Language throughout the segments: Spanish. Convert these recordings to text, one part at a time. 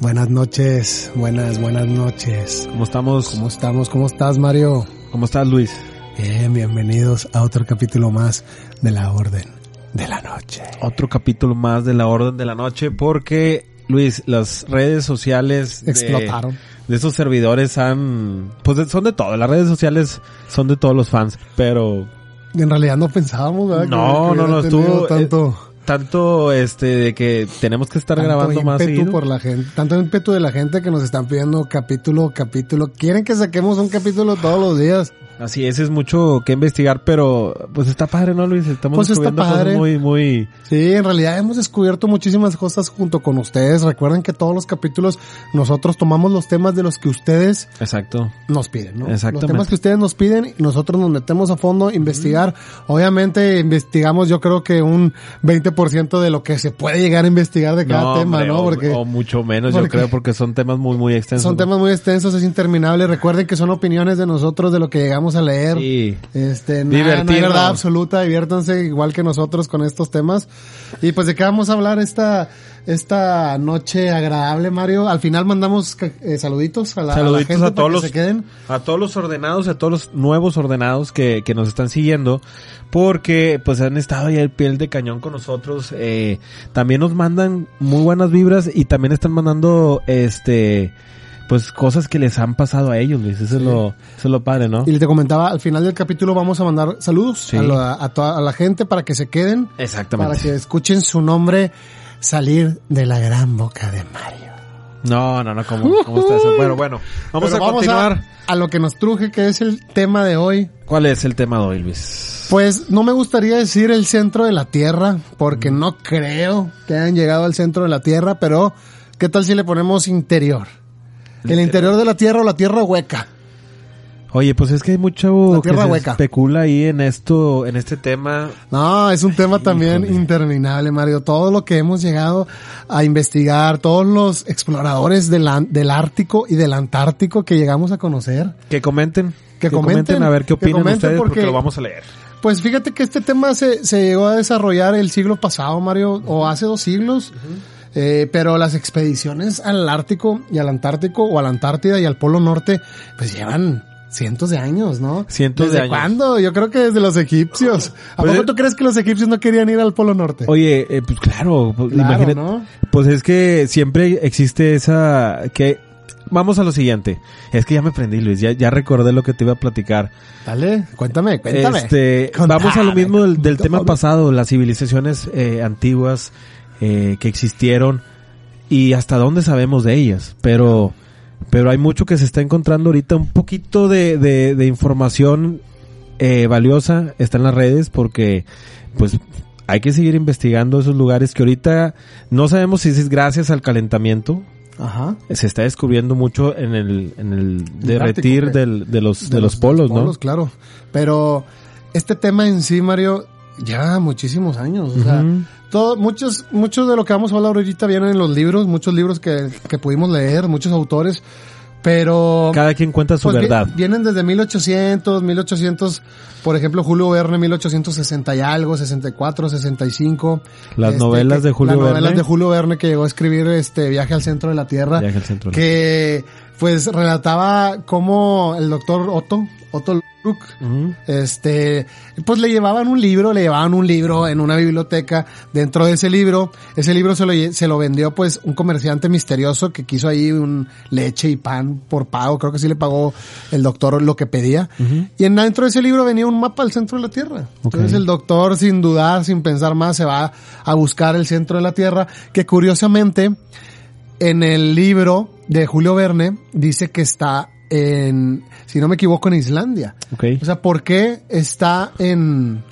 Buenas noches, buenas, buenas noches. ¿Cómo estamos? ¿Cómo estamos? ¿Cómo estás, Mario? ¿Cómo estás, Luis? Bien, bienvenidos a otro capítulo más de la Orden de la Noche. Otro capítulo más de la Orden de la Noche porque, Luis, las redes sociales... Explotaron. De, esos servidores han... Pues son de todo, las redes sociales son de todos los fans, pero En realidad no pensábamos, ¿verdad? No, que no, no, estuvo, tanto, tanto este de que tenemos que estar tanto grabando más seguido. por la gente, tanto ímpetu de la gente que nos están pidiendo capítulo, capítulo. Quieren que saquemos un capítulo todos los días. Así es, es mucho que investigar, pero pues está padre, ¿no, Luis? Estamos Pues está descubriendo cosas padre. muy, muy... Sí, en realidad hemos descubierto muchísimas cosas junto con ustedes. Recuerden que todos los capítulos nosotros tomamos los temas de los que ustedes Exacto. nos piden, ¿no? Exactamente. Los temas que ustedes nos piden y nosotros nos metemos a fondo a investigar. Obviamente investigamos yo creo que un 20% de lo que se puede llegar a investigar de cada tema, hombre, ¿no? o- Porque o, mucho menos, yo creo, porque son temas muy, muy extensos. son ¿no? temas muy extensos, es interminable. Recuerden que son opiniones de nosotros de lo que llegamos a leer. Sí. Este, nada, no hay Divertirnos. verdad absoluta, diviértanse igual que nosotros con estos temas. Y pues de qué vamos a hablar esta, esta noche agradable, Mario. Al final mandamos eh, saluditos a la, a la Saluditos gente a, todos para que los se queden. a todos los ordenados, a todos los nuevos ordenados que, que nos están siguiendo, porque pues han estado ahí al piel de cañón con nosotros. Eh, también nos mandan muy buenas vibras y también están mandando este pues cosas que les han pasado a ellos, Luis. Eso es lo, eso es lo padre, ¿no? Y te comentaba, al final del capítulo vamos a mandar saludos Sí. a, la, a toda a la gente para que se queden, Exactamente. para que escuchen su nombre salir de la gran boca de Mario. No, no, no, ¿cómo, cómo está eso? Bueno, bueno, vamos Pero a continuar. a, a lo que nos truje, que es el tema de hoy. ¿Cuál es el tema de hoy, Luis? Pues no me gustaría decir el centro de la Tierra, porque no creo que hayan llegado al centro de la Tierra, pero ¿qué tal si le ponemos interior? El interior de la Tierra o la Tierra hueca. Oye, pues es que hay mucho que tierra se hueca. especula ahí en esto, en este tema. No, es un tema también Híjole. interminable, Mario. Todo lo que hemos llegado a investigar, todos los exploradores del, del Ártico y del Antártico que llegamos a conocer. Que comenten. Que comenten, a ver qué que opinan ustedes porque, porque- lo vamos a leer. Pues fíjate que este tema se, se llegó a desarrollar el siglo pasado, Mario, o hace dos siglos. Eh, pero las expediciones al Ártico y al Antártico o a la Antártida y al Polo Norte, pues llevan cientos de años, ¿no? Cientos de ¿Desde años. cuándo? Yo creo que desde los egipcios. ¿A Pues poco es- tú crees que los egipcios no querían ir al Polo Norte? Oye, eh, pues claro, pues, Claro, imagínate. ¿no? Pues es que siempre existe esa que vamos a lo siguiente. Es que ya me prendí, Luis, ya ya recordé lo que te iba a platicar. Dale, cuéntame, cuéntame. Este, Contame, vamos a lo mismo del, del tema pasado, las civilizaciones eh, antiguas eh, que existieron y hasta dónde sabemos de ellas, pero pero hay mucho que se está encontrando ahorita, un poquito de, de, de información eh, valiosa está en las redes porque pues hay que seguir investigando esos lugares que ahorita no sabemos si es gracias al calentamiento, Ajá. se está descubriendo mucho en el, en el derretir del, de los, de, De los, polos, ¿no? claro. Pero este tema en sí, Mario, ya muchísimos años. O sea, todo, muchos, muchos de lo que vamos a hablar ahorita vienen en los libros, muchos libros que, que pudimos leer, muchos autores. Pero Cada quien cuenta su pues, vi- verdad. vienen desde 1800, 1800, por ejemplo, Julio Verne, 1860 y algo, 64, 65. Las Este, novelas que- de Julio Las novelas Verne. de Julio Verne que llegó a escribir este Viaje al centro de la Tierra. Viaje al centro de la- que pues relataba cómo el doctor Otto, Otto Luke, este, pues le llevaban un libro, le llevaban un libro en una biblioteca. Dentro de ese libro, ese libro se lo, se lo vendió pues un comerciante misterioso que quiso ahí un leche y pan por pago. Creo que sí le pagó el doctor lo que pedía. Y en dentro de ese libro venía un mapa al centro de la Tierra. Entonces el doctor, sin dudar, sin pensar más, se va a buscar el centro de la Tierra, que curiosamente, en el libro de Julio Verne dice que está en, si no me equivoco, en Islandia. Ok. O sea, ¿por qué está en,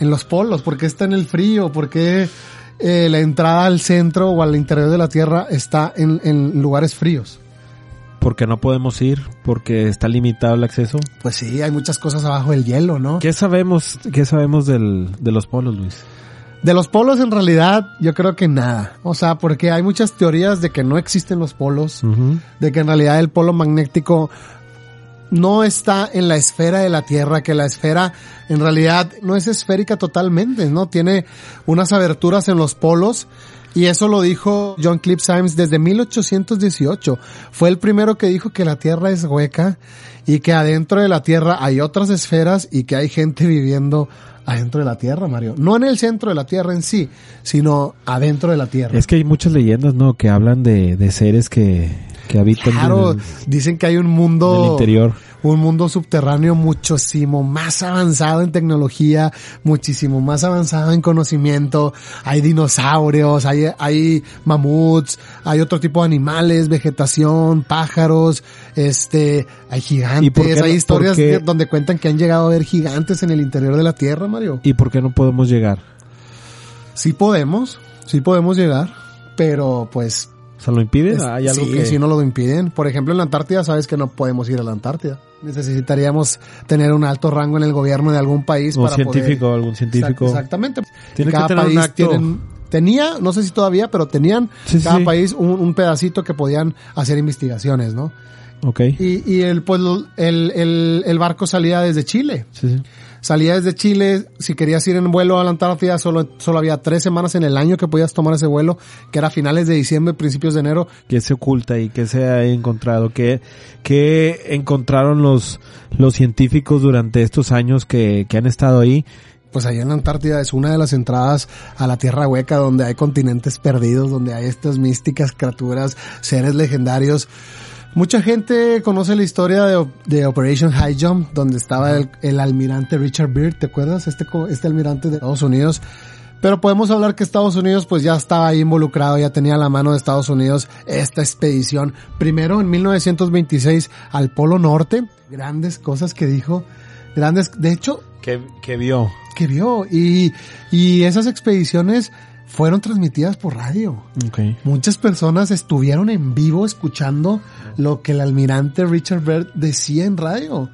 en los polos? ¿Por qué está en el frío? ¿Por qué eh, la entrada al centro o al interior de la Tierra está en, en lugares fríos? Porque no podemos ir, porque está limitado el acceso. Pues sí, hay muchas cosas abajo del hielo, ¿no? ¿Qué sabemos, qué sabemos del, de los polos, Luis? De los polos en realidad yo creo que nada. O sea, porque hay muchas teorías de que no existen los polos, de que en realidad el polo magnético no está en la esfera de la Tierra, que la esfera en realidad no es esférica totalmente, ¿no? Tiene unas aberturas en los polos Y eso lo dijo John Cliff Symes desde 1818. Fue el primero que dijo que la Tierra es hueca y que adentro de la Tierra hay otras esferas y que hay gente viviendo adentro de la Tierra, Mario. No en el centro de la Tierra en sí, sino adentro de la Tierra. Es que hay muchas leyendas, ¿no? Que hablan de, de seres que, que habitan Claro, en el, dicen que hay un mundo interior. un mundo subterráneo muchísimo más avanzado en tecnología, muchísimo más avanzado en conocimiento. Hay dinosaurios, hay, hay mamuts, hay otro tipo de animales, vegetación, pájaros, este, hay ¿Y por qué gigantes, no- hay historias donde cuentan que han llegado a ver gigantes en el interior de la Tierra, Mario. ¿Y por qué no podemos llegar? Sí podemos, sí podemos llegar, pero pues sea, ¿lo impiden? Es- Hay algo sí, que... sí no lo impiden. Por ejemplo, en la Antártida sabes que no podemos ir a la Antártida. Necesitaríamos tener un alto rango en el gobierno de algún país O para científico, poder... algún científico. Exact- Exactamente. Tiene que tener un acto. tienen- tenía, no sé si todavía, pero tenían Sí, cada sí. país un, un pedacito que podían hacer investigaciones, ¿no? Ok. Y, y el, pues, el, el barco salía desde Chile. Sí, sí. Salía desde Chile, si querías ir en vuelo a la Antártida, solo, solo había tres semanas en el año que podías tomar ese vuelo, que era finales de diciembre, principios de enero, ¿Qué se oculta y qué se ha encontrado? ¿Qué, qué encontraron los, los científicos durante estos años que, que han estado ahí? pues allá en la Antártida es una de las entradas a la Tierra Hueca donde hay continentes perdidos, donde hay estas místicas criaturas, seres legendarios. Mucha gente conoce la historia de, de Operation High Jump, donde estaba el, el almirante Richard Byrd, ¿te acuerdas? Este, este almirante de Estados Unidos. Pero podemos hablar que Estados Unidos pues ya estaba ahí involucrado, ya tenía a la mano de Estados Unidos esta expedición. Primero en 1926 al Polo Norte, grandes cosas que dijo, grandes, de hecho ¿Qué, qué vio? que vio y, y esas expediciones fueron transmitidas por radio. Muchas personas estuvieron en vivo escuchando lo que el almirante Richard Byrd decía en radio.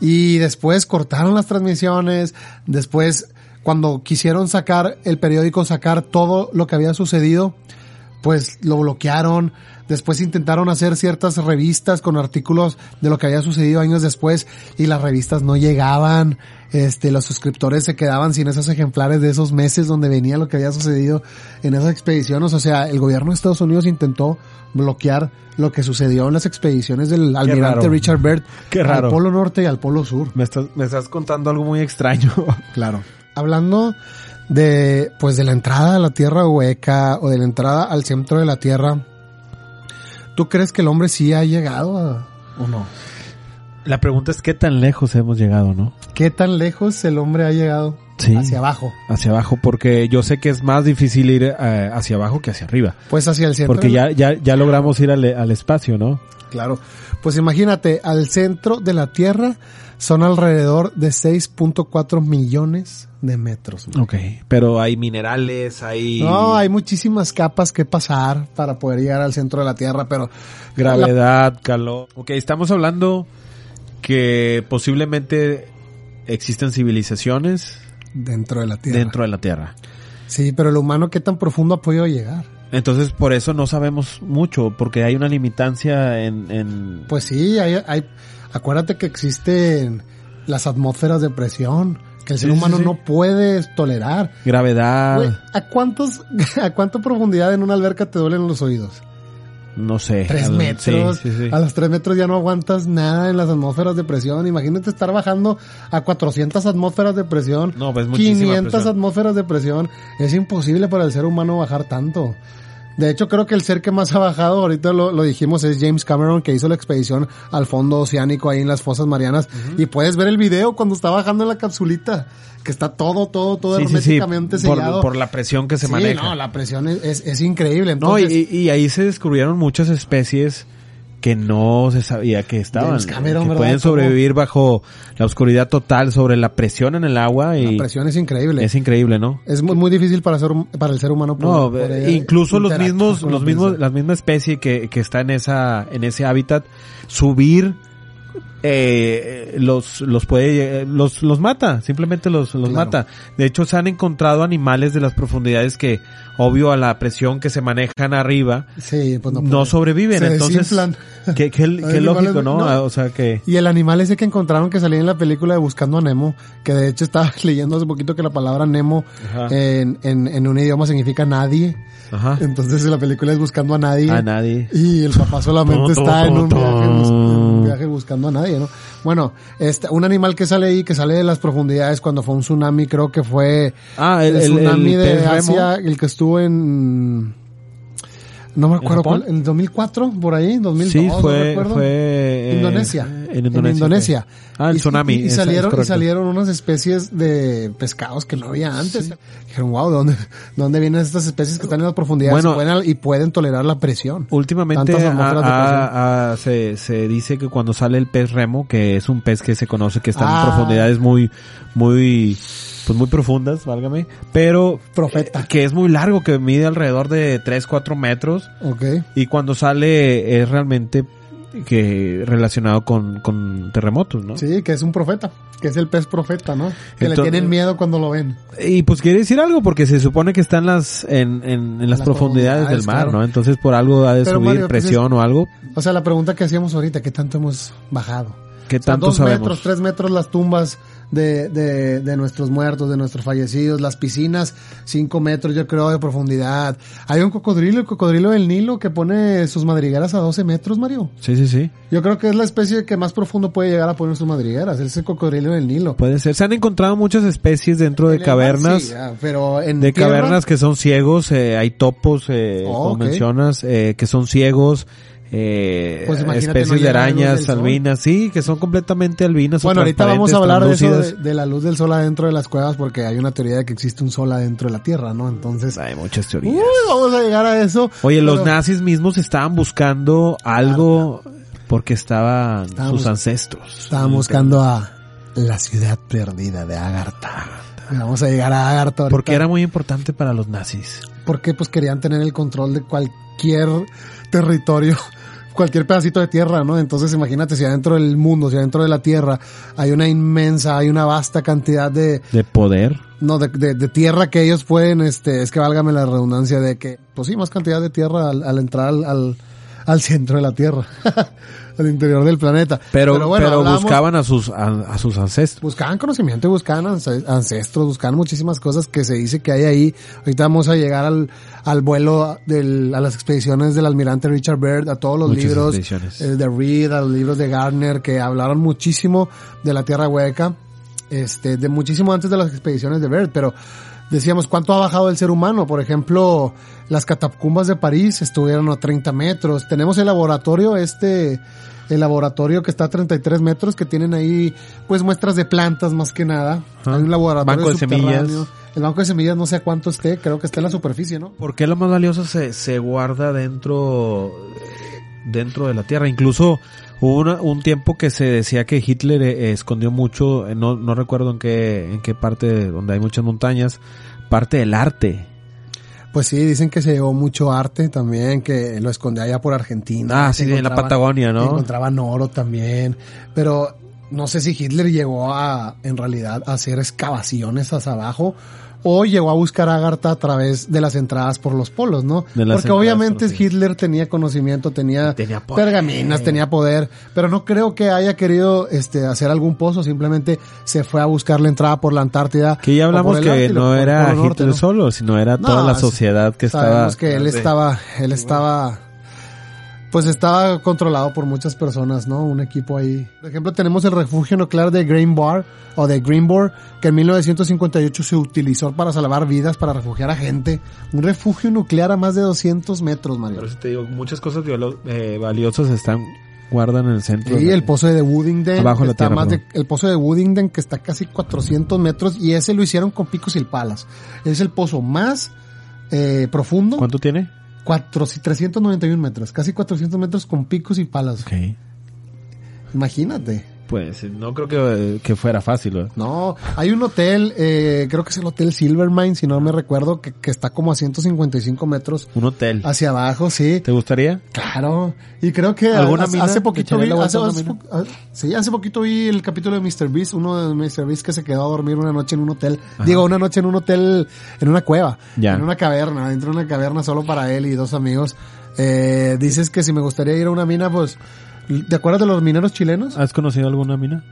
Y después cortaron las transmisiones, después cuando quisieron sacar el periódico, sacar todo lo que había sucedido, pues lo bloquearon. Después intentaron hacer ciertas revistas con artículos de lo que había sucedido años después y las revistas no llegaban. Este, los suscriptores se quedaban sin esos ejemplares de esos meses donde venía lo que había sucedido en esas expediciones. O sea, el gobierno de Estados Unidos intentó bloquear lo que sucedió en las expediciones del almirante. Richard Byrd Qué raro. al Polo Norte y al Polo Sur. Me estás, me estás contando algo muy extraño. Claro. Hablando de, pues de la entrada a la Tierra hueca o de la entrada al centro de la Tierra, ¿tú crees que el hombre sí ha llegado a, o no? La pregunta es qué tan lejos hemos llegado, ¿no? ¿Qué tan lejos el hombre ha llegado Sí. hacia abajo? Hacia abajo, porque yo sé que es más difícil ir eh, hacia abajo que hacia arriba. Pues hacia el centro. Porque ya, ya, ya logramos ir al, al espacio, ¿no? Claro. Pues imagínate, al centro de la Tierra son alrededor de 6.4 millones de metros. Ok. Pero hay minerales, hay No, hay muchísimas capas que pasar para poder llegar al centro de la Tierra, pero gravedad, calor. Ok, estamos hablando que posiblemente existen civilizaciones dentro de la Tierra. dentro de la Tierra. Sí, pero el humano qué tan profundo ha podido llegar. Entonces, por eso no sabemos mucho, porque hay una limitancia en... en... Pues sí, hay, hay, acuérdate que existen las atmósferas de presión que el Sí, ser humano sí. no puede tolerar. gravedad, ¿a cuántos, a cuánta profundidad en una alberca te duelen los oídos? no sé. Tres al- metros. A los tres metros ya no aguantas nada en las atmósferas de presión. Imagínate estar bajando a 400 atmósferas de presión. No, pues muchísima 500 presión. atmósferas de presión. Es imposible para el ser humano bajar tanto. De hecho, creo que el ser que más ha bajado, ahorita lo, lo dijimos, es James Cameron, que hizo la expedición al fondo oceánico ahí en las fosas marianas. Y puedes ver el video cuando está bajando en la capsulita, que está todo, todo, todo Sí, sí, sí, herméticamente por, sellado. por la presión que se Sí, maneja. no, la presión es, es, es increíble. No, y, Entonces, y ahí se descubrieron muchas especies que no se sabía que estaban. Cameron, que pueden sobrevivir bajo la oscuridad total sobre la presión en el agua y la presión es increíble. es increíble, ¿no? Es muy, muy difícil para, ser, para el ser humano. No, poder- poder eh, incluso los mismos, los la mismos, la misma especie que, que está en esa, en ese hábitat, subir eh, los los puede los los mata simplemente los los Claro. mata de hecho se han encontrado animales de las profundidades que obvio a la presión que se manejan arriba Sí, pues no, sobreviven Se entonces qué, qué- lógico no? no. O sea que Y el animal ese que encontraron que salía en la película de Buscando a Nemo, que de hecho estaba leyendo hace poquito que la palabra Nemo en, en, en un idioma significa nadie. ajá Entonces la película es Buscando a nadie. a nadie Y el papá solamente está en un, viaje, en un viaje buscando a nadie, ¿no? Bueno, este, un animal que sale ahí, que sale de las profundidades cuando fue un tsunami, creo que fue ah el, tsunami el de. Asia, el que estuvo en... No me acuerdo Japón? cuál, en 2004, por ahí, 2002, sí no fue recuerdo. fue eh, Indonesia. en Indonesia, Indonesia. ah el Y- tsunami Y, salieron, y salieron unas especies de pescados que no había antes. Dijeron, wow, ¿de dónde, de dónde vienen estas especies que están en las profundidades Bueno. y, pueden, y pueden tolerar la presión? Últimamente ah, ah, se, se dice que cuando sale el pez remo, que es un pez que se conoce que está Ah. en profundidades muy, muy, pues muy profundas, válgame, pero Profeta. que es muy largo, que mide alrededor de 3, 4 metros Ok. y cuando sale es realmente que relacionado con, con terremotos, ¿no? Sí, que es un profeta, que es el pez profeta, ¿no? Que le tienen miedo cuando lo ven. Y pues quiere decir algo porque se supone que está en las, en, en, en las las profundidades del mar, claro. ¿no? Entonces por algo ha de Pero, subir Mario, pues, presión o algo. O sea, la pregunta que hacíamos ahorita, ¿qué tanto hemos bajado? ¿Qué O sea, tanto dos sabemos? metros, tres metros las tumbas de, de, de nuestros muertos, de nuestros fallecidos, las piscinas, cinco metros yo creo de profundidad. Hay un cocodrilo, el cocodrilo del Nilo, que pone sus madrigueras a 12 metros, Mario. Sí, sí, sí. Yo creo que es la especie que más profundo puede llegar a poner sus madrigueras, es el cocodrilo del Nilo. Puede ser. Se han encontrado muchas especies dentro de cavernas. sí, ah, pero en de tierra, cavernas que son ciegos, eh, hay topos, eh, Oh, como mencionas, eh, que son ciegos, eh, Pues especies de arañas, albinas, sí, que son completamente albinas. Bueno, ahorita vamos a hablar de eso, de, la luz del sol adentro de las cuevas, porque hay una teoría de que existe un sol adentro de la Tierra, ¿no? Entonces, Hay muchas teorías. uy, vamos a llegar a eso. Oye, los nazis mismos estaban buscando algo porque estaban sus ancestros. Estaban buscando a la ciudad perdida de Agartha. Vamos a llegar a Agartha ahorita. Porque era muy importante para los nazis. Porque pues querían tener el control de cualquier territorio, cualquier pedacito de tierra, ¿no? Entonces imagínate si adentro del mundo, si adentro de la tierra hay una inmensa, hay una vasta cantidad de, De poder. no, de, de, de tierra que ellos pueden, este, es que válgame la redundancia de que, pues sí, más cantidad de tierra al, al entrar al, al, al centro de la tierra, al interior del planeta. Pero, pero, bueno, hablamos- buscaban a sus, a, a sus ancestros. Buscaban conocimiento y buscaban ance- ancestros, buscaban muchísimas cosas que se dice que hay ahí. Ahorita vamos a llegar al, al vuelo del, a las expediciones del almirante Richard Byrd, a todos los Muchas libros eh, de Reed, a los libros de Gardner, que hablaron muchísimo de la Tierra Hueca, este, de muchísimo antes de las expediciones de Byrd, pero decíamos cuánto ha bajado el ser humano. Por ejemplo, las catacumbas de París estuvieron a 30 metros. Tenemos el laboratorio este, el laboratorio que está a 33 metros, que tienen ahí, pues, muestras de plantas más que nada. Ajá. Hay un laboratorio Banco de semillas. El banco de semillas no sé a cuánto esté, creo que está en la superficie, ¿no? ¿Por qué lo más valioso se, se guarda dentro, dentro de la tierra? Incluso hubo una- un tiempo que se decía que Hitler eh, escondió mucho, eh, no, no recuerdo en qué, en qué parte donde hay muchas montañas, parte del arte. Pues sí, dicen que se llevó mucho arte también, que lo escondía allá por Argentina. Ah, sí, en la Patagonia, ¿no? Encontraban oro también, pero no sé si Hitler llegó a, en realidad, a hacer excavaciones hacia abajo o llegó a buscar a Agartha a través de las entradas por los polos, ¿no? Porque obviamente por Hitler tenía conocimiento, tenía, pergaminas, tenía poder, pero no creo que haya querido este hacer algún pozo, simplemente se fue a buscar la entrada por la Antártida. Que ya hablamos que Ártico, no era norte, Hitler ¿no? solo, sino era toda la sociedad que estaba. Sabemos que él estaba, él estaba, pues estaba controlado por muchas personas, ¿no? Un equipo ahí. Por ejemplo, tenemos el refugio nuclear de Green Bar o de Greenboro, que en 1958 se utilizó para salvar vidas, para refugiar a gente. Un refugio nuclear a más de 200 metros, Mario. Por eso te digo, muchas cosas eh, valiosas están guardan en el centro. Y de- el pozo de Woodingden, Abajo la está tierra, más de, perdón. el pozo de Woodingden que está casi 400 metros y ese lo hicieron con picos y palas. Es el pozo más eh, profundo. ¿Cuánto tiene? Cuatro, 391 metros, casi 400 metros con picos y palas. Ok. Imagínate. Pues no creo que, que fuera fácil. ¿verdad? No, hay un hotel, eh, creo que es el Hotel Silvermine, si no me recuerdo, que, que está como a 155 metros Un hotel. hacia abajo, sí. ¿Te gustaría? Claro. Y creo que ¿Alguna hace, poquito vi, hace, hace po- ah, sí, hace poquito vi el capítulo de Mr. Beast, uno de Mr. Beast que se quedó a dormir una noche en un hotel. Digo, una noche en un hotel, en una cueva, Ya. en una caverna, dentro de una caverna solo para él y dos amigos. Eh, dices que si me gustaría ir a una mina, pues, ¿te acuerdas de los mineros chilenos? ¿Has conocido alguna mina?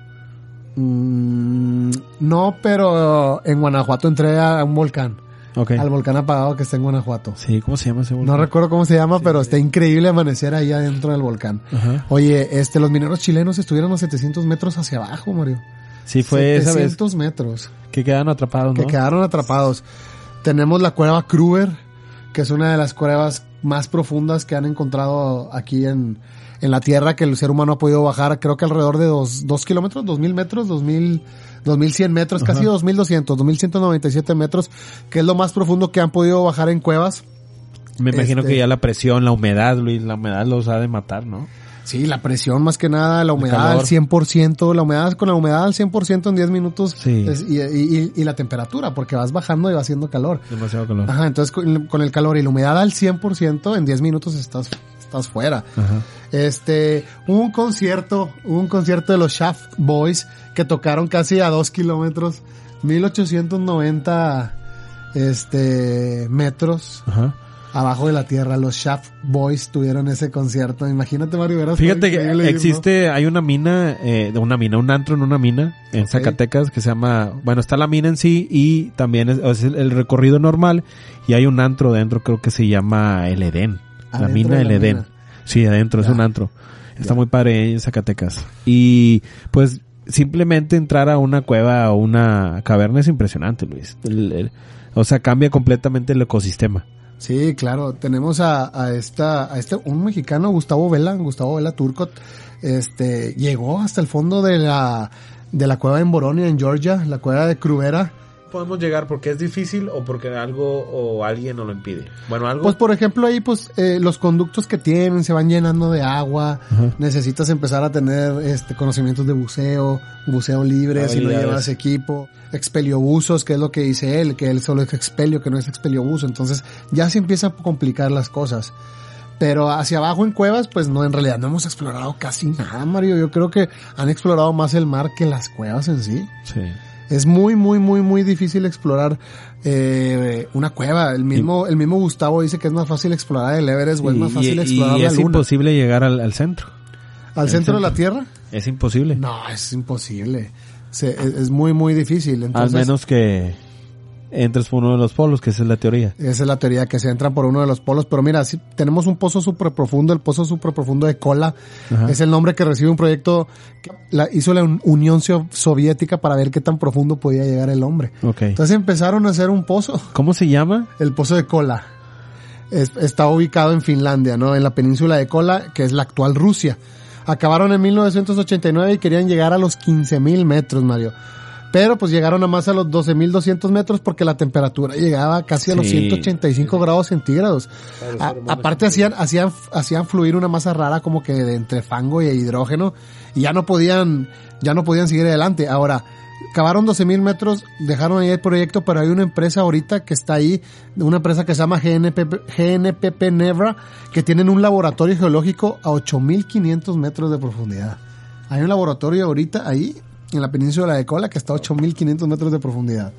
Mm, no, pero en Guanajuato entré a un volcán, Ok. al volcán apagado que está en Guanajuato. Sí, ¿cómo se llama ese No volcán? recuerdo cómo se llama, pero está increíble amanecer ahí adentro del volcán. Ajá. Oye, este, los mineros chilenos estuvieron a 700 metros hacia abajo, Mario. Sí, fue esa vez 700 metros, que quedaron atrapados, que ¿no? quedaron atrapados. Tenemos la cueva Kruger, que es una de las cuevas más profundas que han encontrado aquí en, en la Tierra, que el ser humano ha podido bajar, creo que alrededor de dos, dos kilómetros, dos mil metros, dos mil, dos mil cien metros, casi Ajá. dos mil doscientos, dos mil ciento noventa y siete metros, que es lo más profundo que han podido bajar en cuevas. Me imagino Este- que ya la presión, la humedad, Luis, la humedad los ha de matar, ¿no? Sí, la presión más que nada, la humedad al 100%, la humedad con la humedad al 100% en 10 minutos Sí. es- y, y- y la temperatura, porque vas bajando y va haciendo calor. Demasiado calor. Ajá, entonces con, con el calor y la humedad al 100%, en 10 minutos estás, estás fuera. Ajá. Este, un concierto, un concierto de los Shaft Boys que tocaron casi a 2 kilómetros, 1890, este, metros Ajá. abajo de la tierra. Los Shaft Boys tuvieron ese concierto. Imagínate, Mario, verás. Fíjate que existe, hay una mina, eh, una mina, un antro en una mina en. Zacatecas que se llama, bueno, está la mina en sí y también es, es el, el recorrido normal y hay un antro dentro, creo que se llama El Edén. La mina de El la Edén. mina. Sí, adentro, es un antro. Está Ya. muy padre en Zacatecas. Y pues simplemente entrar a una cueva o una caverna es impresionante, Luis. El- el- o sea, cambia completamente el ecosistema. Sí, claro. Tenemos a, a esta, a este, un mexicano, Gustavo Vela, Gustavo Vela Turcot, este, llegó hasta el fondo de la, de la cueva en Boronia, en Georgia, la cueva de Cruvera. Podemos llegar porque es difícil o porque algo o alguien nos lo impide. Bueno, algo. Pues por ejemplo ahí pues eh, los conductos que tienen se van llenando de agua, Ajá. necesitas empezar a tener este conocimientos de buceo, buceo libre si no llevas equipo, expeliobuzos, que es lo que dice él, que él solo es expelio, que no es expeliobuso, entonces ya se empiezan a complicar las cosas. Pero hacia abajo en cuevas, pues no, en realidad no hemos explorado casi nada, Mario. Yo creo que han explorado más el mar que las cuevas en sí. sí. Es muy, muy, muy, muy difícil explorar eh, una cueva. El mismo, el mismo Gustavo dice que es más fácil explorar el Everest o es más fácil y, explorar y la es luna. imposible llegar al, al centro. ¿Al el centro de la. Tierra? Es imposible. No, es imposible. Se- es, es muy, muy difícil. Entonces, Al menos que entres por uno de los polos, que esa es la teoría. Esa es la teoría que se entran por uno de los polos. Pero mira, si tenemos un pozo súper profundo, el pozo súper profundo de Kola. Ajá. Es el nombre que recibe un proyecto que la, hizo la Un- Unión So- Soviética para ver qué tan profundo podía llegar el hombre. Ok. Entonces empezaron a hacer un pozo. ¿Cómo se llama? El pozo de Kola. Es- está ubicado en Finlandia, ¿no? En la península de Kola, que es la actual Rusia. Acabaron en 1989 y querían llegar a los 15.000 metros, Mario. Pero pues llegaron a más a los 12.200 metros porque la temperatura llegaba casi a los Sí. 185 grados centígrados. A- aparte hacían, hacían, hacían fluir una masa rara como que de entre fango y hidrógeno y ya no podían, ya no podían seguir adelante. Ahora, cavaron 12.000 metros, dejaron ahí el proyecto, pero hay una empresa ahorita que está ahí, una empresa que se llama GNPP, GNPP Nevra, que tienen un laboratorio geológico a 8.500 metros de profundidad. Hay un laboratorio ahorita ahí, en la península de Kola, que está a 8.500 metros de profundidad.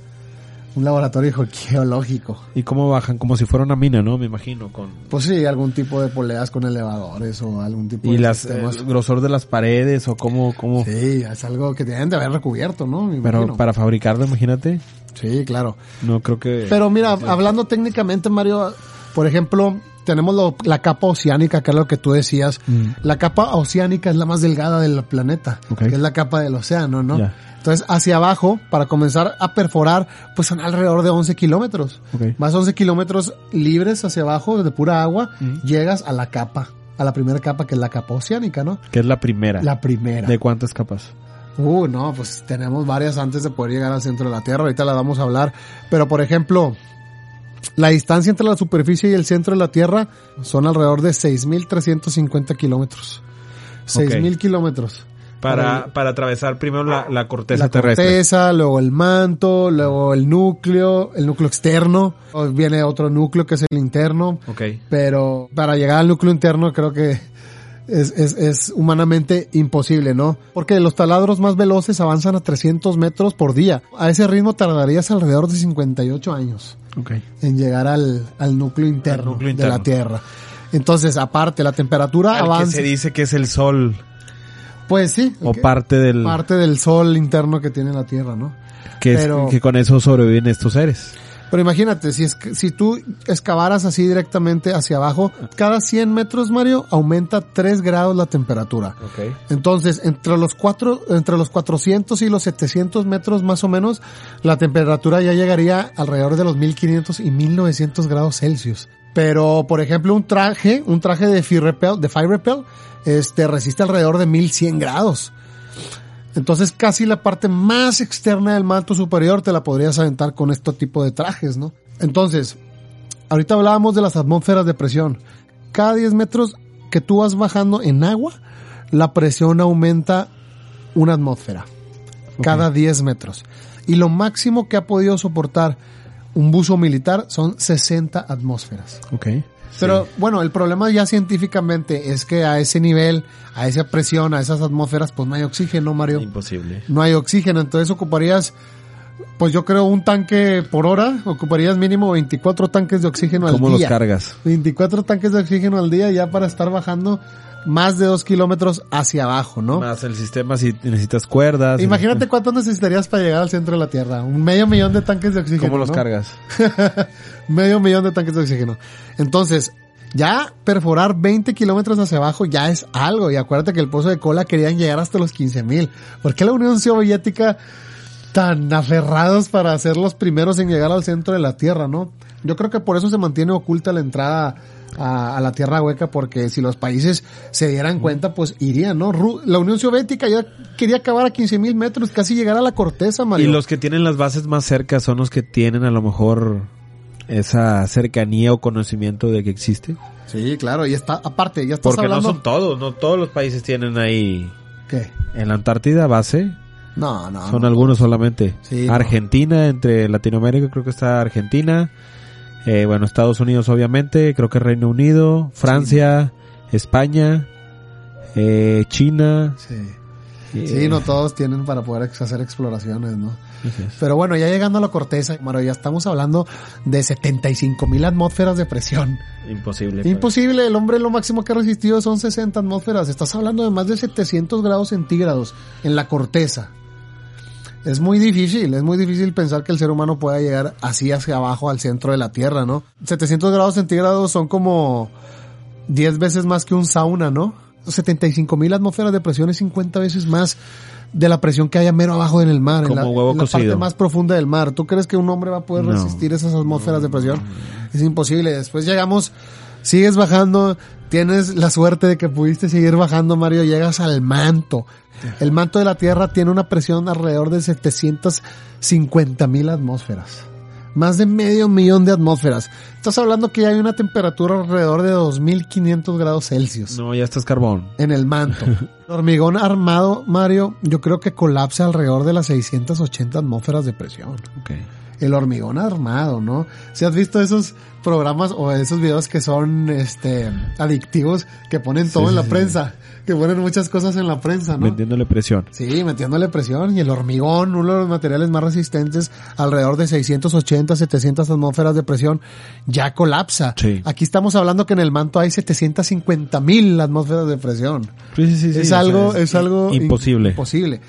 Un laboratorio ge- geológico. ¿Y cómo bajan? Como si fuera una mina, ¿no? Me imagino. con Pues sí, algún tipo de poleas con elevadores o algún tipo Y de las, sistemas. el grosor de las paredes o cómo, cómo. Sí, es algo que tienen de haber recubierto, ¿no? Me Pero imagino. para fabricarlo, imagínate. Sí, claro. No creo que. Pero mira, hablando técnicamente, Mario, por ejemplo, tenemos lo- la capa oceánica, que es lo que tú decías. Mm. La capa oceánica es la más delgada del planeta, que es la capa del océano, ¿no? Entonces, hacia abajo, para comenzar a perforar, pues son alrededor de 11 kilómetros. Más 11 kilómetros libres hacia abajo, de pura agua, Mm. llegas a la capa, a la primera capa, que es la capa oceánica, ¿no? Que es la primera. La primera. ¿De cuántas capas? Uh, no, pues tenemos varias antes de poder llegar al centro de la Tierra. Ahorita las vamos a hablar. Pero, por ejemplo, la distancia entre la superficie y el centro de la Tierra son alrededor de 6.350 kilómetros. 6.000 kilómetros. Para, para atravesar primero la, la corteza la terrestre. corteza, luego el manto, luego el núcleo, el núcleo externo, viene otro núcleo que es el interno, Ok. pero para llegar al núcleo interno creo que es, es, es humanamente imposible, ¿no? Porque los taladros más veloces avanzan a 300 metros por día. A ese ritmo tardarías alrededor de 58 años Ok. en llegar al, al núcleo interno núcleo de la. Tierra. Entonces, aparte, la temperatura Al que avanza. se dice que es el sol Pues sí. o parte del parte del sol interno que tiene la Tierra, ¿no? que, es- que con eso sobreviven estos seres. Pero imagínate, si, es, que- si tú excavaras así directamente hacia abajo, cada 100 metros, Mario, aumenta 3 grados la temperatura. Ok. Entonces, entre los cuatro, entre los 400 y los 700 metros más o menos, la temperatura ya llegaría alrededor de los 1500 y 1900 grados Celsius. Pero, por ejemplo, un traje, un traje de Fire Repel, de Fire Repel, este, resiste alrededor de 1100 grados. Entonces casi la parte más externa del manto superior te la podrías aventar con este tipo de trajes, ¿no? Entonces, ahorita hablábamos de las atmósferas de presión. Cada 10 metros que tú vas bajando en agua, la presión aumenta una atmósfera. Cada 10 metros. Y lo máximo que ha podido soportar un buzo militar son 60 atmósferas. Ok. Pero bueno, el problema ya científicamente es que a ese nivel, a esa presión, a esas atmósferas, pues no hay oxígeno, Mario. Imposible. No hay oxígeno, entonces ocuparías, pues yo creo un tanque por hora, ocuparías mínimo 24 tanques de oxígeno al ¿Cómo los día. cargas? 24 tanques de oxígeno al día ya para estar bajando más de dos kilómetros hacia abajo, ¿no? Más el sistema si necesitas cuerdas. Imagínate cuánto necesitarías para llegar al centro de la Tierra. Un medio millón de tanques de oxígeno. ¿Cómo los ¿no? cargas? medio millón de tanques de oxígeno. Entonces, ya perforar 20 kilómetros hacia abajo ya es algo. Y acuérdate que el pozo de cola querían llegar hasta los 15 mil. ¿Por qué la Unión Soviética tan aferrados para ser los primeros en llegar al centro de la Tierra, no? Yo creo que por eso se mantiene oculta la entrada a, a la Tierra hueca, porque si los países se dieran cuenta, pues irían, ¿no? Ru- La Unión Soviética ya quería acabar a 15 mil metros, casi llegar a la corteza, Y Mario. los que tienen las bases más cerca son los que tienen a lo mejor esa cercanía o conocimiento de que existe. Sí, claro, y está, aparte, ya estás Porque hablando... no son todos, no todos los países tienen ahí ¿Qué? en la Antártida base, No, no. son no. algunos solamente. Sí, no. Argentina, entre Latinoamérica creo que está Argentina, eh, bueno, Estados Unidos obviamente, creo que Reino Unido, Francia, España, eh, China. Sí. eh, Sí, no todos tienen para poder hacer exploraciones, ¿no? Pero bueno, ya llegando a la corteza, Mario, ya estamos hablando de 75 mil atmósferas de presión. Imposible. Imposible, el hombre lo máximo que ha resistido son 60 atmósferas. Estás hablando de más de 700 grados centígrados en la corteza. Es muy difícil, es muy difícil pensar que el ser humano pueda llegar así hacia abajo al centro de la Tierra, ¿no? 700 grados centígrados son como 10 veces más que un sauna, ¿no? 75 mil atmósferas de presión es 50 veces más de la presión que haya mero abajo en el mar, en Como la, huevo en la parte más profunda del mar. ¿Tú crees que un hombre va a poder No. resistir esas atmósferas de presión? Es imposible. Después llegamos, sigues bajando, tienes la suerte de que pudiste seguir bajando, Mario, llegas al manto. El manto de la Tierra tiene una presión alrededor de 750 mil atmósferas. Más de medio millón de atmósferas. Estás hablando que ya hay una temperatura alrededor de 2500 grados Celsius No, ya estás carbón. en el manto. El hormigón armado, Mario, yo creo que colapsa alrededor de las 680 atmósferas de presión. Okay. El hormigón armado, ¿no? Si has visto esos programas o esos videos que son este adictivos que ponen todo Sí, en la sí, sí. prensa, que ponen muchas cosas en la prensa, ¿no? Metiéndole presión. Sí, metiéndole presión y el hormigón, uno de los materiales más resistentes, alrededor de 680, 700 atmósferas de presión, ya colapsa. Sí. Aquí estamos hablando que en el manto hay 750 mil atmósferas de presión. Sí, sí, sí, sí, es o sea, algo, es, algo imposible. Imposible.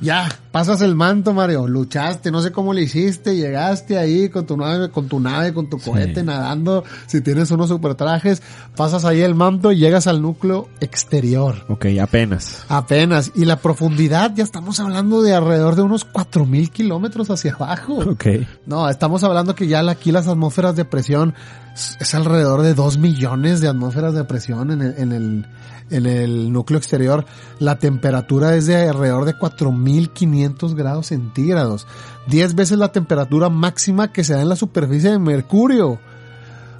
Ya, pasas el manto, Mario, luchaste, no sé cómo le hiciste, llegaste ahí con tu nave, con tu nave, con tu cohete nadando, si tienes unos super trajes, pasas ahí el manto y llegas al núcleo exterior. Ok, apenas. Apenas. Y la profundidad, ya estamos hablando de alrededor de unos 4000 kilómetros hacia abajo. Ok. No, estamos hablando que ya aquí las atmósferas de presión es es alrededor de 2 millones de atmósferas de presión en el, en el, en el núcleo exterior. La temperatura es de alrededor de 4500 grados centígrados. 10 veces la temperatura máxima que se da en la superficie de Mercurio.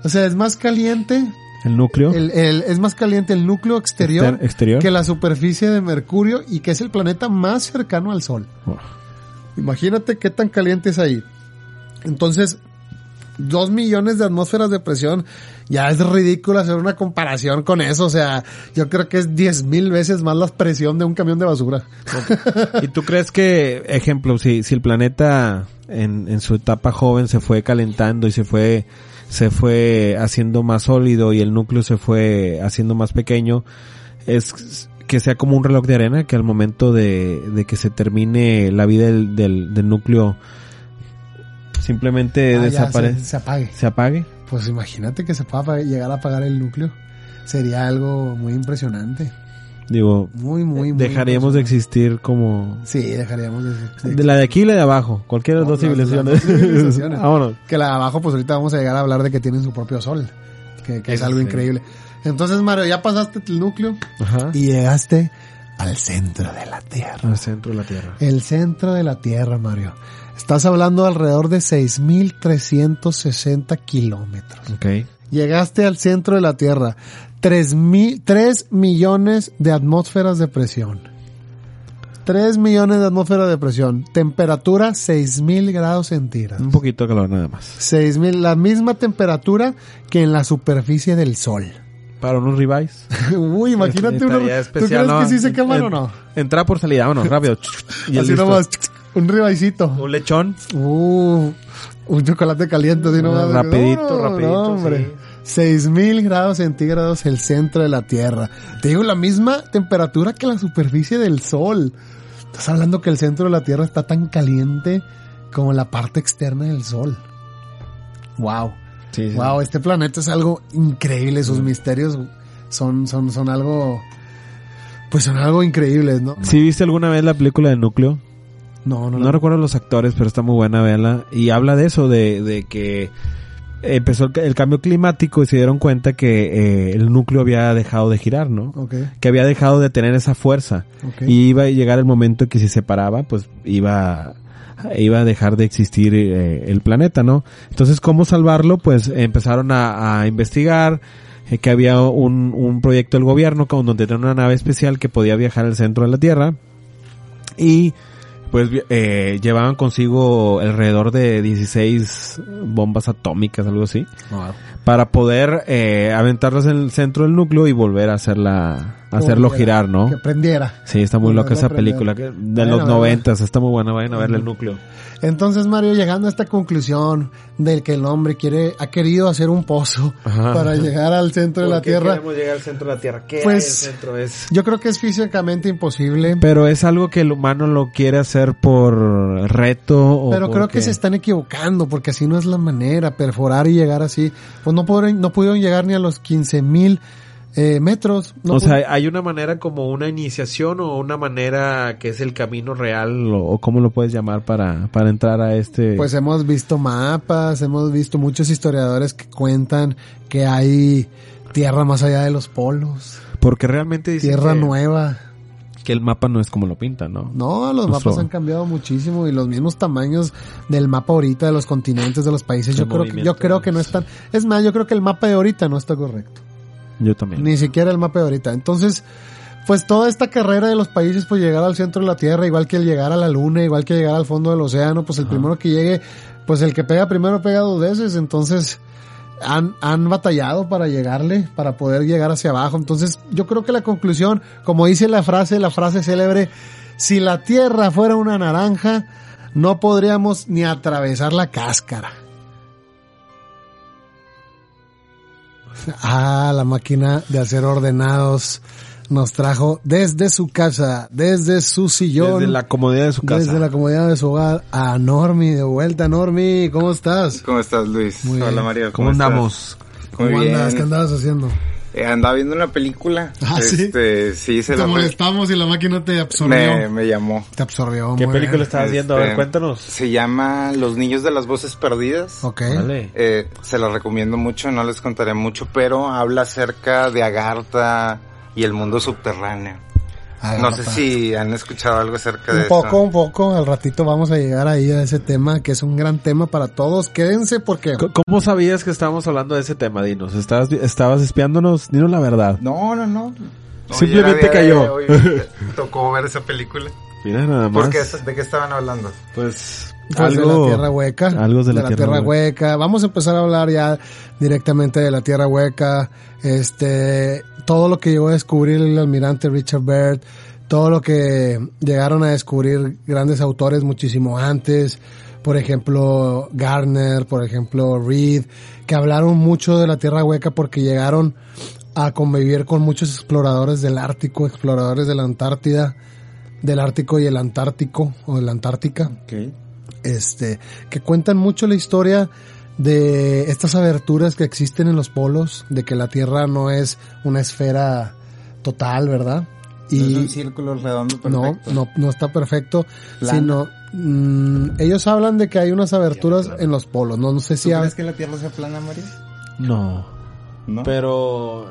O sea, es más caliente El núcleo. El, el- es más caliente el núcleo exterior, Exter- exterior. que la superficie de Mercurio y que es el planeta más cercano al Sol. Oh. Imagínate qué tan caliente es ahí. Entonces, dos millones de atmósferas de presión, ya es ridículo hacer una comparación con eso. O sea, yo creo que es diez mil veces más la presión de un camión de basura. ¿Y tú crees que, ejemplo, si, si el planeta en, su etapa joven se fue calentando y se fue, se fue haciendo más sólido y el núcleo se fue haciendo más pequeño, es que sea como un reloj de arena que al momento de, que se termine la vida del, del núcleo simplemente Ah, desaparece, se, se apague. se apague. Pues imagínate que se pueda llegar a apagar el núcleo. Sería algo muy impresionante. Digo, Muy, muy, muy dejaríamos de existir como Sí, dejaríamos de, de- de la de aquí y la de abajo, cualquiera de No, las dos las- las civilizaciones. civilizaciones. Vámonos. que la de abajo, pues ahorita vamos a llegar a hablar de que tienen su propio sol. Que, que es algo sí. increíble. Entonces, Mario, ya pasaste el núcleo Ajá. y llegaste al centro de la Tierra. Al centro de la Tierra. El centro de la Tierra, Mario. Estás hablando de alrededor de 6.360 kilómetros. Ok. Llegaste al centro de la Tierra. 3, mil, 3 millones de atmósferas de presión. 3 millones de atmósferas de presión. Temperatura 6.000 grados centígrados. Un poquito de calor nada más. 6000, la misma temperatura que en la superficie del sol. Para unos ribeyes. Uy, imagínate uno. ¿Tú crees ¿no? que sí se queman En- o no? Entrada por salida, vámonos, rápido. Y Así listo. nomás, un ribaicito. Un lechón. Uh, un chocolate caliente, así nomás. Rapidito, No, rapidito, no, hombre. 6000 grados centígrados el centro de la Tierra. Te digo, la misma temperatura que la superficie del Sol. Estás hablando que el centro de la Tierra está tan caliente como la parte externa del Sol. Wow. Sí, sí. Wow, este planeta es algo increíble, sus misterios son, son, son algo, pues son algo increíbles, ¿no? ¿Sí viste alguna vez la película de Núcleo? No, no, No, no. recuerdo los actores, pero está muy buena verla. Y habla de eso, de, de que empezó el, el cambio climático y se dieron cuenta que eh, el núcleo había dejado de girar, ¿no? Ok, Que había dejado de tener esa fuerza. Y iba a llegar el momento que si se paraba, pues iba, iba a dejar de existir eh, el planeta, ¿no? Entonces, ¿cómo salvarlo? Pues empezaron a, a investigar eh, que había un, un proyecto del gobierno con donde tenía una nave especial que podía viajar al centro de la Tierra y pues eh, llevaban consigo alrededor de 16 bombas atómicas, algo así, Wow. Para poder eh, aventarlas en el centro del núcleo y volver a hacerla, hacerlo Como girar, ¿no? Que prendiera. Sí, está muy loca a esa película. que- De Vayan los a noventas, está muy buena. Vayan a verle el núcleo. Entonces, Mario, llegando a esta conclusión del que el hombre quiere, ha querido hacer un pozo Ajá. para llegar al centro de la Tierra, llegar al centro de la Tierra? ¿Qué Pues- centro? Es... yo creo que es físicamente imposible. Pero es algo que el humano lo quiere hacer por reto o Pero creo porque- que se están equivocando porque así no es la manera, perforar y llegar así. Pues no pudieron, no pudieron llegar ni a los 15 mil eh, metros. No o sea, hay una manera como una iniciación o una manera que es el camino real o, o cómo lo puedes llamar para, para entrar a este... Pues hemos visto mapas, hemos visto muchos historiadores que cuentan que hay tierra más allá de los polos, porque realmente dicen tierra que, nueva. Que el mapa no es como lo pintan, ¿no? No, los Nuestro- mapas han cambiado muchísimo y los mismos tamaños del mapa ahorita de los continentes de los países. Yo creo que, yo creo que no es- están. Es más, yo creo que el mapa de ahorita no está correcto. Yo también. Ni siquiera el mapa de ahorita. Entonces, pues toda esta carrera de los países, pues llegar al centro de la Tierra, igual que el llegar a la Luna, igual que llegar al fondo del océano, pues el primero que llegue, pues el que pega primero pega dos veces. Entonces, han, han batallado para llegarle, para poder llegar hacia abajo. Entonces, yo creo que la conclusión, como dice la frase, la frase célebre, si la Tierra fuera una naranja, no podríamos ni atravesar la cáscara. Ah, la máquina de hacer ordenados nos trajo desde su casa, desde su sillón, Desde la comodidad de su casa. desde la comodidad de su hogar, a Normi, de vuelta, Normi, ¿cómo estás? ¿Cómo estás, Luis? Muy Hola, bien. Mario. ¿Cómo estás? andamos? ¿Cómo Muy andas? bien. ¿Qué andabas haciendo? Eh, andaba viendo una película. Ah, ¿sí? Este, sí, se Te molestamos y la máquina te absorbió. me, me llamó. Te absorbió. ¿Qué muy película bien. estabas viendo? A ver, Este, cuéntanos. Se llama Los niños de las voces perdidas. Ok. Vale. Eh, se la recomiendo mucho, no les contaré mucho, pero habla acerca de Agartha y el mundo subterráneo. No sé si han escuchado algo acerca de Un poco, eso. un poco. Al ratito vamos a llegar ahí a ese tema, que es un gran tema para todos. Quédense porque... ¿Cómo sabías que estábamos hablando de ese tema, Dinos? ¿Estabas, estabas espiándonos? Dinos la verdad. No, no, no. Simplemente Hoy era día de- cayó. hoy tocó ver esa película. Mira nada más. ¿Por qué? ¿De qué estaban hablando? Pues, Pues de la tierra hueca. algo de la tierra hueca. Vamos a empezar a hablar ya directamente de la tierra hueca. Este, todo lo que llegó a descubrir el almirante Richard Byrd, todo lo que llegaron a descubrir grandes autores muchísimo antes. Por ejemplo, Garner, por ejemplo, Reed, que hablaron mucho de la tierra hueca porque llegaron a convivir con muchos exploradores del Ártico, exploradores de la Antártida, del Ártico y el Antártico, o de la Antártica este, que cuentan mucho la historia de estas aberturas que existen en los polos, de que la Tierra no es una esfera total, ¿verdad? es un Y círculo redondo no, perfecto. no, no está perfecto, Plana. sino mm, ellos hablan de que hay unas aberturas en los polos, no, no sé ¿Tú si crees que la Tierra sea plana, María? No. No. Pero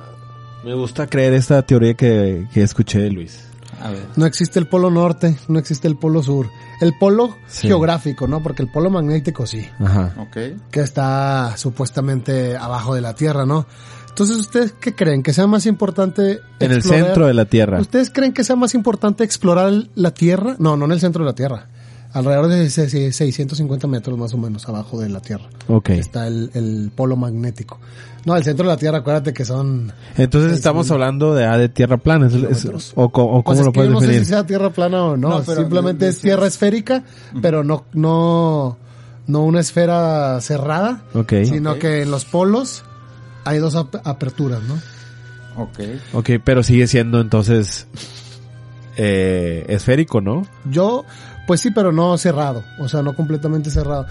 me gusta creer esta teoría que, que escuché de Luis. A ver. no existe el polo norte, no existe el polo sur, el polo Sí. geográfico, ¿no? Porque el polo magnético sí. Ajá. Ok. que está supuestamente abajo de la Tierra, ¿no? Entonces, ¿ustedes qué creen? ¿Que sea más importante En el centro de la Tierra. ¿Ustedes creen que sea más importante explorar la Tierra? No, no en el centro de la Tierra. Alrededor de se- se- 650 metros más o menos abajo de la Tierra. Ok. Está el, el polo magnético. No, el centro de la Tierra, acuérdate que son... Entonces estamos mil hablando de, ah, de tierra plana. es- o, Pues cómo es lo puedes yo no sé definir. si sea Tierra plana o no. No, pero Simplemente es tierra esférica, pero no, no, no una esfera cerrada, Ok. sino que en los polos hay dos ap- aperturas, ¿no? Ok. Ok, pero sigue siendo entonces eh, esférico, ¿no? Yo, pues sí, pero no cerrado, o sea, no completamente cerrado.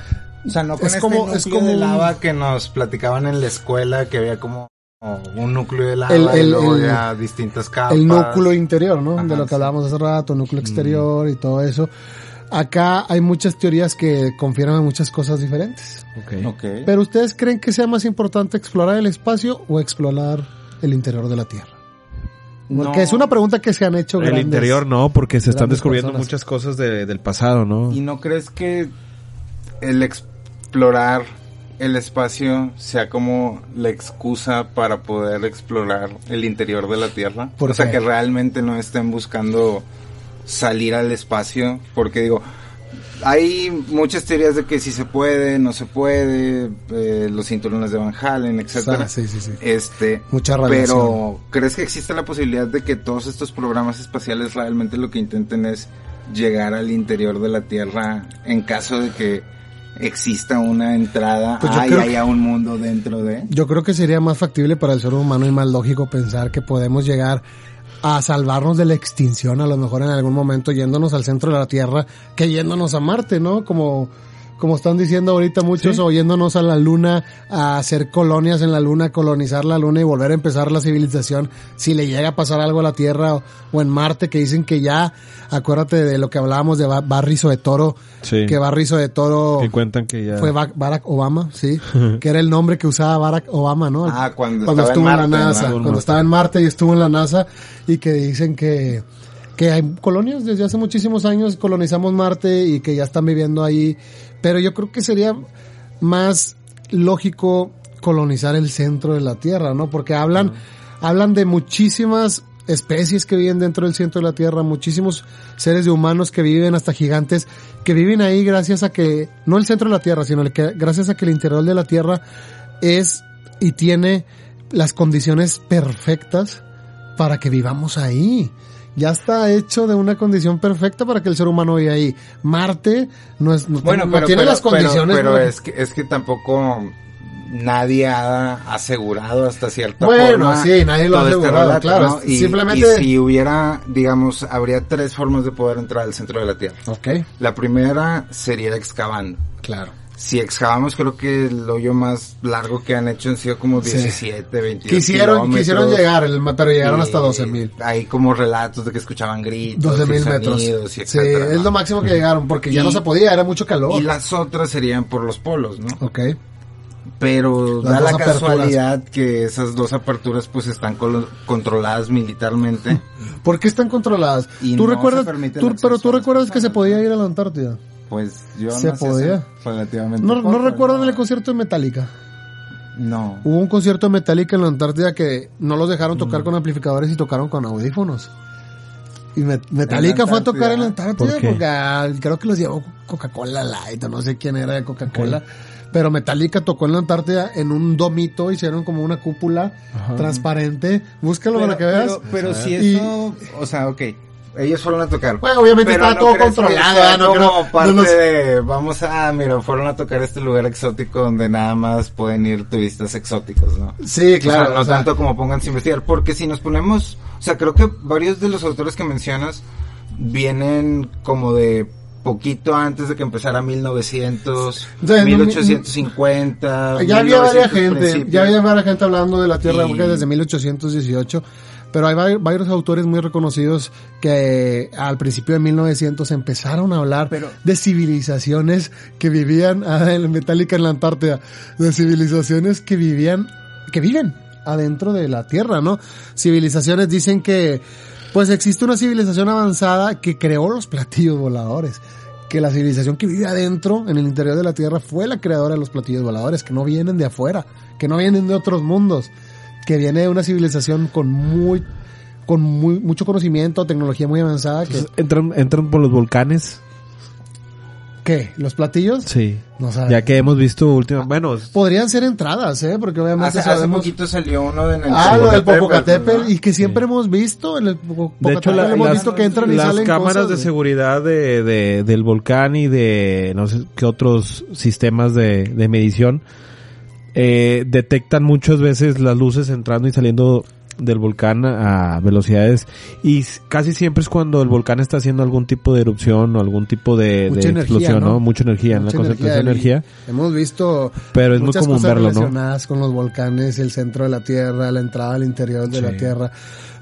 O sea, no con Es este como- núcleo es como de un- lava que nos platicaban en la escuela, que había como un núcleo de lava El- y el- luego el- ya distintas capas. El núcleo interior, ¿no? Ajá, de lo que sí. hablábamos hace rato, núcleo exterior y todo eso. Acá hay muchas teorías que confirman muchas cosas diferentes. Ok. Ok. Pero ¿ustedes creen que sea más importante explorar el espacio o explorar el interior de la Tierra? Porque No. es una pregunta que se han hecho El grandes- interior no, porque se están descubriendo personas. muchas cosas de- del pasado, ¿no? ¿Y no crees que el explorar el espacio sea como la excusa para poder explorar el interior de la Tierra? ¿Por o sea, que realmente no estén buscando salir al espacio, porque digo, hay muchas teorías de que si se puede, no se puede, eh, los cinturones de Van Halen, etcétera. Ah, sí, sí, sí. Este, Mucha radiación. pero ¿crees que existe la posibilidad de que todos estos programas espaciales realmente lo que intenten es llegar al interior de la Tierra en caso de que exista una entrada Pues y haya un mundo dentro de? Yo creo que sería más factible para el ser humano y más lógico pensar que podemos llegar a salvarnos de la extinción a lo mejor en algún momento yéndonos al centro de la Tierra que yéndonos a Marte, ¿no? Como como están diciendo ahorita muchos, Sí. o yéndonos a la Luna, a hacer colonias en la Luna, colonizar la Luna y volver a empezar la civilización, si le llega a pasar algo a la Tierra o, o en Marte, que dicen que ya, acuérdate de lo que hablábamos de Ba- Barrizo de Toro, Sí. que Barrizo de Toro Que cuentan que ya... fue Ba- Barack Obama, sí, que era el nombre que usaba Barack Obama, ¿no? Ah, cuando estaba estuvo en, Marte, la. NASA, En cuando estaba en Marte y estuvo en la NASA y que dicen que que hay colonias desde hace muchísimos años colonizamos Marte y que ya están viviendo ahí, pero yo creo que sería más lógico colonizar el centro de la Tierra, ¿no? Porque hablan hablan de muchísimas especies que viven dentro del centro de la Tierra, muchísimos seres de humanos que viven hasta gigantes que viven ahí gracias a que no el centro de la Tierra, sino que gracias a que el interior de la Tierra es y tiene las condiciones perfectas para que vivamos ahí. Ya está hecho de una condición perfecta para que el ser humano viva ahí. Marte no es no, Bueno, no pero, tiene pero- las condiciones. Pero, para- es que es que tampoco nadie ha asegurado hasta cierta Bueno, forma. sí, nadie lo ha este asegurado, claro, Y, simplemente- y si hubiera, digamos, habría tres formas de poder entrar al centro de la Tierra. Ok, La primera sería excavando. claro. Si excavamos, creo que el hoyo más largo que han hecho han sido como Sí. 17, 22 Quisieron, kilómetros. quisieron llegar, el- pero llegaron Y hasta 12 mil. Hay como relatos de que escuchaban gritos, 12 y mil metros. y Sí, es lo máximo que llegaron, porque ya no se podía, era mucho calor. Y las otras serían por los polos, ¿no? Ok. Pero Las da la aperturas. casualidad que esas dos aperturas pues están controladas militarmente. ¿Por qué están controladas? Y ¿Tú no recuerdas, tú- pero tú recuerdas que se podía ir a la Antártida? Pues yo Se hace podía. relativamente ¿No, poco, ¿no recuerdan ¿no? el concierto de Metallica? No. Hubo un concierto de Metallica en la Antártida que no los dejaron Mm. tocar con amplificadores y tocaron con audífonos. Y Me- Metallica fue a tocar en la Antártida porque ah, creo que los llevó Coca-Cola Light o no sé quién era de Coca-Cola. Pero Metallica tocó en la Antártida en un domito, hicieron como una cúpula transparente. Búscalo para que veas. Pero, pero si Y- eso, o sea, ok, ellos fueron a tocar. Bueno, obviamente Pero estaba ¿no todo controlado, sea ¿eh? no como creo- parte no nos- de, vamos a, mira, fueron a tocar este lugar exótico donde nada más pueden ir turistas exóticos, ¿no? Sí, claro. O sea, no o sea, tanto como pónganse a investigar, porque si nos ponemos, o sea, creo que varios de los autores que mencionas vienen como de poquito antes de que empezara 1900, De- 1850. Ya había 1900 varias gente, ya había varias gente hablando de la Tierra Y- desde 1818, pero hay vari- varios autores muy reconocidos que al principio de 1900 empezaron a hablar Pero- de civilizaciones que vivían ah, en Metallica en la Antártida, de civilizaciones que vivían, que viven adentro de la Tierra, ¿no? Civilizaciones dicen que pues existe una civilización avanzada que creó los platillos voladores. Que la civilización que vive adentro, en el interior de la Tierra, fue la creadora de los platillos voladores, que no vienen de afuera, que no vienen de otros mundos, que viene de una civilización con muy, con muy, mucho conocimiento, tecnología muy avanzada, que, Entonces, entran, entran por los volcanes. ¿qué? ¿Los platillos? Sí. No sabe. Ya que hemos visto última, bueno, Podrían ser entradas, ¿eh? Porque obviamente Hace, hace sabemos... poquito salió uno de en el Ah, lo del Popocatépetl, ¿no? y que siempre hemos visto, en el Popocatépetl de hecho la- hemos las, visto que entran y las salen cámaras cosas, de güey. seguridad de, de- del volcán y de no sé qué otros sistemas de, de medición eh, detectan muchas veces las luces entrando y saliendo del volcán a velocidades y casi siempre es cuando el volcán está haciendo algún tipo de erupción o algún tipo de, de Mucha energía, explosión, ¿no? ¿no? Mucha energía, en la Mucha concentración de energía, Hemos visto Pero es muy común cosas verlo, ¿no? relacionadas con los volcanes, el centro de la Tierra, la entrada al interior de la. Tierra.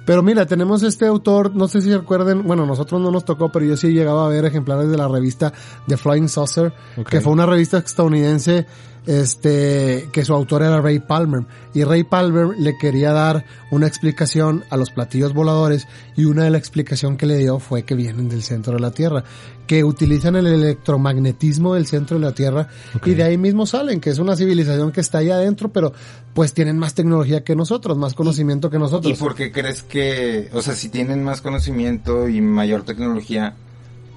Pero mira, tenemos este autor, no sé si recuerden, bueno, nosotros no nos tocó, pero yo sí llegaba a ver ejemplares de la revista The Flying Saucer, que fue una revista estadounidense, este, que su autor era Ray Palmer. Y Ray Palmer le quería dar una explicación a los platillos voladores y una de la explicación que le dio fue que vienen del centro de la Tierra, que utilizan el electromagnetismo del centro de la Tierra y de ahí mismo salen, que es una civilización que está ahí adentro, pero pues tienen más tecnología que nosotros, más conocimiento que ¿Y nosotros. por qué crees que, o sea, si tienen más conocimiento y mayor tecnología,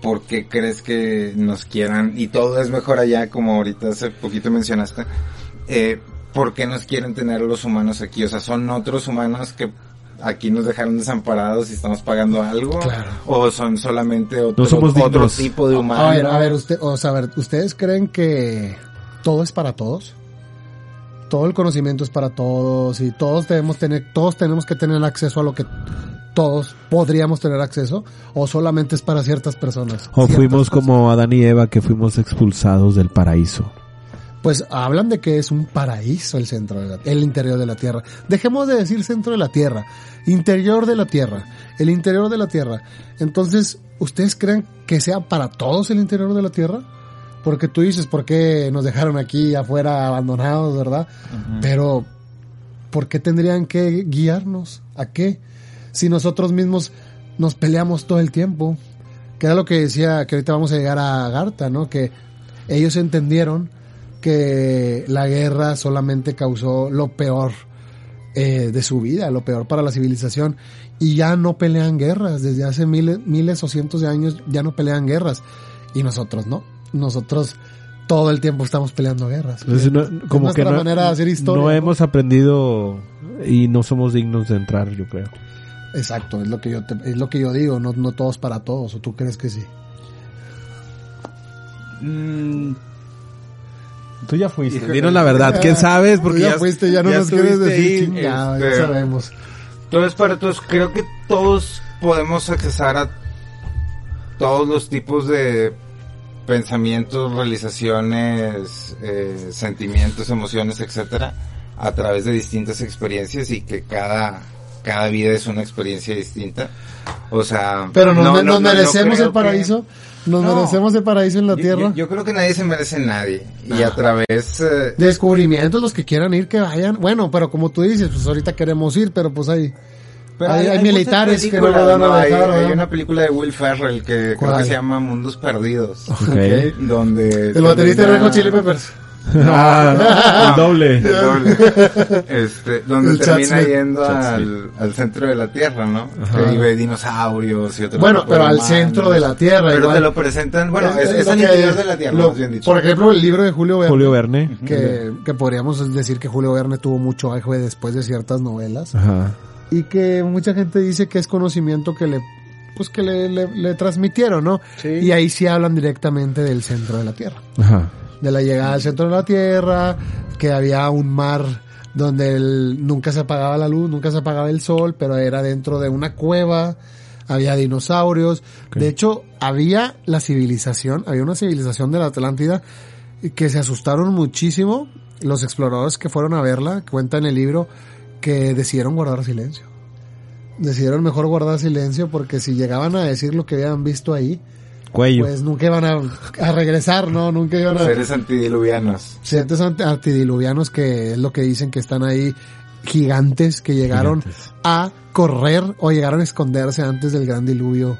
¿por qué crees que nos quieran, y todo es mejor allá, como ahorita hace poquito mencionaste, eh, ¿por qué nos quieren tener los humanos aquí? O sea, ¿son otros humanos que aquí nos dejaron desamparados y estamos pagando algo? Claro. ¿O son solamente otro, No somos otro tipo de humano? A ver, a ver, usted, o sea, a ver, ¿ustedes creen que todo es para todos? Todo el conocimiento es para todos y todos debemos tener, todos tenemos que tener acceso a lo que todos podríamos tener acceso o solamente es para ciertas personas. O Ciertas fuimos personas. como Adán y Eva que fuimos expulsados del paraíso. Pues hablan de que es un paraíso el centro de la, el interior de la Tierra. Dejemos de decir centro de la Tierra, interior de la Tierra, el interior de la Tierra. Entonces, ¿ustedes creen que sea para todos el interior de la Tierra? Porque tú dices, ¿por qué nos dejaron aquí afuera abandonados, verdad? Pero, ¿por qué tendrían que guiarnos? ¿A qué? Si nosotros mismos nos peleamos todo el tiempo. Que era lo que decía, que ahorita vamos a llegar a Garta, ¿no? Que ellos entendieron que la guerra solamente causó lo peor eh, de su vida, lo peor para la civilización, y ya no pelean guerras, desde hace miles, miles o cientos de años ya no pelean guerras, y nosotros no, nosotros todo el tiempo estamos peleando guerras. Entonces, no- Es como que nuestra no, manera de hacer historia. no ¿no? hemos aprendido y no somos dignos de entrar, yo creo. Exacto, es lo que yo te- es lo que yo digo, no, no todos para todos, o tú crees que sí. Mm, Tú ya fuiste. Dinos la verdad, ¿qué sabes? Porque ya, ya, fuiste, ya no nos quieres decir ya este, sabemos. Entonces, para todos, creo que todos podemos accesar a todos los tipos de pensamientos, realizaciones, eh, sentimientos, emociones, etcétera, a través de distintas experiencias y que cada, cada vida es una experiencia distinta. O sea, Pero nos, no- nos no- no- no merecemos el paraíso. Nos No. merecemos el paraíso en la tierra. Yo, yo creo que nadie se merece nadie. Y a través... eh, Descubrimientos, los que quieran ir, que vayan. Bueno, pero como tú dices, pues ahorita queremos ir, pero pues hay, Pero hay, militares que no lo. Hay- una película de Will Ferrell que creo que se llama Mundos Perdidos. Ok. Donde... El baterista de Red Chili Peppers. Ah, el doble. El doble. Este, donde El termina yendo al, al centro de la Tierra, ¿no? Ajá. Que vive dinosaurios y otros Bueno, pero al centro de la Tierra, Pero igual. te lo presentan, bueno, es, es al interior de la Tierra, lo- bien dicho. Por ejemplo, el libro de Julio Verne. Julio Verne. que, que podríamos decir que Julio Verne tuvo mucho auge después de ciertas novelas Ajá. y que mucha gente dice que es conocimiento que le pues que le, le- le transmitieron, ¿no? Y ahí sí hablan directamente del centro de la Tierra, Ajá. De la llegada al centro de la Tierra, que había un mar donde el- nunca se apagaba la luz, nunca se apagaba el sol, pero era dentro de una cueva, había dinosaurios, de hecho había la civilización, había una civilización de la Atlántida que se asustaron muchísimo los exploradores que fueron a verla, cuenta en el libro, que decidieron guardar silencio. Decidieron mejor guardar silencio porque si llegaban a decir lo que habían visto ahí, Cuello. pues nunca iban a, a regresar, ¿no? Nunca iban a... Seres antidiluvianos. Ciertos ant- antidiluvianos que es lo que dicen que están ahí gigantes que llegaron Gigantes. a correr o llegaron a esconderse antes del gran diluvio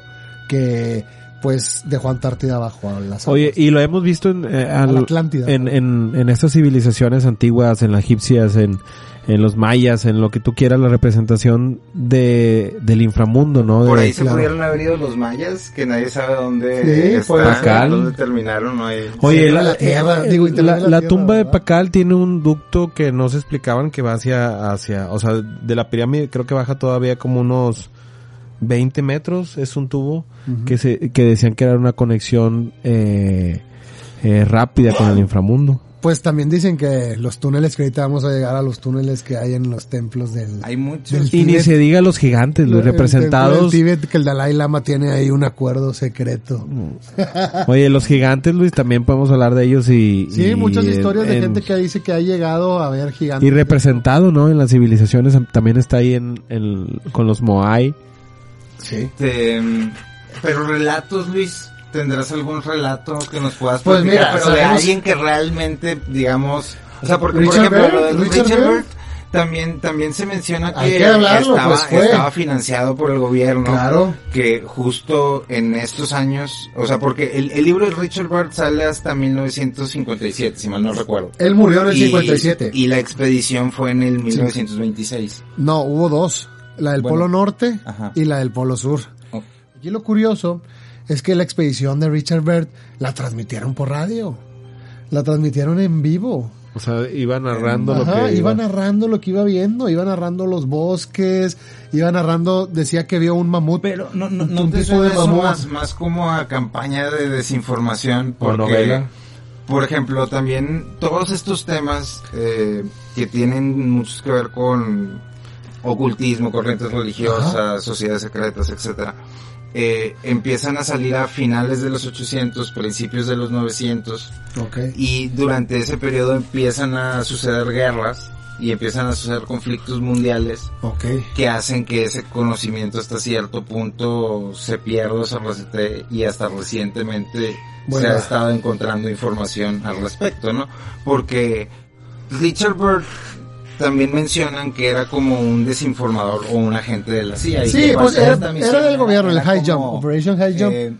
que pues dejó Antártida bajo las Oye, y lo hemos visto en, eh, al- la Atlántida. en, en, en estas civilizaciones antiguas, en las egipcias, en, en los mayas, en lo que tú quieras, la representación de, del inframundo, ¿no? Por De- ahí se claro. pudieron haber ido los mayas, que nadie sabe dónde Sí, están, pues, Pacal. dónde terminaron, no hay... Oye, Interior la, la Tierra, eh, digo, la, de la la Tierra, tumba de. Pacal tiene un ducto que no se explicaban que va hacia, hacia, o sea, de la pirámide creo que baja todavía como unos 20 metros, es un tubo que se, que decían que era una conexión eh, eh, rápida con el inframundo. Pues también dicen que los túneles que ahorita vamos a llegar a los túneles que hay en los templos del Hay muchos. Del- Y ni se diga los gigantes, los el representados. Tíbet, que el Dalai Lama tiene ahí un acuerdo secreto. Oye, los gigantes, Luis, también podemos hablar de ellos y... Sí, y muchas en- historias de en- gente que dice que ha llegado a ver gigantes. Y representado, ¿no? En las civilizaciones también está ahí en, en- con los Moai. Sí. Este, mm, pero relatos, Luis, ¿tendrás algún relato que nos puedas Pues mira, pero de alguien que realmente, digamos, o sea, porque por Richard ejemplo, Bell, lo de Richard también, también se menciona que, Hay que hablarlo, estaba, pues, fue. estaba financiado por el gobierno. Claro. Que justo en estos años, o sea, porque el, el libro de Richard Bell sale hasta 1957, si mal no recuerdo. Él murió en el Y- 57. Y la expedición fue en el 1926. No, hubo dos. La del Bueno. Polo Norte Ajá. y la del Polo Sur. Oh. Y lo curioso es que la expedición de Richard Byrd la transmitieron por radio. La transmitieron en vivo. O sea, iba narrando lo Ajá, que... iba narrando lo que iba viendo, iba narrando los bosques, iba narrando, decía que vio un mamut. Pero no, no, un no te tipo de mamut. más, más como a campaña de desinformación. Porque, novela. por ejemplo, también todos estos temas eh, que tienen muchos que ver con ocultismo, corrientes religiosas, sociedades secretas, etcétera, eh, empiezan a salir a finales de los 800, principios de los 900 Ok. y durante ese periodo empiezan a suceder guerras y empiezan a suceder conflictos mundiales Ok. que hacen que ese conocimiento hasta cierto punto se pierda se resete y hasta recientemente Bueno. se ha estado encontrando información al respecto, ¿no? Porque Richard también mencionan que era como un desinformador o un agente de la CIA. y Sí, que pues parte de era, esta era misión del gobierno, el era High como, Jump, Operation High Jump. eh,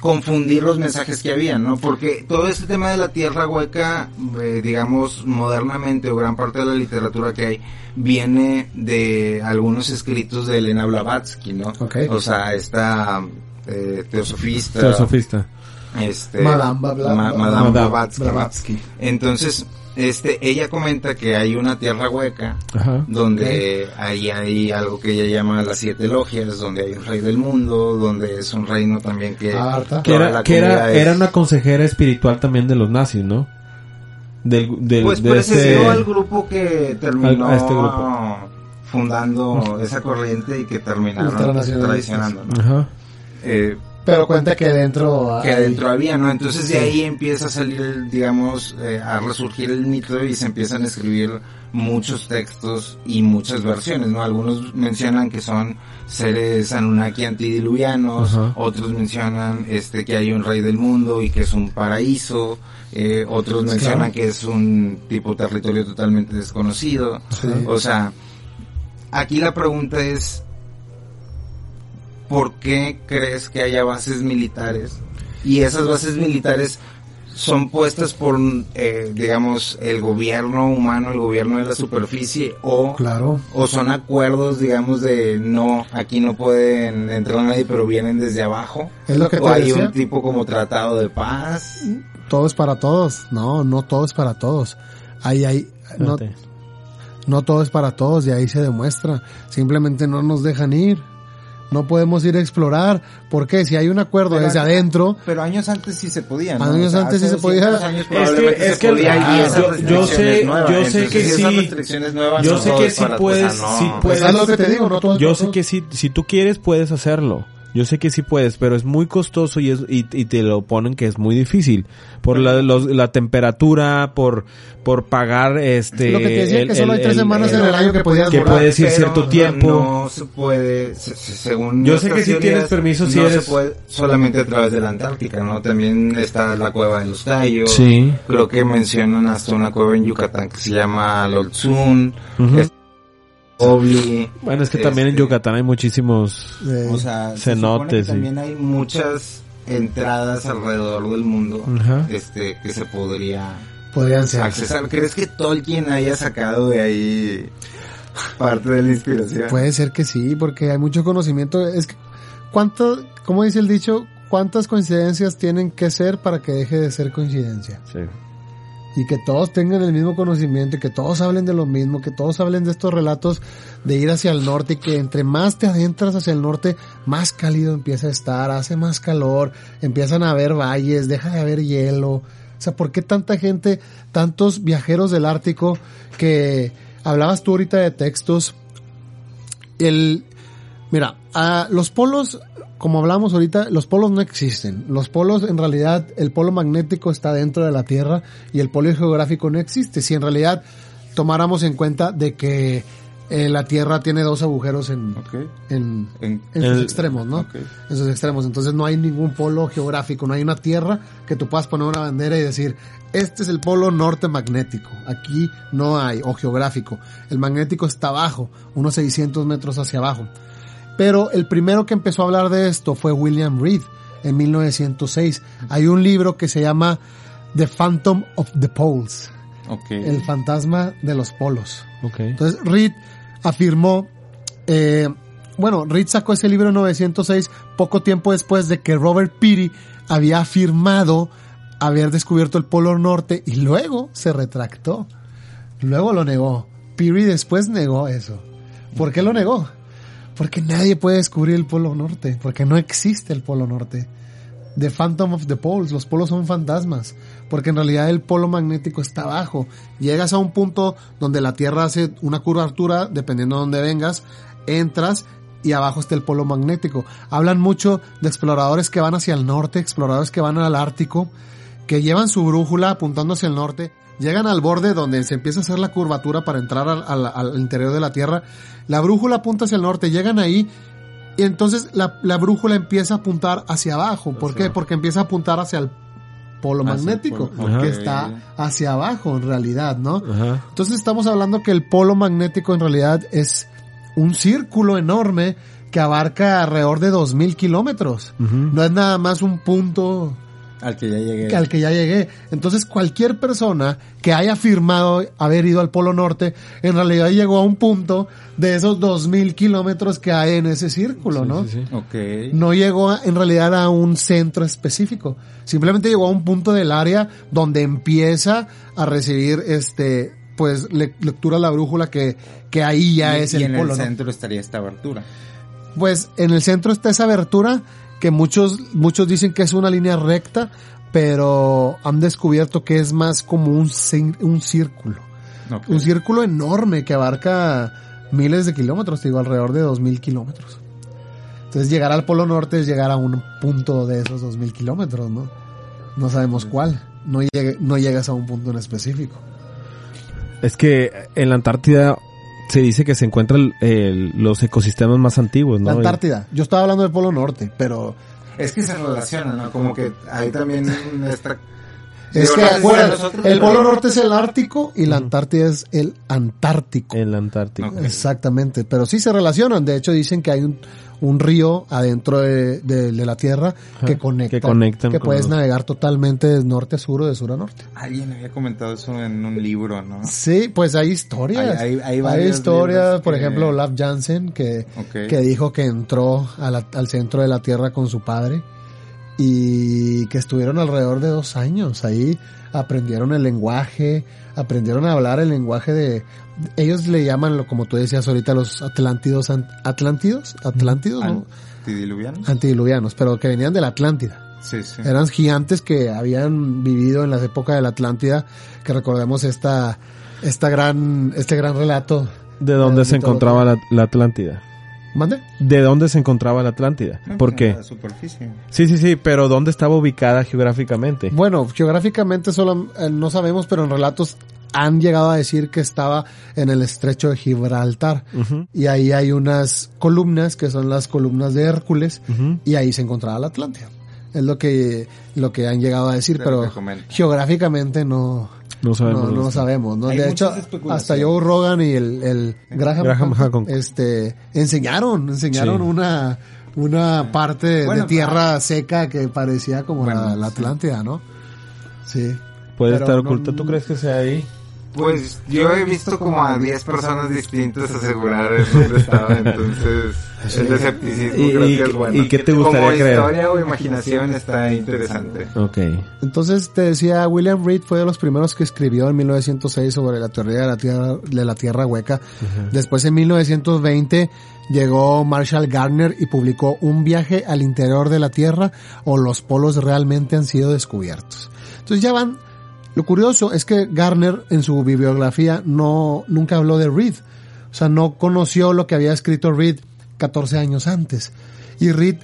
confundir los mensajes que había, ¿no? Porque todo este tema de la tierra hueca, eh, digamos, modernamente o gran parte de la literatura que hay, viene de algunos escritos de Elena Blavatsky, ¿no? Ok. O sea, esta eh, teosofista, Teosofista. este, Madame Bla- Ma- Bla- Madame Madame Blavatsky. Blavatsky. Entonces, este, ella comenta que hay una tierra hueca Ajá. donde ahí hay algo que ella llama las siete logias, donde hay un rey del mundo, donde es un reino también que... Ah. Que era, que era, es- era una consejera espiritual también de los nazis, ¿no? Del, del, Pues de este- al grupo que terminó a este grupo. fundando esa corriente y que terminaron traicionando. ¿no? Ajá. Eh, Pero cuenta que dentro... que adentro había, ¿no? Entonces de ahí empieza a salir, digamos, eh, a resurgir el mito y se empiezan a escribir muchos textos y muchas versiones, ¿no? Algunos mencionan que son seres Anunnaki antidiluvianos, Ajá. otros mencionan este que hay un rey del mundo y que es un paraíso, eh, otros mencionan Claro. que es un tipo de territorio totalmente desconocido. Sí. O sea, aquí la pregunta es, ¿por qué crees que haya bases militares? Y esas bases militares son puestas por, eh, digamos, el gobierno humano, el gobierno de la superficie, o, Claro. o son acuerdos, digamos, de no, aquí no pueden entrar nadie, pero vienen desde abajo. Es lo que o te hay decía. un tipo como tratado de paz. Todo es para todos. No, no todo es para todos. Ahí, ahí, no, no todo es para todos y ahí se demuestra. Simplemente no nos dejan ir. No podemos ir a explorar. ¿Por qué? Si hay un acuerdo Pero desde antes- adentro, Pero años antes sí se podía, ¿no? Años antes sí se podía. Años Es que- es que- podía ah, yo- yo sé- nuevas. yo sé Entonces, que si sí- nuevas yo sé que sí puedes- o sea, sí puedes- pues es lo que te digo, no todo es Yo sé que si, si tú quieres puedes hacerlo. Yo sé que sí puedes, pero es muy costoso y, es, y, y te lo ponen que es muy difícil. Por la, los- la temperatura, por, por pagar este... Lo que te decía, que solo hay tres semanas en el año que podías que volar, puedes ir Pero cierto tiempo. No se puede, se- se- según Yo sé que sí tienes permiso si no eres- se puede solamente a través de la Antártica, ¿no? También está la cueva de los Tallos. Sí. Creo que mencionan hasta una cueva en Yucatán que se llama Lolzun. Es- Bueno, es que también en este, Yucatán hay muchísimos... eh, O sea, se Cenotes, también hay muchas entradas alrededor del mundo este que se podría podrían ser. accesar. ¿Crees que Tolkien haya sacado de ahí parte de la inspiración? Puede ser que sí, porque hay mucho conocimiento. Es que, ¿cuánto, como dice el dicho, cuántas coincidencias tienen que ser para que deje de ser coincidencia? Sí. Y que todos tengan el mismo conocimiento y que todos hablen de lo mismo, que todos hablen de estos relatos de ir hacia el norte y que entre más te adentras hacia el norte, más cálido empieza a estar, hace más calor, empiezan a haber valles, deja de haber hielo. O sea, ¿por qué tanta gente, tantos viajeros del Ártico que hablabas tú ahorita de textos? El, mira, a los polos, como hablamos ahorita, los polos no existen. Los polos, en realidad, el polo magnético está dentro de la Tierra y el polo geográfico no existe. Si en realidad tomáramos en cuenta de que eh, la Tierra tiene dos agujeros en, en, En- en El- sus extremos, ¿no? En sus extremos. Entonces no hay ningún polo geográfico, no hay una tierra que tú puedas poner una bandera y decir, este es el polo norte magnético. Aquí no hay, o geográfico. El magnético está abajo, unos 600 metros hacia abajo. Pero el primero que empezó a hablar de esto fue William Reed en 1906. Hay un libro que se llama The Phantom of the Poles, Ok. el fantasma de los polos. Ok. Entonces Reed afirmó, eh, bueno, Reed sacó ese libro en 906 poco tiempo después de que Robert Peary había afirmado haber descubierto el Polo Norte y luego se retractó. Luego lo negó. Peary después negó eso. ¿Por qué lo negó? Porque nadie puede descubrir el Polo Norte, porque no existe el Polo Norte. The Phantom of the Poles, los polos son fantasmas, porque en realidad el polo magnético está abajo. Llegas a un punto donde la Tierra hace una curvatura, dependiendo de dónde vengas, entras y abajo está el polo magnético. Hablan mucho de exploradores que van hacia el norte, exploradores que van al Ártico, que llevan su brújula apuntando hacia el norte, llegan al borde donde se empieza a hacer la curvatura para entrar al, al- al interior de la Tierra, la brújula apunta hacia el norte, llegan ahí y entonces la, la brújula empieza a apuntar hacia abajo. ¿Por qué? Porque empieza a apuntar hacia el polo Hacia el magnético, polo. que está hacia abajo en realidad, ¿no? Ajá. Entonces estamos hablando que el polo magnético en realidad es un círculo enorme que abarca alrededor de 2000 kilómetros. No es nada más un punto Al que ya llegué. al que ya llegué. Entonces cualquier persona que haya afirmado haber ido al Polo Norte, en realidad llegó a un punto de esos 2000 kilómetros que hay en ese círculo, ¿no? Sí, sí. No llegó a- en realidad a un centro específico. Simplemente llegó a un punto del área donde empieza a recibir este pues le- lectura a la brújula que, que ahí ya Y- es y el en polo, el ¿no? centro estaría esta abertura. Pues en el centro está esa abertura que muchos, muchos dicen que es una línea recta, pero han descubierto que es más como un, un círculo. Un círculo enorme que abarca miles de kilómetros, digo, alrededor de dos mil kilómetros. Entonces llegar al Polo Norte es llegar a un punto de esos 2.000 kilómetros, ¿no? No sabemos cuál. No, llegue- no llegas a un punto en específico. Es que en la Antártida se dice que se encuentran el- los ecosistemas más antiguos, ¿no? La Antártida. Yo estaba hablando del Polo Norte, pero Es que se relaciona, ¿no? Como que hay también esta... es que el Polo Norte es el Ártico y la Antártida es el Antártico. En la Antártica. Ok. Exactamente, pero sí se relacionan. De hecho, dicen que hay un, un río adentro de, de- de la Tierra que conecta, que conectan que puedes los- navegar totalmente de norte a sur o de sur a norte. Alguien había comentado eso en un libro, ¿no? Sí, pues hay historias. Hay- hay- hay historias, por que- ejemplo, Olaf Jansen, que, que dijo que entró a la- al centro de la Tierra con su padre y que estuvieron alrededor de dos años ahí, aprendieron el lenguaje, aprendieron a hablar el lenguaje de... Ellos le llaman, lo como tú decías ahorita, los atlántidos, atlántidos, atlántidos, ¿no? ¿Antidiluvianos? Antidiluvianos, pero que venían de la Atlántida. Sí, sí. Eran gigantes que habían vivido en las épocas de la Atlántida, que recordemos esta, esta gran, este gran relato. ¿De dónde de se encontraba la, la Atlántida? ¿Mande? ¿De dónde se encontraba la Atlántida? No, ¿Por qué? La superficie. Sí, sí, sí, pero ¿dónde estaba ubicada geográficamente? Bueno, geográficamente solo eh, no sabemos, pero en relatos han llegado a decir que estaba en el estrecho de Gibraltar. Y ahí hay unas columnas que son las columnas de Hércules y ahí se encontraba la Atlántida. Es lo que, lo que han llegado a decir, pero geográficamente no, No sabemos. no, sabemos, ¿no? Hay De hecho, hasta Joe Rogan y el, el Graham, Graham Hancock, este, enseñaron, enseñaron Sí. una, una parte de- Bueno, de tierra seca que parecía como Bueno, la, la sí. Atlántida, ¿no? Sí. Puede Pero estar no- oculta. ¿Tú crees que sea ahí? Pues yo he visto como a 10 personas distintas asegurar en dónde estaba, entonces el escepticismo ¿Y- creo que qué- es bueno. y qué te gustaría como creer? historia o imaginación está interesante. Ok. Entonces te decía, William Reed fue de los primeros que escribió en 1906 sobre la teoría de la tierra, de la tierra hueca. Después en 1920 llegó Marshall Gardner y publicó Un viaje al interior de la tierra o los polos realmente han sido descubiertos. Entonces ya van, lo curioso es que Gardner en su bibliografía no, nunca habló de Reed. O sea, no conoció lo que había escrito Reed 14 años antes. Y Reed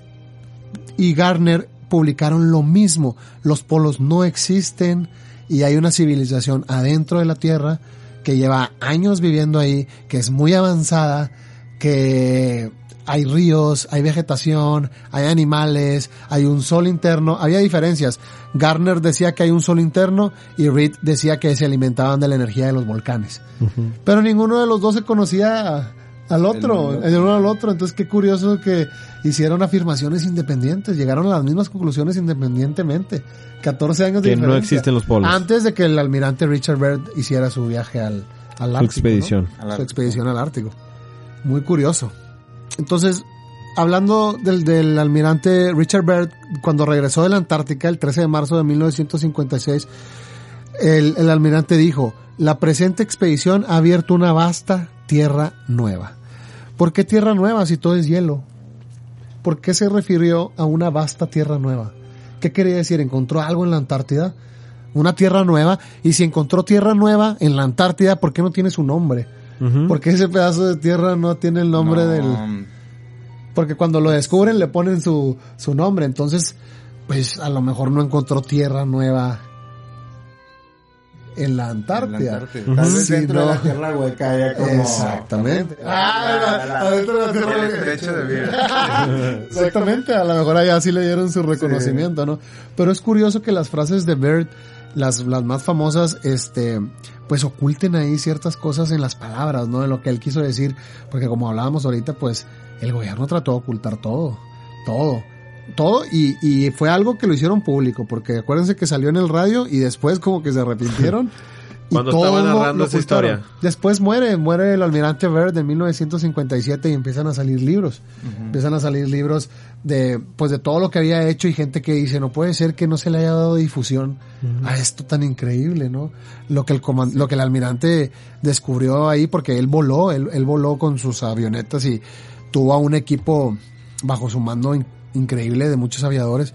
y Gardner publicaron lo mismo. Los polos no existen y hay una civilización adentro de la Tierra que lleva años viviendo ahí, que es muy avanzada, que hay ríos, hay vegetación, hay animales, hay un sol interno, había diferencias. Gardner decía que hay un sol interno y Reed decía que se alimentaban de la energía de los volcanes. Pero ninguno de los dos se conocía al otro, El el uno al otro. Entonces qué curioso que hicieron afirmaciones independientes, llegaron a las mismas conclusiones independientemente. 14 años de Que no existen los polos. Antes de que el almirante Richard Byrd hiciera su viaje al, al Su Ártico. expedición. ¿no? Al Su Ártico. expedición al Ártico. Muy curioso. Entonces, hablando del, del almirante Richard Byrd, cuando regresó de la Antártica el 13 de marzo de 1956, el, el almirante dijo, la presente expedición ha abierto una vasta tierra nueva. ¿Por qué tierra nueva si todo es hielo? ¿Por qué se refirió a una vasta tierra nueva? ¿Qué quería decir? ¿Encontró algo en la Antártida? Una tierra nueva. Y si encontró tierra nueva en la Antártida, ¿por qué no tiene su nombre? Ujú. ¿Por qué ese pedazo de tierra no tiene el nombre No, del...? Porque cuando lo descubren le ponen su, su nombre. Entonces, pues a lo mejor no encontró tierra nueva en la Antártida. en la Antártida. Tal vez Sí, dentro de la tierra hueca haya como... Exactamente. Ah, adentro de la tierra hueca. de. Exactamente, a lo mejor allá sí le dieron su reconocimiento, ¿no? Pero es curioso que las frases de Bert, las, las más famosas, este, pues oculten ahí ciertas cosas en las palabras, ¿no? En lo que él quiso decir, porque como hablábamos ahorita, pues el gobierno trató de ocultar todo, todo. Todo y, y fue algo que lo hicieron público, porque acuérdense que salió en el radio y después como que se arrepintieron. Cuando todo estaba narrando esa historia. Después muere, muere el almirante Byrd en 1957 y empiezan a salir libros. Empiezan a salir libros de, pues de todo lo que había hecho y gente que dice, no puede ser que no se le haya dado difusión a esto tan increíble, ¿no? Lo que el lo que el almirante descubrió ahí, porque él voló, él, él voló con sus avionetas y tuvo a un equipo bajo su mando in- increíble de muchos aviadores,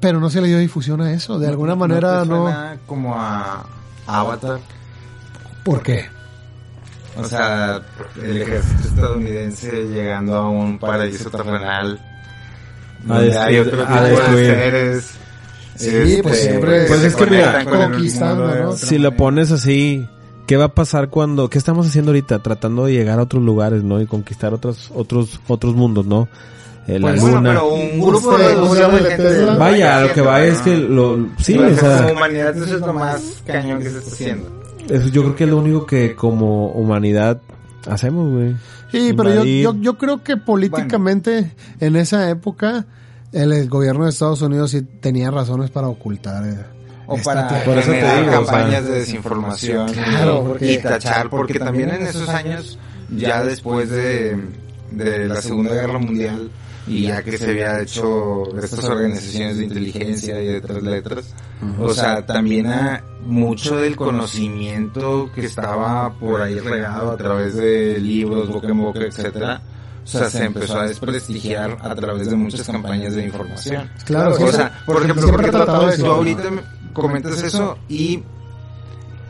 pero no se le dio difusión a eso, de alguna manera no. suena como a Avatar. ¿Por qué? O sea, el ejército estadounidense llegando a un paraíso terrenal. A donde destruir- hay otro a tipo de destruir. seres. Sí, pues siempre Pues es que mira, conquistando, ¿no? Si lo pones así, ¿qué va a pasar cuando, qué estamos haciendo ahorita? Tratando de llegar a otros lugares, ¿no? Y conquistar otros, otros, otros mundos, ¿no? Eh, la Pues, bueno, pero un grupo Usted, de ¿cómo se llama el de gente-? Vaya, lo que va es que lo, sí, Pero o sea, como humanidad eso es lo más cañón que se está haciendo. eso yo creo que es lo único que como humanidad hacemos, güey. Sí, pero yo, yo, yo creo que políticamente en esa época el, el gobierno de Estados Unidos sí tenía razones para ocultar. eh, O para. Por eso te digo, o sea, campañas de desinformación Claro, y- porque- y tachar, porque también en esos años, ya después de, de la Segunda Guerra Mundial, y ya que se había hecho estas organizaciones de inteligencia y de tres letras, o sea, también a mucho del conocimiento que estaba por ahí regado a través de libros, boca en boca, etcétera, o sea, se empezó a desprestigiar a través de muchas campañas de información. Claro, o sea, por ejemplo, porque tú ahorita me comentas eso y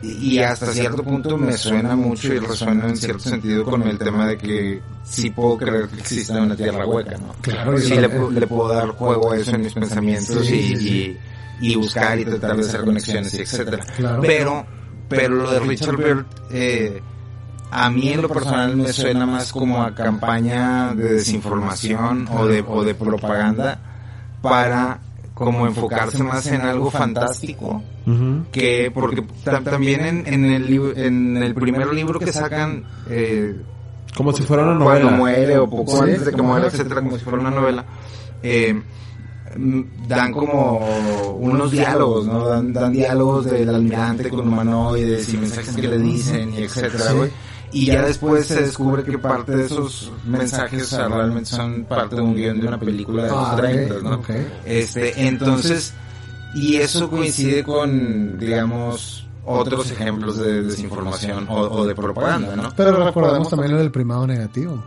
y hasta cierto punto me suena mucho y resuena en cierto sentido con el tema de que sí puedo creer que existe una tierra hueca, ¿no? Claro, sí yo le, le puedo dar juego a eso en mis pensamientos Sí, y, sí, sí. y, y buscar y tratar de hacer conexiones y etcétera. Claro. Pero, pero lo de Richard Byrd, eh, a mí en lo personal me suena más como a campaña de desinformación o de, o de propaganda para como enfocarse más en algo fantástico que porque tam- también en, en el en el primer libro que sacan eh, Como si fuera una cuando novela. muere o poco Sí, antes de que muera, era. etcétera, como si fuera una novela, eh, dan como unos diálogos, ¿no? Dan, dan diálogos del almirante con humanoides y mensajes que le dicen y etcétera, Sí. Y ya después se descubre que parte de esos mensajes o sea, realmente son parte de un guion de una película de los Ah, ok, 30, ¿no? ok. Este, entonces, y eso coincide con, digamos, otros ejemplos de desinformación o, o de propaganda, ¿no? Pero recordemos también lo del primado negativo.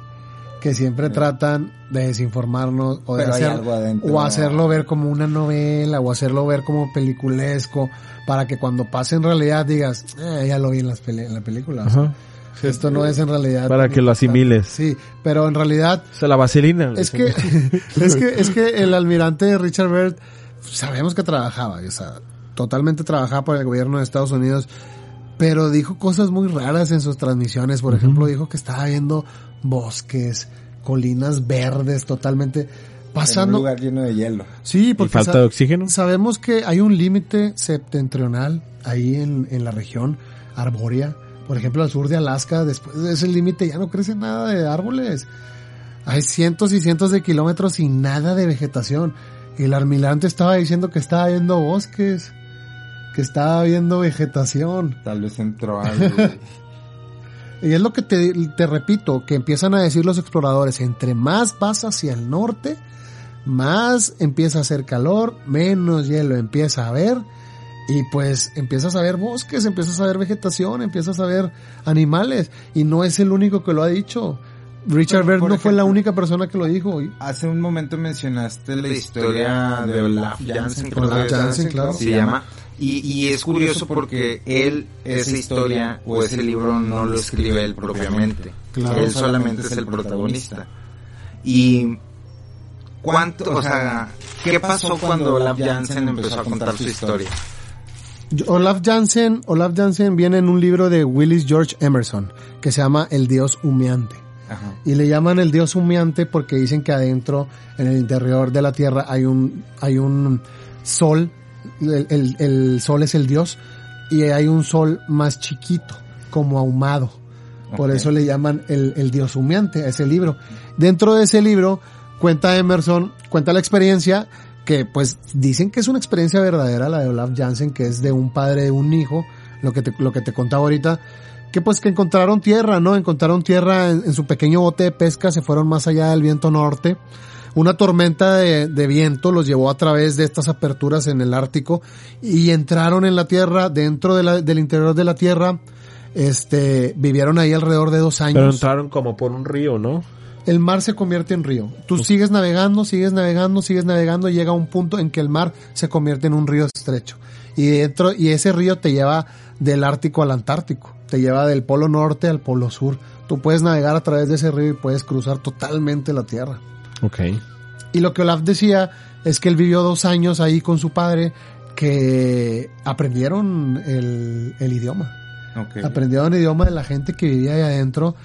Que siempre tratan de desinformarnos o de hacer, algo adentro. o hacerlo ver como una novela o hacerlo ver como peliculesco para que cuando pase en realidad digas, eh, ya lo vi en, las peli- en la película. o sea, Ajá. Esto no es en realidad. Para que lo asimiles. Sí, pero en realidad O sea, la vaselina. es que, es que, es que el almirante Richard Byrd, sabemos que trabajaba, o sea, totalmente trabajaba para el gobierno de Estados Unidos, pero dijo cosas muy raras en sus transmisiones. Por ejemplo, dijo que estaba viendo bosques, colinas verdes, totalmente En un pasando. lugar lleno de hielo. Sí, Y porque falta sa- de oxígeno. sabemos que hay un límite septentrional ahí en, en la región arbórea. Por ejemplo, al sur de Alaska, después de ese límite ya no crece nada de árboles. Hay cientos y cientos de kilómetros sin nada de vegetación. Y el almirante estaba diciendo que estaba viendo bosques, que estaba viendo vegetación. Tal vez entró algo. Y es lo que te, te repito, que empiezan a decir los exploradores, entre más vas hacia el norte, más empieza a hacer calor, menos hielo empieza a haber, y pues empiezas a ver bosques, empiezas a ver vegetación, empiezas a ver animales, y no es el único que lo ha dicho. Richard por no fue la única persona que lo dijo. y- Hace un momento mencionaste la historia de Olaf Jansen, creo Olaf que Jansen, claro. se llama. Y, y es curioso porque él, esa historia o ese libro no lo escribe él propiamente. Claro. Él solamente es el protagonista. Y cuánto, o sea, ¿qué pasó cuando Olaf Jansen empezó a contar su historia? Olaf Jansen, Olaf Jansen viene en un libro de Willis George Emerson, que se llama El Dios Humeante. Ajá. Y le llaman el dios humeante porque dicen que adentro, en el interior de la tierra, hay un, hay un sol, el, el- el sol es el dios, y hay un sol más chiquito, como ahumado. Por eso le llaman el, el dios humeante a ese libro. Dentro de ese libro, cuenta Emerson, cuenta la experiencia, que pues dicen que es una experiencia verdadera, la de Olaf Jansen, que es de un padre de un hijo, lo que te, lo que te contaba ahorita, que pues que encontraron tierra, ¿no? Encontraron tierra en, en su pequeño bote de pesca, se fueron más allá del viento norte. Una tormenta de, de viento los llevó a través de estas aperturas en el Ártico y entraron en la tierra, dentro de la- del interior de la tierra, este, vivieron ahí alrededor de dos años Pero entraron como por un río, ¿no? El mar se convierte en río. Tú sigues navegando, sigues navegando, sigues navegando y llega un punto en que el mar se convierte en un río estrecho. Y dentro, y ese río te lleva del Ártico al Antártico. Te lleva del polo norte al polo sur. Tú puedes navegar a través de ese río y puedes cruzar totalmente la tierra. Ok. Y lo que Olaf decía es que él vivió dos años ahí con su padre que aprendieron el, el idioma. Ok. Aprendieron el idioma de la gente que vivía ahí adentro,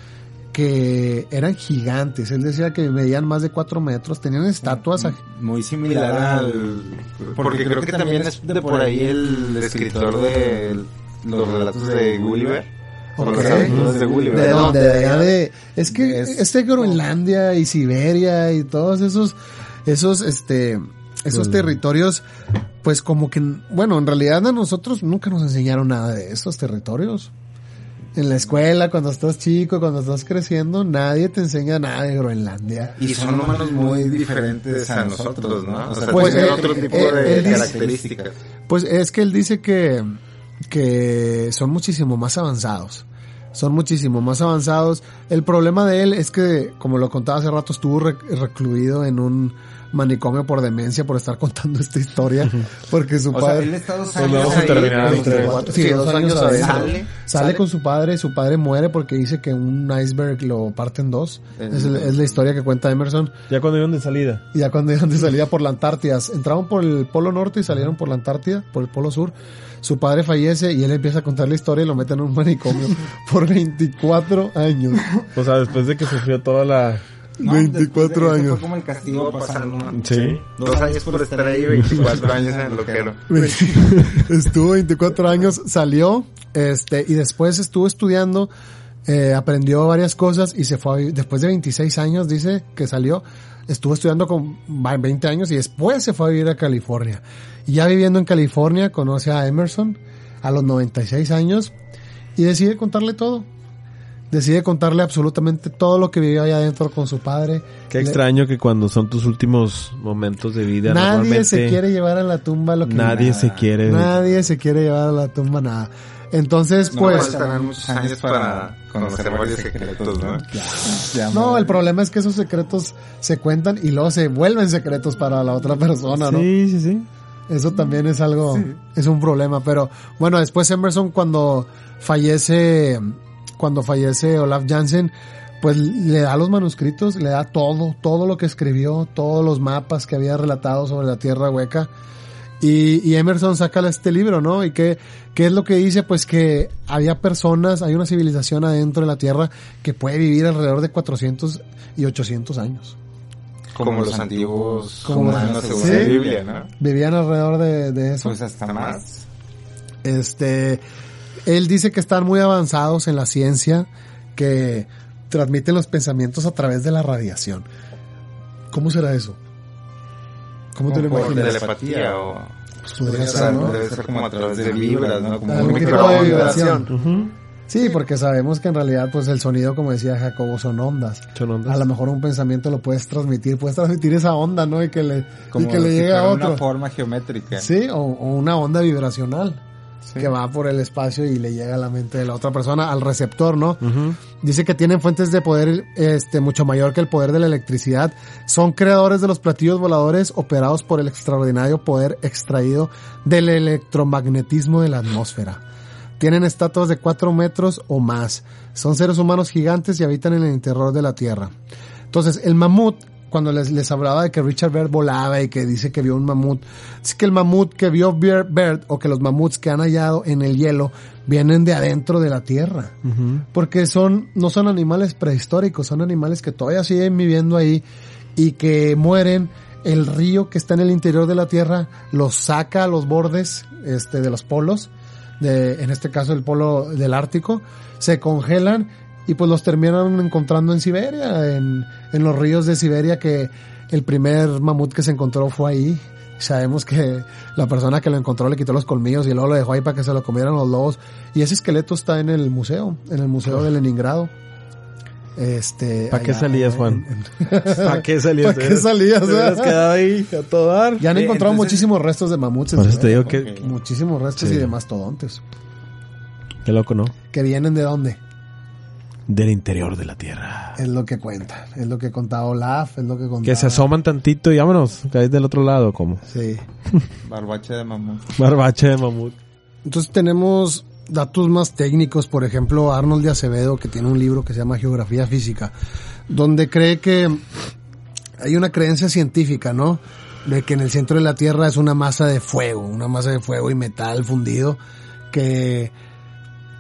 que eran gigantes. Él decía que medían más de cuatro metros, tenían estatuas. a- Muy similar al... Porque creo que también es de por ahí el escritor de los relatos de Gulliver. O los Ok. aventuras de Gulliver. ¿De. De de... Es que Es- este Groenlandia y Siberia y todos esos, esos, este, esos territorios, pues como que, bueno, en realidad a nosotros nunca nos enseñaron nada de esos territorios. En la escuela, cuando estás chico, cuando estás creciendo, nadie te enseña nada de Groenlandia. Y son humanos muy diferentes a nosotros, ¿no? O sea, Pues, tienen eh, otro eh, tipo eh, de dice- características. Pues es que él dice que, que son muchísimo más avanzados. Son muchísimo más avanzados. El problema de él es que, como lo contaba hace rato, estuvo rec- recluido en un manicomio por demencia por estar contando esta historia. Porque su O sea, padre... él está dos años vamos a ahí, terminar pero- entre- Cuatro- Sí, sí, dos dos años años adentro. sale. Sale con su padre, su padre muere porque dice que un iceberg lo parte en dos. Es, el- es la historia que cuenta Emerson. Ya cuando iban de salida. Ya cuando iban de salida por la Antártida, entraron por el polo norte y salieron por la Antártida, por el polo sur. Su padre fallece y él empieza a contar la historia y lo meten en un manicomio por 24 años. O sea, después de que sufrió toda la... No, 24 después de- ese años. Fue como el castigo pasando. Sí. Dos años por estar ahí, 24 años en el loquero. estuvo 24 años, salió, este, y después estuvo estudiando, eh, aprendió varias cosas y se fue a vivir- después de 26 años, dice que salió, estuvo estudiando con va- 20 años y después se fue a vivir a California. Y ya viviendo en California conoce a Emerson a los 96 años y decide contarle todo. Decide contarle absolutamente todo lo que vivió allá adentro con su padre. Qué Le- extraño que cuando son tus últimos momentos de vida, Nadie se quiere llevar a la tumba lo que nadie se quiere. Nadie se quiere llevar a la tumba nada. Entonces, No pues, muchos años para conocer varios secretos, ¿no? El problema es que esos secretos se cuentan y luego se vuelven secretos para la otra persona, ¿no? Sí, sí, sí. Eso también es algo, es un problema. Pero bueno, después Emerson cuando fallece, cuando fallece Olaf Jansen, pues le da los manuscritos, le da todo, todo lo que escribió, todos los mapas que había relatado sobre la Tierra Hueca. Y, y Emerson saca este libro, ¿no? Y qué, qué es lo que dice, pues que había personas, hay una civilización adentro de la Tierra que puede vivir alrededor de 400 y 800 años. Como los antiguos Como- humanos según ¿Sí? la Biblia, ¿no? Vivían alrededor de, de eso. Pues hasta más. Este, él dice que están muy avanzados en la ciencia, que transmiten los pensamientos a través de la radiación. ¿Cómo será eso? ¿Cómo te lo imaginas? telepatía o... Pues podría ser, ¿no? Debe ser como a través de vibras, ¿no? Como un tipo de vibración. Sí, porque sabemos que en realidad, pues el sonido, como decía Jacobo, son ondas. Son ondas. A lo mejor un pensamiento lo puedes transmitir, puedes transmitir esa onda, ¿no? Y que le, y Como que le si llegue a otro. una forma geométrica. Sí, o, o una onda vibracional Sí. que va por el espacio y le llega a la mente de la otra persona, al receptor, ¿no? Dice que tienen fuentes de poder este mucho mayor que el poder de la electricidad. Son creadores de los platillos voladores operados por el extraordinario poder extraído del electromagnetismo de la atmósfera. Tienen estatuas de 4 metros o más. Son seres humanos gigantes y habitan en el interior de la Tierra. Entonces, el mamut, cuando les, les hablaba de que Richard Baird volaba y que dice que vio un mamut, es que el mamut que vio Baird, o que los mamuts que han hallado en el hielo vienen de adentro de la Tierra. Porque son no son animales prehistóricos, son animales que todavía siguen viviendo ahí y que mueren. El río que está en el interior de la Tierra los saca a los bordes este de los polos, de en este caso el polo del Ártico, se congelan y pues los terminan encontrando en Siberia, en, en los ríos de Siberia que el primer mamut que se encontró fue ahí. Sabemos que la persona que lo encontró le quitó los colmillos y luego lo dejó ahí para que se lo comieran los lobos. Y ese esqueleto está en el museo, en el museo de Leningrado. Este, ¿Pa' qué salías, Juan? ¿Para qué salías? ¿Pa' qué salías, Te eh? quedado ahí a todo dar. ya han encontrado entonces- muchísimos restos de mamuts. Por eso te digo que... Muchísimos restos Sí. y de mastodontes. Qué loco, ¿no? ¿Que vienen de dónde? Del interior de la tierra. Es lo que cuenta. Es lo que contaba Olaf, es lo que contaba. Que se asoman tantito y vámonos. Caes del otro lado, como. Sí. Barbacha de mamón. Barbache de mamut. Entonces tenemos datos más técnicos, por ejemplo, Arnold de Acevedo, que tiene un libro que se llama Geografía Física, donde cree que hay una creencia científica, ¿no? De que en el centro de la Tierra es una masa de fuego, una masa de fuego y metal fundido, que,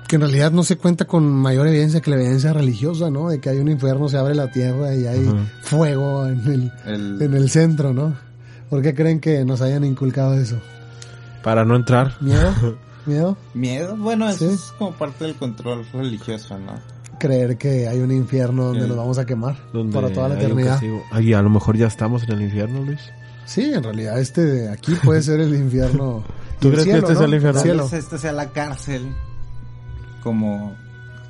que en realidad no se cuenta con mayor evidencia que la evidencia religiosa, ¿no? De que hay un infierno, se abre la Tierra y hay fuego en el, El- en el centro, ¿no? ¿Por qué creen que nos hayan inculcado eso? Para no entrar. ¿Miedo? ¿Miedo? Miedo, bueno, eso Sí. es como parte del control religioso, ¿no? Creer que hay un infierno donde El- nos vamos a quemar para toda la eternidad. Ay, a lo mejor ya estamos en el infierno, Luis. Sí, en realidad este de aquí puede ser el infierno. ¿Tú crees que cielo, este es ¿no? el infierno? Cielo. Tal vez esta sea la cárcel, como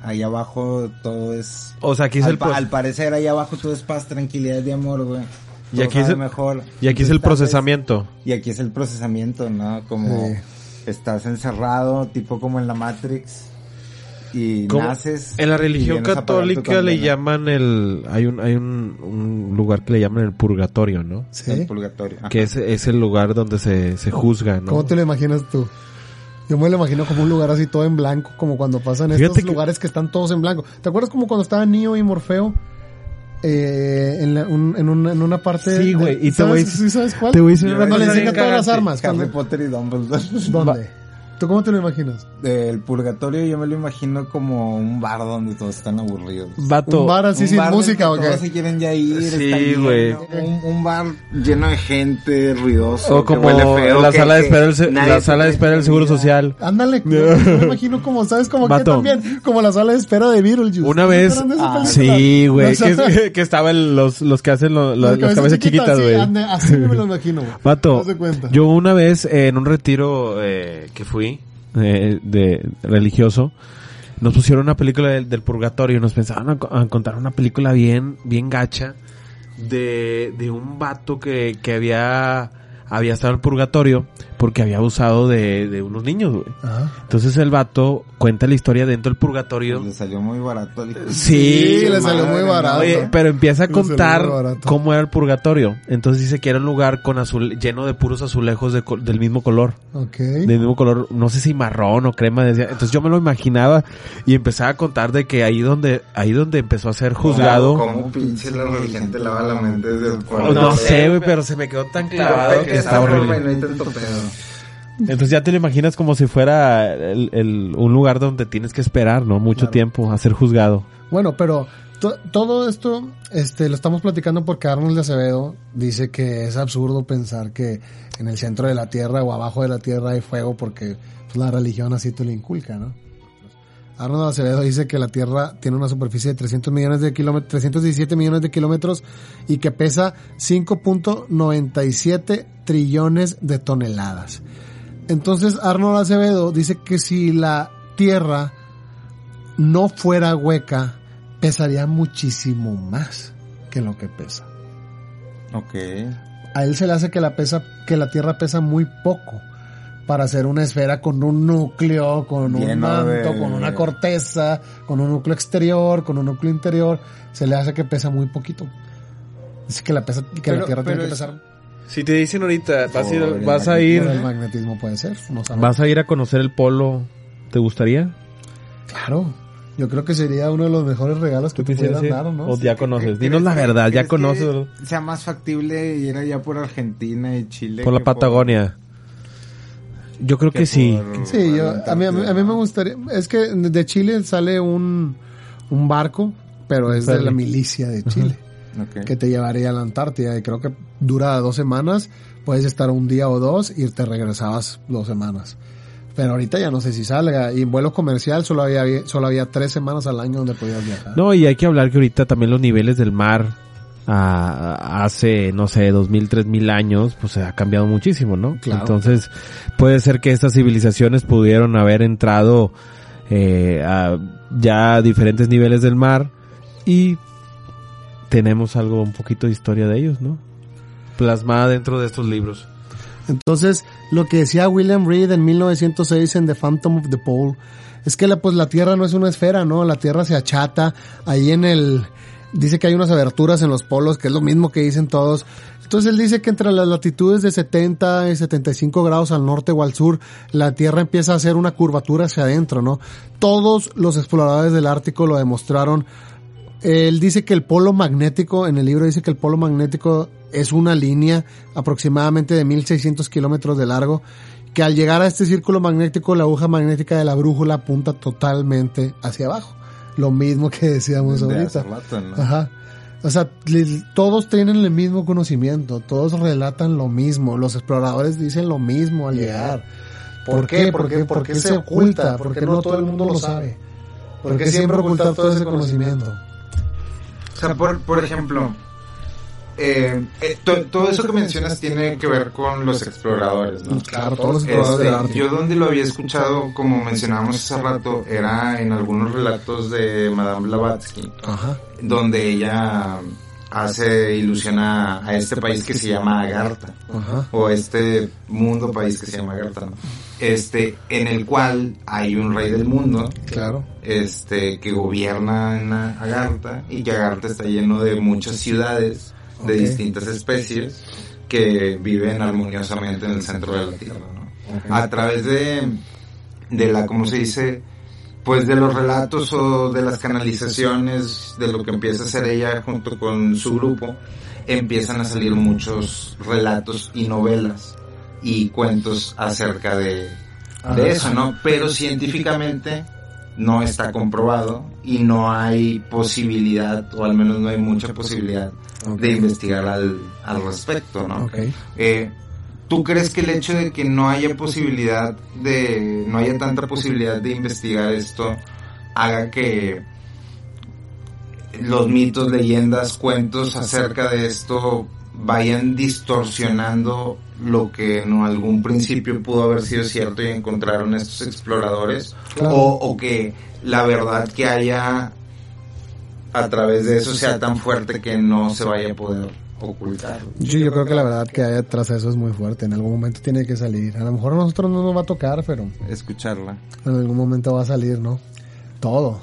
ahí abajo todo es... O sea, aquí es al, el pa- al parecer ahí abajo todo es paz, tranquilidad y amor, güey. Y aquí es el- mejor. y aquí es el tal vez- procesamiento. Y aquí es el procesamiento, ¿no? Como Sí. estás encerrado, tipo como en la Matrix, y Como- naces. En la religión católica le llaman el hay un hay un, un lugar que le llaman el purgatorio, ¿no? Sí. El purgatorio. Ajá. Que es, es el lugar donde se, se juzga, ¿no? ¿Cómo te lo imaginas tú? Yo me lo imagino como un lugar así todo en blanco, como cuando pasan Fíjate estos que- lugares que están todos en blanco. ¿Te acuerdas como cuando estaban Neo y Morfeo? Eh, en, la- un- en, una, en una parte... Sí, de- güey, y te voy a ¿sabes, decir- ¿sí sabes cuál? te voy a decir una Cuando le enseñan todas las armas. Harry cuando- Potter y Dumbledore. ¿Dónde? ¿Tú cómo te lo imaginas? El purgatorio yo me lo imagino como un bar donde todos están aburridos. Vato. Un bar así Un sin bar música, ¿o qué? Todos se quieren ya ir. Sí, güey. Un, un bar Lleno de gente, ruidoso. O como que huele feo, la que- sala de que espera la sala de espera del seguro social. Ándale, yo me imagino como, ¿sabes? Como que también, como la sala de espera de Beetlejuice. Una ¿Se vez, Ah, sí, güey, que, que estaban los, los que hacen lo- lo- las, cabezas chiquitas, sí, güey. ande- así me lo imagino, güey. Vato, yo una vez eh, en un retiro eh, que fui eh, de religioso, nos pusieron una película del, purgatorio y nos pensaban a, a contar una película bien, bien gacha de, de un vato que, que había, había estado en el purgatorio porque había abusado de, de unos niños, güey. Ajá. Entonces el vato cuenta la historia dentro del purgatorio. le salió muy barato. Sí, Sí, le salió muy barato. Oye, pero empieza a contar cómo era el purgatorio. Entonces dice que era un lugar con azul, lleno de puros azulejos de del mismo color. Ok. Del mismo color, no sé si marrón o crema. Decía. Entonces yo me lo imaginaba y empezaba a contar de que ahí donde, ahí donde empezó a ser juzgado. Como pinche la religión te lava la mente desde el no, no sé, güey, pero se me quedó tan clavado que está horrible. No hay tanto pedo. Entonces ya te lo imaginas como si fuera el, el- un lugar donde tienes que esperar, ¿no? Mucho Claro. tiempo a ser juzgado. Bueno, pero to- todo esto este, lo estamos platicando porque Arnold de Acevedo dice que es absurdo pensar que en el centro de la Tierra o abajo de la Tierra hay fuego porque pues, la religión así te lo inculca, ¿no? Arnold Acevedo dice que la Tierra tiene una superficie de 300 millones de kilómetros, 317 millones de kilómetros y que pesa 5.97 trillones de toneladas. Entonces Arnold Acevedo dice que si la Tierra no fuera hueca, pesaría muchísimo más que lo que pesa. Ok. A él se le hace que la pesa, que la Tierra pesa muy poco para hacer una esfera con un núcleo, con un manto, de- con una corteza, con un núcleo exterior, con un núcleo interior. Se le hace que pesa muy poquito. Dice que la pesa, que la Pero- Tierra tiene que es- pesar. Si te dicen ahorita, vas a ir, vas a ir, el magnetismo puede ser. No vas a ir a conocer el polo, ¿te gustaría? Claro. Yo creo que sería uno de los mejores regalos que ¿Tú te quisieras pudieran dar, ¿no? O ya conoces. ¿Crees- Dinos la verdad, ya conoces. Sea más factible ir allá por Argentina y Chile. por la que por- Patagonia. Yo creo que, que sí. por- Sí, yo, a mí, a mí, a mí me gustaría, es que de Chile sale un, un barco, pero es de la milicia de Chile, que te llevaría a la Antártida y creo que dura dos semanas, puedes estar un día o dos y te regresabas dos semanas. Pero ahorita ya no sé si salga, y en vuelo comercial solo había, solo había tres semanas al año donde podías viajar. No, y hay que hablar que ahorita también los niveles del mar hace, no sé, dos mil, tres mil años, pues ha cambiado muchísimo, ¿no? Claro. Entonces, puede ser que estas civilizaciones pudieron haber entrado eh, a ya diferentes niveles del mar y tenemos algo, un poquito de historia de ellos, ¿no? Plasmada dentro de estos libros. Entonces, lo que decía William Reed en 1906 en The Phantom of the Pole es que la, pues la Tierra no es una esfera, ¿no? La Tierra se achata ahí en el dice que hay unas aberturas en los polos, que es lo mismo que dicen todos. Entonces él dice que entre las latitudes de 70 y 75 grados al norte o al sur, la Tierra empieza a hacer una curvatura hacia adentro, ¿no? Todos los exploradores del Ártico lo demostraron. Él dice que el polo magnético, en el libro dice que el polo magnético es una línea aproximadamente de 1600 kilómetros de largo, que al llegar a este círculo magnético, la aguja magnética de la brújula apunta totalmente hacia abajo. Lo mismo que decíamos ahorita. hace rato, ¿no? Ajá. O sea, todos tienen el mismo conocimiento, todos relatan lo mismo, los exploradores dicen lo mismo al llegar. ¿Por qué? ¿Por qué? ¿Por qué se oculta? Porque no todo el mundo lo sabe. ¿Por qué siempre ocultar todo ese conocimiento? O sea, por, por ejemplo, eh, eh, to- todo eso que mencionas tiene que ver con los exploradores, ¿no? Claro, todos los exploradores Este, del Ártico. yo donde lo había escuchado, como mencionábamos hace rato, era en algunos relatos de Madame Blavatsky, Ajá. donde ella hace ilusión a, a este país que se llama Agartha, Ajá. o este mundo país que se llama Agartha, ¿no? este, en el cual hay un rey del mundo, Claro. este que gobierna en Agartha y que Agartha está lleno de muchas ciudades de distintas especies que viven armoniosamente en el centro de la Tierra, ¿no? A través de, de la, ¿cómo se dice? Pues de los relatos o de las canalizaciones de lo que empieza a hacer ella junto con su grupo, empiezan a salir muchos relatos y novelas y cuentos acerca de, de eso, ¿no? Pero científicamente no está comprobado y no hay posibilidad, o al menos no hay mucha posibilidad De investigar al, al respecto, ¿no? Eh, ¿Tú crees que el hecho de que no haya posibilidad de, no haya tanta posibilidad de investigar esto haga que los mitos, leyendas, cuentos acerca de esto vayan distorsionando lo que en algún principio pudo haber sido cierto y encontraron estos exploradores? Claro. O, o que la verdad que haya a través de eso sea tan fuerte que no se vaya a poder ocultar. Yo, yo creo que la verdad que hay detrás de eso es muy fuerte. En algún momento tiene que salir. A lo mejor a nosotros no nos va a tocar, pero Escucharla. en algún momento va a salir, ¿no? Todo.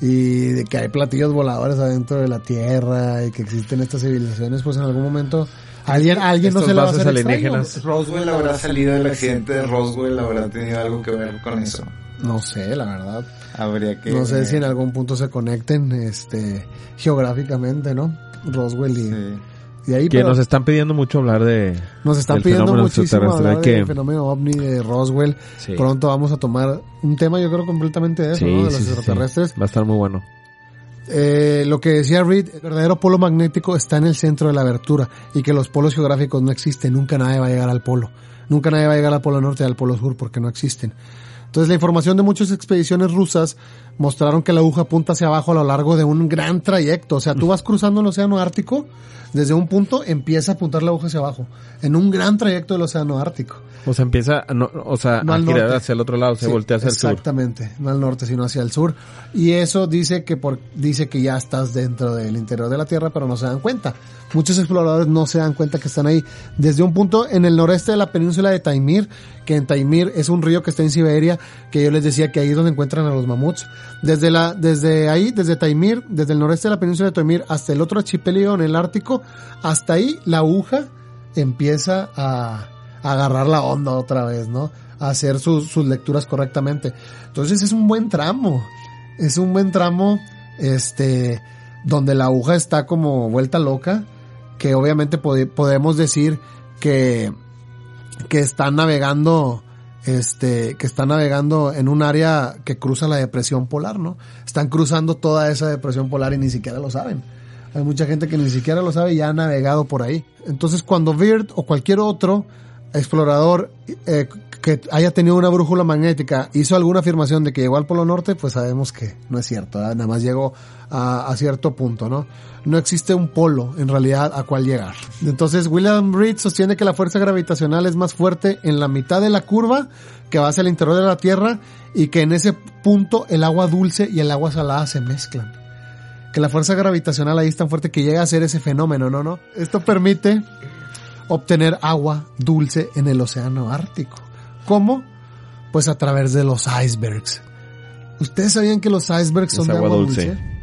Y de que hay platillos voladores adentro de la Tierra y que existen estas civilizaciones, pues en algún momento alguien, alguien no se le va a hacer alienígenas. Roswell habrá salido del accidente de Roswell, habrá tenido algo que ver con eso. No sé, la verdad. Habría que... No sé si en algún punto se conecten, este, geográficamente, ¿no? Roswell y, Sí. y ahí, Que pero nos están pidiendo mucho hablar de... nos están pidiendo muchísimo hablar que- del fenómeno ovni de Roswell. Sí. Pronto vamos a tomar un tema, yo creo, completamente de eso, Sí, ¿no? De los sí, sí, sí. extraterrestres. Va a estar muy bueno. Eh, lo que decía Reed, el verdadero polo magnético está en el centro de la abertura y que los polos geográficos no existen, nunca nadie va a llegar al polo, nunca nadie va a llegar al polo norte y al polo sur porque no existen. Entonces la información de muchas expediciones rusas mostraron que la aguja apunta hacia abajo a lo largo de un gran trayecto, o sea, tú vas cruzando el océano Ártico, desde un punto empieza a apuntar la aguja hacia abajo, en un gran trayecto del océano Ártico. O sea, empieza, a no, o sea, No a al girar norte. hacia el otro lado, se Sí, voltea hacia el sur. Exactamente, no al norte, sino hacia el sur. Y eso dice que por, dice que ya estás dentro del interior de la Tierra, pero no se dan cuenta. Muchos exploradores no se dan cuenta que están ahí. Desde un punto en el noreste de la península de Taimir, que en Taimir es un río que está en Siberia, que yo les decía que ahí es donde encuentran a los mamuts. Desde la, desde ahí, desde Taimir, desde el noreste de la península de Taimir hasta el otro archipiélago en el Ártico, hasta ahí la aguja empieza a, a agarrar la onda otra vez, ¿no? A hacer sus, sus lecturas correctamente. Entonces es un buen tramo. Es un buen tramo, este, donde la aguja está como vuelta loca, que obviamente pode- podemos decir que, que está navegando, este, que está navegando en un área que cruza la depresión polar, ¿no? Están cruzando toda esa depresión polar y ni siquiera lo saben. Hay mucha gente que ni siquiera lo sabe y ya ha navegado por ahí. Entonces cuando Beard o cualquier otro explorador eh, que haya tenido una brújula magnética hizo alguna afirmación de que llegó al Polo Norte, pues sabemos que no es cierto, nada más llegó a, a cierto punto, ¿no? No existe un polo en realidad a cual llegar. Entonces William Reed sostiene que la fuerza gravitacional es más fuerte en la mitad de la curva que va hacia el interior de la Tierra y que en ese punto el agua dulce y el agua salada se mezclan que la fuerza gravitacional ahí es tan fuerte que llega a ser ese fenómeno, ¿no? ¿no? Esto permite obtener agua dulce en el océano Ártico. ¿Cómo? Pues a través de los icebergs. ¿Ustedes sabían que los icebergs son Es de agua agua dulce. dulce?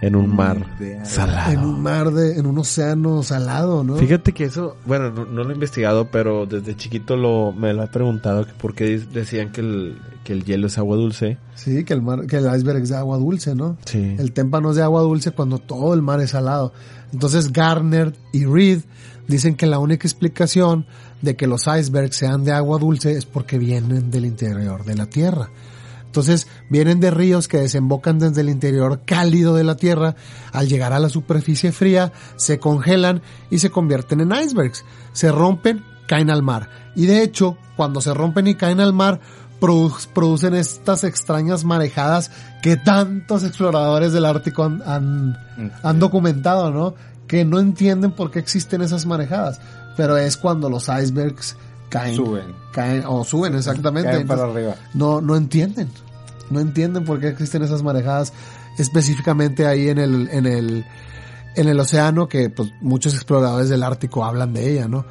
en un mar De- salado. En un mar de, en un océano salado, ¿no? Fíjate que eso, bueno, no, no lo he investigado, pero desde chiquito lo, me lo he preguntado que por qué decían que el, que el hielo es agua dulce. Sí, que el mar, que el iceberg es de agua dulce, ¿no? Sí. El témpano es de agua dulce cuando todo el mar es salado. Entonces Garner y Reed dicen que la única explicación de que los icebergs sean de agua dulce es porque vienen del interior de la Tierra. Entonces vienen de ríos que desembocan desde el interior cálido de la Tierra, al llegar a la superficie fría se congelan y se convierten en icebergs. Se rompen, caen al mar. Y de hecho, cuando se rompen y caen al mar, produ- producen estas extrañas marejadas que tantos exploradores del Ártico han, han, han documentado, ¿no? Que no entienden por qué existen esas marejadas. Pero es cuando los icebergs caen. Suben. Caen, o suben, exactamente. Caen para Entonces, arriba. no, no entienden. No entienden por qué existen esas marejadas específicamente ahí en el, en el, en el océano que pues, muchos exploradores del Ártico hablan de ella, ¿no?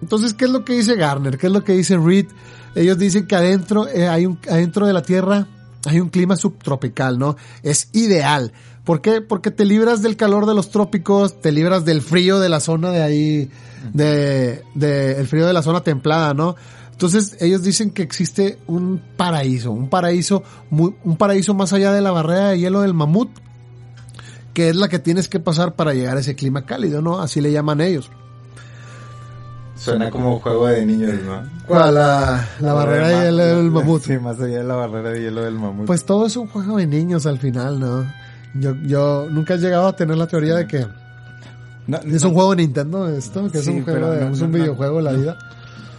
Entonces, ¿qué es lo que dice Garner? ¿Qué es lo que dice Reed? Ellos dicen que adentro, eh, hay un, adentro de la Tierra hay un clima subtropical, ¿no? Es ideal. ¿Por qué? Porque te libras del calor de los trópicos, te libras del frío de la zona de ahí, de, de el frío de la zona templada, ¿no? Entonces ellos dicen que existe un paraíso, un paraíso, muy, un paraíso más allá de la barrera de hielo del mamut, que es la que tienes que pasar para llegar a ese clima cálido, ¿no? Así le llaman ellos. Suena como juego de niños, ¿no? ¿Cuál? La, la barrera de hielo del mamut. Sí, más allá de la barrera de hielo del mamut. Pues todo es un juego de niños al final, ¿no? Yo, yo nunca he llegado a tener la teoría de que no, es un juego de Nintendo esto, que es un juego de, no, es un videojuego de la vida.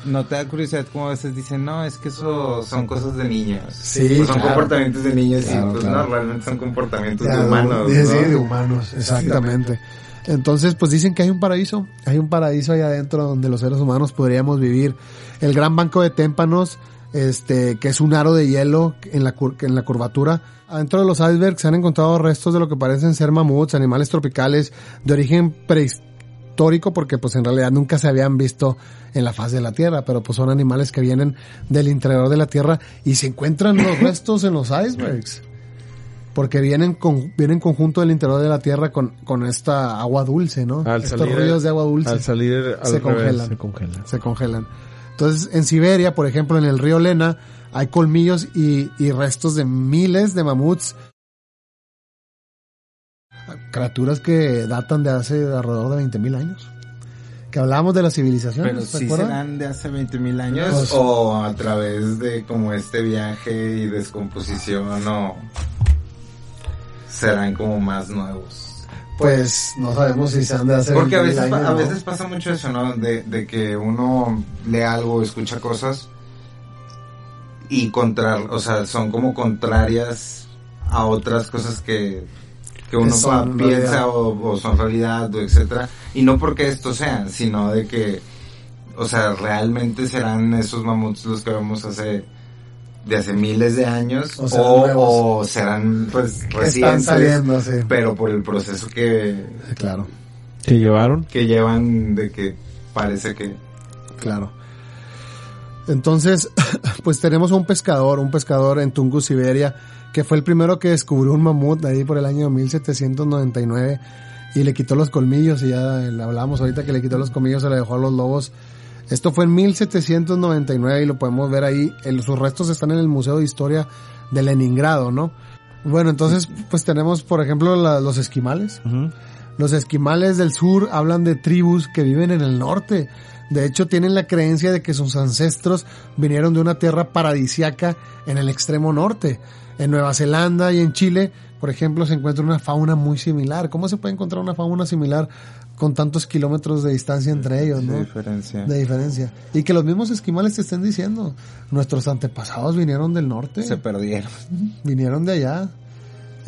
¿No te da curiosidad como a veces dicen, no, es que eso son cosas de niños. Sí, son claro. comportamientos de niños Claro, y pues claro. no, realmente son comportamientos de humanos. sí, ¿no? sí, de humanos, exactamente. Entonces, pues dicen que hay un paraíso, hay un paraíso ahí adentro donde los seres humanos podríamos vivir. El gran banco de témpanos, este, que es un aro de hielo en la, cur- en la curvatura. Adentro de los icebergs se han encontrado restos de lo que parecen ser mamuts, animales tropicales de origen prehistórico, porque pues en realidad nunca se habían visto en la faz de la Tierra, pero pues son animales que vienen del interior de la Tierra y se encuentran los restos en los icebergs porque vienen con vienen conjunto del interior de la tierra con, con esta agua dulce, ¿no? Al Estos salir- ríos de agua dulce Al salir al Se revés, congelan. se congelan. se congelan. Entonces, en Siberia, por ejemplo, en el río Lena, hay colmillos y, y restos de miles de mamuts. Criaturas que datan de hace alrededor de 20.000 años. Que hablábamos de la civilización, Pero ¿se sí serán de hace 20 mil años. Años, o a través de como este viaje y descomposición o serán como más nuevos. Pues no sabemos si sean de hace Porque a 20.000 veces, a veces pasa mucho eso, ¿no? De, de que uno lee algo, escucha cosas y contra, o sea, son como contrarias a otras cosas que, que uno son piensa o, o son realidad o etcétera. Y no porque esto sean, sino de que, o sea, realmente serán esos mamuts los que vemos hace de hace miles de años O o, serán o, nuevos. serán pues recientes saliendo, sí. pero por el proceso que, Claro. ¿Que llevaron? que llevan de que parece que Claro. Entonces, pues tenemos a un pescador, un pescador en Tungus, Siberia, que fue el primero que descubrió un mamut ahí por el año 1799 y le quitó los colmillos y ya le hablamos ahorita que le quitó los colmillos, se le dejó a los lobos. Esto fue en 1799 y lo podemos ver ahí. El- sus restos están en el Museo de Historia de Leningrado, ¿no? Bueno, entonces, pues tenemos, por ejemplo, la- los esquimales. Los esquimales del sur hablan de tribus que viven en el norte. De hecho, tienen la creencia de que sus ancestros vinieron de una tierra paradisiaca en el extremo norte. En Nueva Zelanda y en Chile, por ejemplo, se encuentra una fauna muy similar. ¿Cómo se puede encontrar una fauna similar con tantos kilómetros de distancia entre ellos, de no? diferencia. De diferencia. Y que los mismos esquimales te estén diciendo, nuestros antepasados vinieron del norte Se perdieron. vinieron de allá.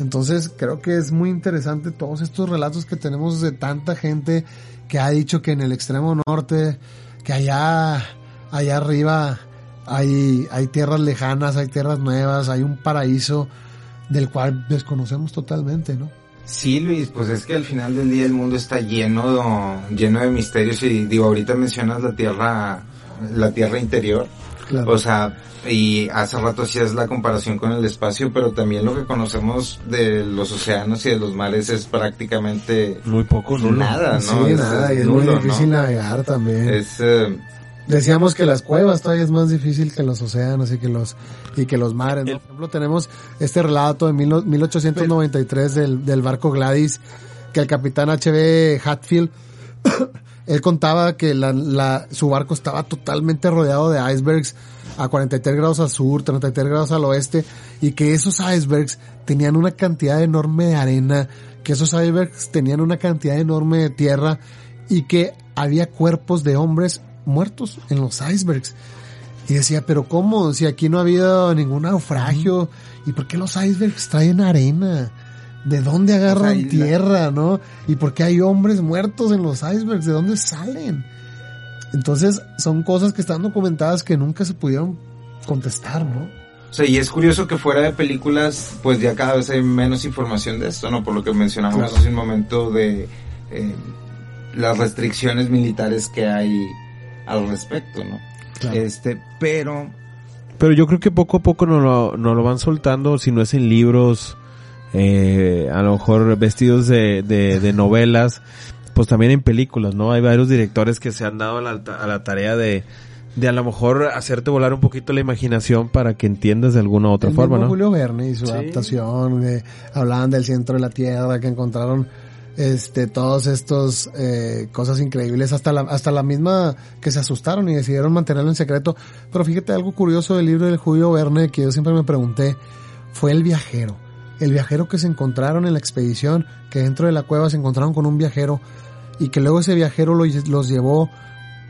Entonces creo que es muy interesante todos estos relatos que tenemos de tanta gente que ha dicho que en el extremo norte, que allá, allá arriba hay, hay tierras lejanas, hay tierras nuevas, hay un paraíso del cual desconocemos totalmente, ¿no? Sí, Luis, pues es que al final del día el mundo está lleno, lleno de misterios y digo, ahorita mencionas la tierra, la tierra interior Claro. O sea, y hace rato hacías la comparación con el espacio, pero también lo que conocemos de los océanos y de los mares es prácticamente Muy poco, nulo. nada, ¿no? sí, Es- nada, y es muy ¿no? difícil navegar también. Es, eh, Decíamos que las cuevas todavía es más difícil que los océanos y que los y que los mares. ¿no? Por ejemplo, tenemos este relato de mil no- 1893 del, del barco Gladys que el capitán H.B. Hatfield él contaba que la, la, su barco estaba totalmente rodeado de icebergs a 43 grados al sur, 33 grados al oeste y que esos icebergs tenían una cantidad enorme de arena, que esos icebergs tenían una cantidad enorme de tierra y que había cuerpos de hombres muertos en los icebergs. Y decía, pero ¿cómo? Si aquí no ha habido ningún naufragio. ¿Y por qué los icebergs traen arena? ¿De dónde agarran la- tierra, no? ¿Y por qué hay hombres muertos en los icebergs? ¿De dónde salen? Entonces, son cosas que están documentadas que nunca se pudieron contestar, ¿no? o sea, y es curioso que fuera de películas, pues ya cada vez hay menos información de esto, ¿no? Por lo que mencionamos hace un momento de eh, las restricciones militares que hay al respecto, ¿no? Este, pero Pero yo creo que poco a poco nos lo, nos lo van soltando, si no es en libros, eh, a lo mejor vestidos de, de, de novelas, pues también en películas, ¿no? Hay varios directores que se han dado a la, a la tarea de, de a lo mejor hacerte volar un poquito la imaginación para que entiendas de alguna u otra el forma, mismo ¿no? Julio Verne y su Sí. adaptación, de- hablaban del centro de la Tierra, que encontraron este todos estos eh, cosas increíbles, hasta la, hasta la misma que se asustaron y decidieron mantenerlo en secreto. Pero fíjate algo curioso del libro del Julio Verne que yo siempre me pregunté, fue el viajero. El viajero que se encontraron en la expedición, que dentro de la cueva se encontraron con un viajero y que luego ese viajero lo- los llevó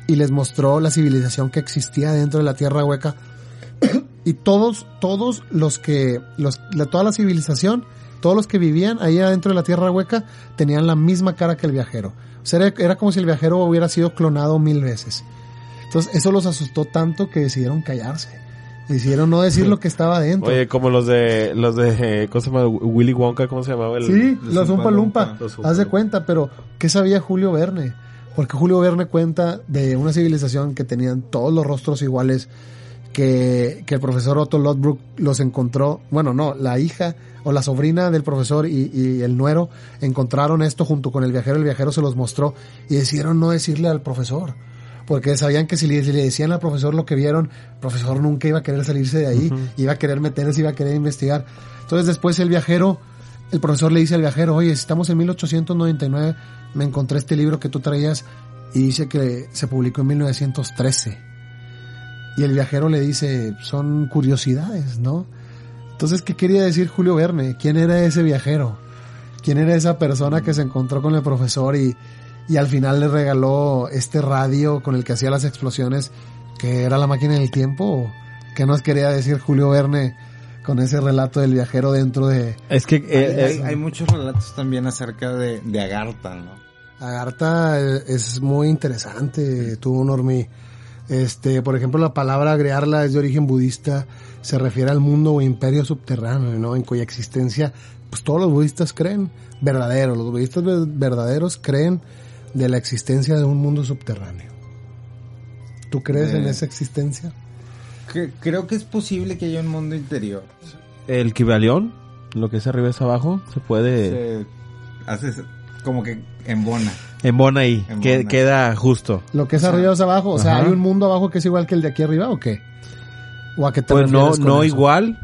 y les mostró la civilización que existía dentro de la tierra hueca y todos, todos los que, los, la, toda la civilización, todos los que vivían ahí adentro de la tierra hueca tenían la misma cara que el viajero. O sea, era, era como si el viajero hubiera sido clonado mil veces. Entonces, eso los asustó tanto que decidieron callarse. Decidieron no decir lo que estaba adentro. Oye, como los de, los de, ¿cómo se llama? Willy Wonka, ¿cómo se llamaba? El, Sí, los los Umpa Umpa Lumpa. Haz de cuenta, pero ¿qué sabía Julio Verne? Porque Julio Verne cuenta de una civilización que tenían todos los rostros iguales, que, que el profesor Otto Lodbrok los encontró, bueno, no, la hija o la sobrina del profesor y, y el nuero encontraron esto junto con el viajero, el viajero se los mostró y decidieron no decirle al profesor. Porque sabían que si le, si le decían al profesor lo que vieron, el profesor nunca iba a querer salirse de ahí, iba a querer meterse, iba a querer investigar. Entonces después el viajero, el profesor le dice al viajero, oye, estamos en 1899, me encontré este libro que tú traías y dice que se publicó en 1913. Y el viajero le dice, son curiosidades, ¿no? Entonces, ¿qué quería decir Julio Verne? ¿Quién era ese viajero? ¿Quién era esa persona que se encontró con el profesor y, y al final le regaló este radio con el que hacía las explosiones, que era la máquina del tiempo? ¿Qué nos quería decir Julio Verne con ese relato del viajero dentro de Es que, eh, hay, eh, hay muchos relatos también acerca de, de Agartha, ¿no? Agartha eh, es muy interesante, tú Normi. Este, por ejemplo, la palabra agrearla es de origen budista, se refiere al mundo o imperio subterráneo, ¿no? En cuya existencia, pues todos los budistas creen, verdadero, los budistas ver- verdaderos creen de la existencia de un mundo subterráneo. ¿Tú crees en esa existencia? Que- creo que es posible que haya un mundo interior. el Kibalión, lo que es arriba es abajo, se puede... Se hace como que embona. Embona ahí, Embona. que- queda justo. Lo que es O sea, arriba es abajo, o sea, ajá. ¿hay un mundo abajo que es igual que el de aquí arriba o qué? ¿O a qué te Pues no, no eso? igual,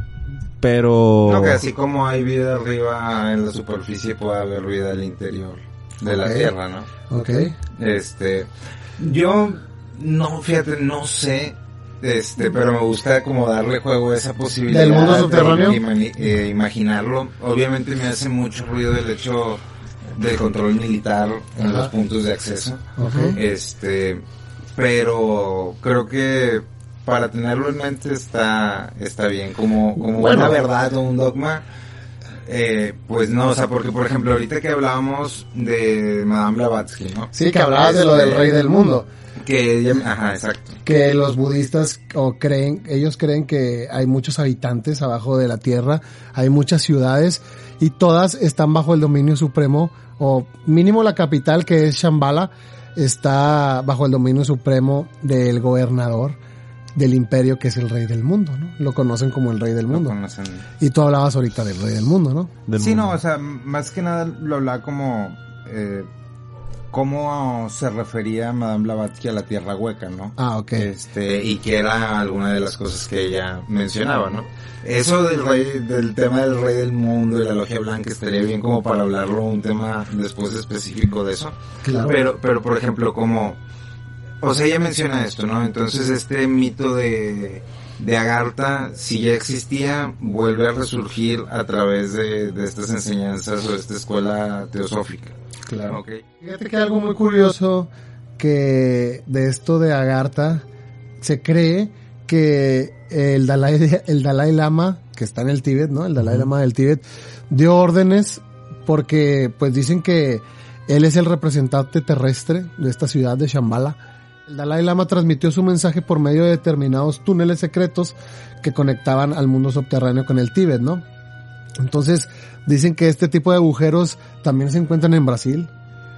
pero... No, que así como hay vida arriba en la superficie, puede haber vida al interior de la. Tierra, ¿no? Ok. Este, yo no, fíjate, no sé, este, pero me gusta como darle juego a esa posibilidad. ¿Del mundo de subterráneo? eh, imaginarlo. Obviamente me hace mucho ruido el hecho del control militar en Ajá. los puntos de acceso. Este, pero creo que para tenerlo en mente está, está bien, como, como Bueno. una verdad o un dogma. Eh, pues no, o sea, porque por ejemplo, ahorita que hablábamos de Madame Blavatsky, ¿no? Sí, que hablabas de lo del rey del mundo. Que ella, ajá, exacto. que los budistas o creen, ellos creen que hay muchos habitantes abajo de la tierra, hay muchas ciudades y todas están bajo el dominio supremo o mínimo la capital que es Shambhala está bajo el dominio supremo del gobernador del imperio que es el rey del mundo, ¿no? Lo conocen como el rey del Lo mundo. conocen. Y tú hablabas ahorita del rey del mundo, ¿no? Del sí, mundo. no, o sea, más que nada lo hablaba como eh, cómo se refería Madame Blavatsky a la tierra hueca, ¿no? Ah, ok. Este, y que era alguna de las cosas que ella mencionaba, ¿no? Eso del rey, del tema del rey del mundo y la logia blanca estaría bien como para hablarlo un tema después específico de eso. Claro. Pero, pero por ejemplo, como, o sea, ella menciona esto, ¿no? Entonces este mito de, de Agartha, si ya existía, vuelve a resurgir a través de, de estas enseñanzas o de esta escuela teosófica. Claro. Fíjate que algo muy curioso que de esto de Agartha se cree que el Dalai, el Dalai Lama, que está en el Tíbet, ¿no? El Dalai Lama del Tíbet, dio órdenes porque pues dicen que él es el representante terrestre de esta ciudad de Shambhala. El Dalai Lama transmitió su mensaje por medio de determinados túneles secretos que conectaban al mundo subterráneo con el Tíbet, ¿no? Entonces, dicen que este tipo de agujeros también se encuentran en Brasil.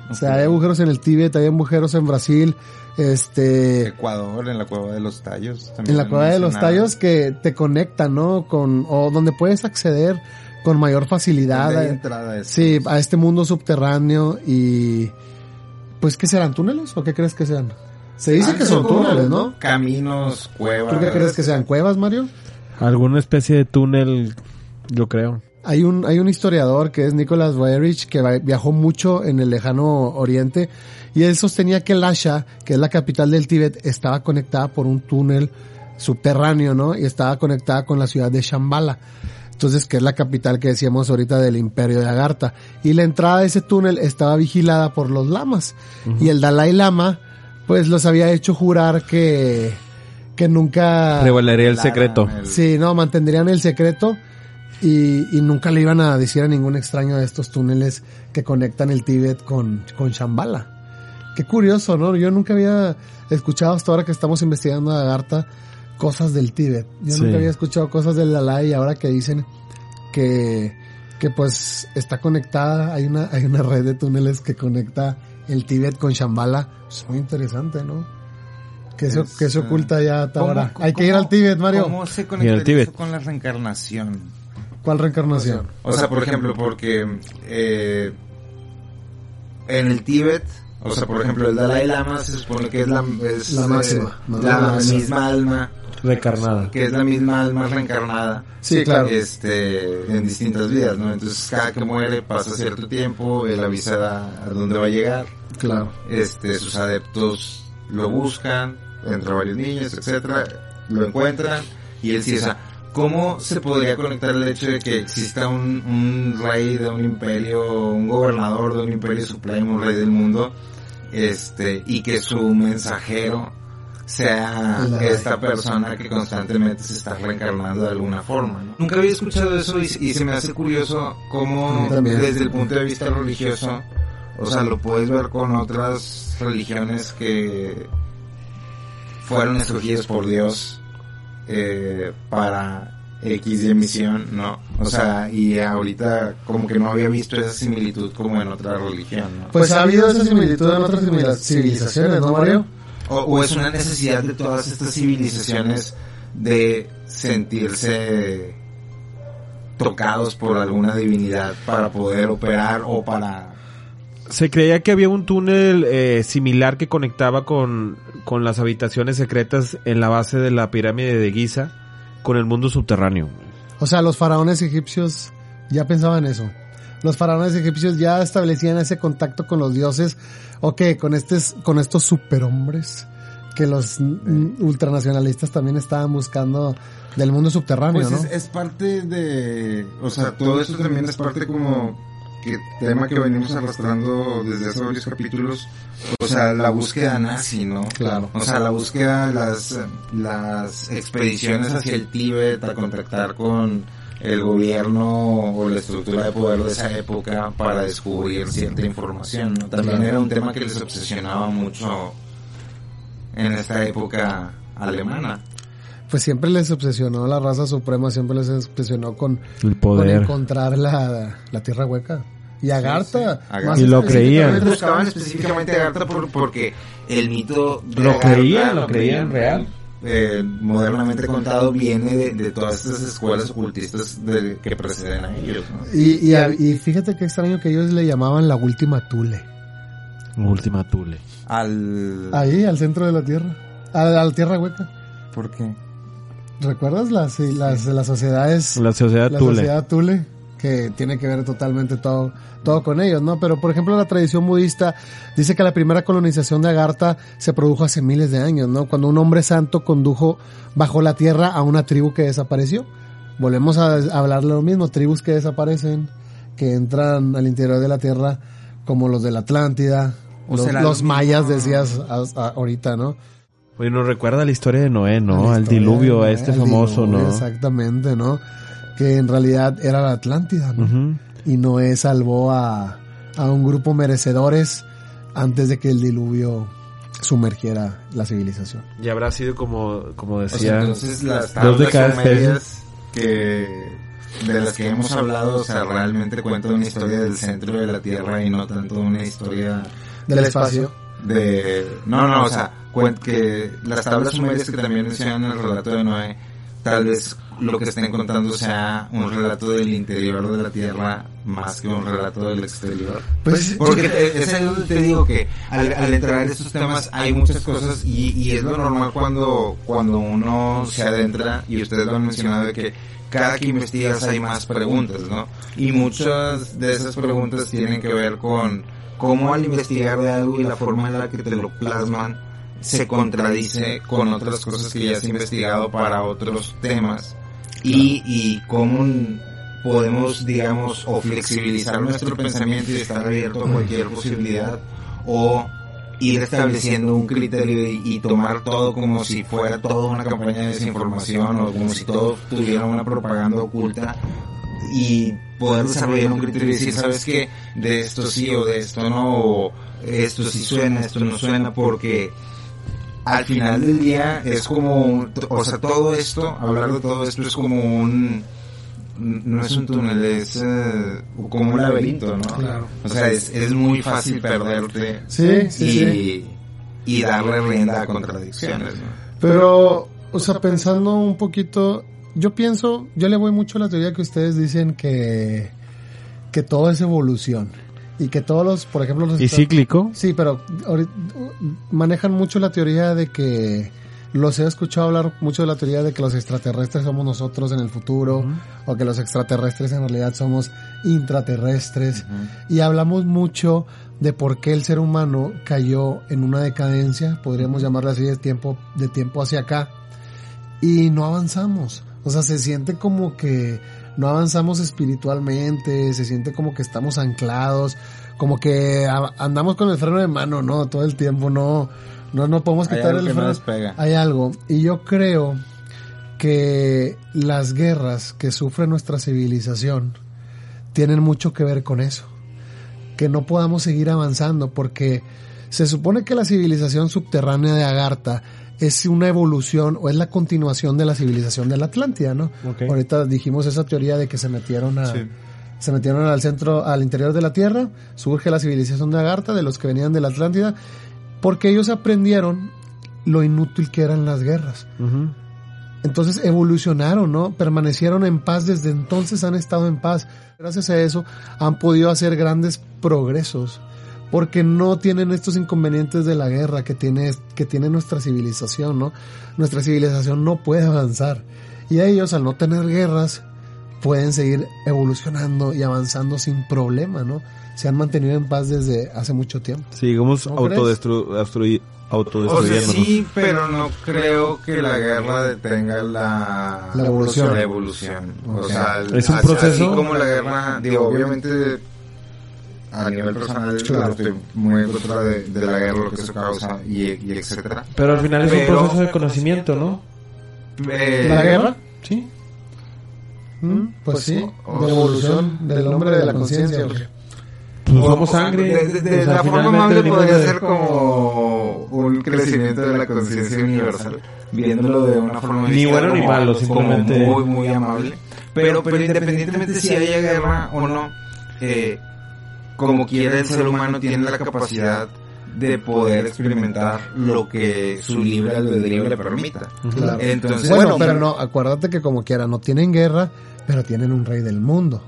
O sea, hay agujeros en el Tíbet, hay agujeros en Brasil, este, Ecuador, en la cueva de los tallos. también en la cueva de los tallos que te conectan, ¿no? Con, o donde puedes acceder con mayor facilidad. A- entrada a sí, a este mundo subterráneo y, pues, ¿qué serán? ¿Túneles o qué crees que sean? Se dice Ah, que son túneles, ¿no? Caminos, cuevas. ¿Tú qué crees que sean cuevas, Mario? Alguna especie de túnel, yo creo. Hay un, hay un historiador que es Nicholas Weyrich que viajó mucho en el lejano oriente y él sostenía que Lhasa, que es la capital del Tíbet, estaba conectada por un túnel subterráneo, ¿no? Y estaba conectada con la ciudad de Shambhala. Entonces, que es la capital que decíamos ahorita del imperio de Agartha. Y la entrada de ese túnel estaba vigilada por los lamas. Y el Dalai Lama, pues los había hecho jurar que, que nunca... Revelaría el secreto. el- Sí, no, mantendrían el secreto y, y nunca le iban a decir a ningún extraño de estos túneles que conectan el Tíbet con, con Shambhala. Qué curioso, ¿no? Yo nunca había escuchado hasta ahora que estamos investigando a Agartha cosas del Tíbet. Yo Sí. nunca había escuchado cosas del Dalai y ahora que dicen que, que pues está conectada, hay una, hay una red de túneles que conecta el Tíbet con Shambhala. Es muy interesante, ¿no? Que se, Es, que se eh, oculta ya hasta ¿Cómo- ahora. Hay que ir al Tíbet, Mario. ¿Cómo se conecta eso con la reencarnación? ¿Cuál reencarnación? O sea, por ejemplo, porque eh, en el Tíbet, o sea, por ejemplo, el Dalai Lama se supone que es la, es, La eh, máxima, la, misma alma, Recarnada. que es la misma alma reencarnada. Sí, claro. Este, en distintas vidas, ¿no? Entonces, cada que muere pasa cierto tiempo, él avisa a, dónde va a llegar, Claro. este, sus adeptos lo buscan, entre varios niños, etcétera, lo encuentran, y él sí, o sea, ¿cómo se podría conectar el hecho de que exista un, un rey de un imperio, un gobernador de un imperio supremo, un rey del mundo, este, y que su mensajero sea esta persona que constantemente se está reencarnando de alguna forma. ¿no? Nunca había escuchado eso y, y se me hace curioso cómo desde el punto de vista religioso, o sea, lo puedes ver con otras religiones que fueron escogidas por Dios eh, para X y misión, ¿no? O sea, y ahorita como que no había visto esa similitud como en otra religión, ¿no? Pues ha habido esa similitud en otras civilizaciones, ¿no, Mario? O, o es una necesidad de todas estas civilizaciones de sentirse tocados por alguna divinidad para poder operar o para... Se creía que había un túnel eh, similar que conectaba con, con las habitaciones secretas en la base de la pirámide de Giza con el mundo subterráneo. O sea, los faraones egipcios ya pensaban eso. Los faraones egipcios ya establecían ese contacto con los dioses, o que con estos, con estos superhombres que los mm, ultranacionalistas también estaban buscando del mundo subterráneo, Pues ¿no? es, parte de... O sea, todo esto también es parte como que tema que venimos arrastrando desde hace varios capítulos, o sea, la búsqueda nazi, ¿no? Claro. O sea, la búsqueda, las, las expediciones hacia el Tíbet a contactar con el gobierno o la estructura de poder de esa época para descubrir cierta información, ¿no? También Claro. era un tema que les obsesionaba mucho en esta época alemana. Pues siempre les obsesionó la raza suprema, siempre les obsesionó con, El con poder. encontrar la, la tierra hueca. Y Agartha. sí. Más Y lo creían. Buscaban específicamente a Agartha por- porque el mito de Lo Agartha creían, lo creían real. eh, modernamente contado viene de, de todas estas escuelas ocultistas de- que preceden a ellos. ¿no? Y, y, a- y fíjate qué extraño que ellos le llamaban la última Tule. Última Tule. Al... Ahí, al centro de la Tierra. A, a la Tierra hueca. ¿Por qué? ¿Recuerdas las, las, las sociedades? La sociedad la Tule. sociedad Tule, que tiene que ver totalmente todo, todo con ellos, ¿no? Pero por ejemplo la tradición budista dice que la primera colonización de Agartha se produjo hace miles de años, ¿no? Cuando un hombre santo condujo bajo la tierra a una tribu que desapareció. Volvemos a, hablar de lo mismo, tribus que desaparecen, que entran al interior de la tierra, como los de la Atlántida, O los, los mayas decías a- a- ahorita, ¿no? Oye, nos recuerda la historia de Noé, ¿no? Al diluvio, a este famoso, diluvio, ¿no? Exactamente, ¿no? Que en realidad era la Atlántida, ¿no? Y Noé salvó a, a un grupo merecedores antes de que el diluvio sumergiera la civilización. Y habrá sido como, como O sea, decía... entonces las dos de cada que de las que hemos hablado, o sea, realmente cuentan una historia del centro de la Tierra y no tanto una historia Del espacio. de no no o sea que las tablas sumerias que también mencionan el relato de Noé tal vez lo que estén contando sea un relato del interior de la tierra más que un relato del exterior Pues, porque te- es ahí donde te digo que al, al entrar en estos temas hay muchas cosas y, y es lo normal cuando cuando uno se adentra y ustedes lo han mencionado de que cada que investigas hay más preguntas, ¿no? Y muchas de esas preguntas tienen que ver con cómo al investigar de algo y la forma en la que te lo plasman se contradice con otras cosas que ya has investigado para otros temas y, y cómo podemos, digamos, o flexibilizar nuestro pensamiento y estar abierto a cualquier posibilidad o ir estableciendo un criterio y, y tomar todo como si fuera toda una campaña de desinformación o como si todo tuviera una propaganda oculta y poder desarrollar un criterio y decir, ¿sabes qué? De esto sí o de esto no, o esto sí suena, esto no suena, porque al final del día es como, o sea, todo esto, hablar de todo esto es como un, no es un túnel, es eh, como un laberinto, ¿no? Claro. O sea, es, es muy fácil perderte Sí, sí, y, sí. y darle rienda a contradicciones, ¿no? Pero, o sea, pensando un poquito, yo pienso, yo le voy mucho a la teoría que ustedes dicen que, que todo es evolución. Y que todos los, por ejemplo, los ¿Y cíclico? Sí, pero ahorita, manejan mucho la teoría de que los he escuchado hablar mucho de la teoría de que los extraterrestres somos nosotros en el futuro o que los extraterrestres en realidad somos intraterrestres y hablamos mucho de por qué el ser humano cayó en una decadencia, podríamos llamarla así de tiempo de tiempo hacia acá y no avanzamos. O sea, se siente como que no avanzamos espiritualmente, se siente como que estamos anclados, como que andamos con el freno de mano, ¿no? Todo el tiempo, no, no, no podemos quitar el no freno. Hay algo. Y yo creo que las guerras que sufre nuestra civilización tienen mucho que ver con eso. Que no podamos seguir avanzando porque se supone que la civilización subterránea de Agartha es una evolución o es la continuación de la civilización de la Atlántida, ¿no? Ahorita dijimos esa teoría de que se metieron a se metieron al centro al interior de la Tierra, surge la civilización de Agartha de los que venían de la Atlántida porque ellos aprendieron lo inútil que eran las guerras. Entonces evolucionaron, ¿no? Permanecieron en paz, desde entonces han estado en paz. Gracias a eso han podido hacer grandes progresos, porque no tienen estos inconvenientes de la guerra que tiene, que tiene nuestra civilización, ¿no? Nuestra civilización no puede avanzar. Y ellos, al no tener guerras, pueden seguir evolucionando y avanzando sin problema, ¿no? Se han mantenido en paz desde hace mucho tiempo. Sigamos ¿No autodestru destrui- O sea, sí, pero no creo que la guerra detenga la, La evolución. La evolución. O sea, Es un así- proceso. Así como la guerra, digo, obviamente, a nivel personal, Claro. estoy muy en contra de, de la guerra, lo que eso causa, y, y etcétera. Pero al final es un proceso de conocimiento, ¿no? Eh, ¿La guerra? Sí. ¿Mm? Pues sí, o- de evolución del hombre de la conciencia. Pues somos sangre. De, de- de sea, la forma amable podría de- ser como un crecimiento de la conciencia universal, viéndolo de una forma Ni vista bueno ni malo, como simplemente- muy, muy amable. Pero, pero independientemente si haya guerra o no, eh, como quiera el ser humano tiene la capacidad de poder experimentar lo que su libre albedrío le permita. Claro. Entonces, bueno, bueno, pero no, acuérdate que como quiera, no tienen guerra, pero tienen un rey del mundo.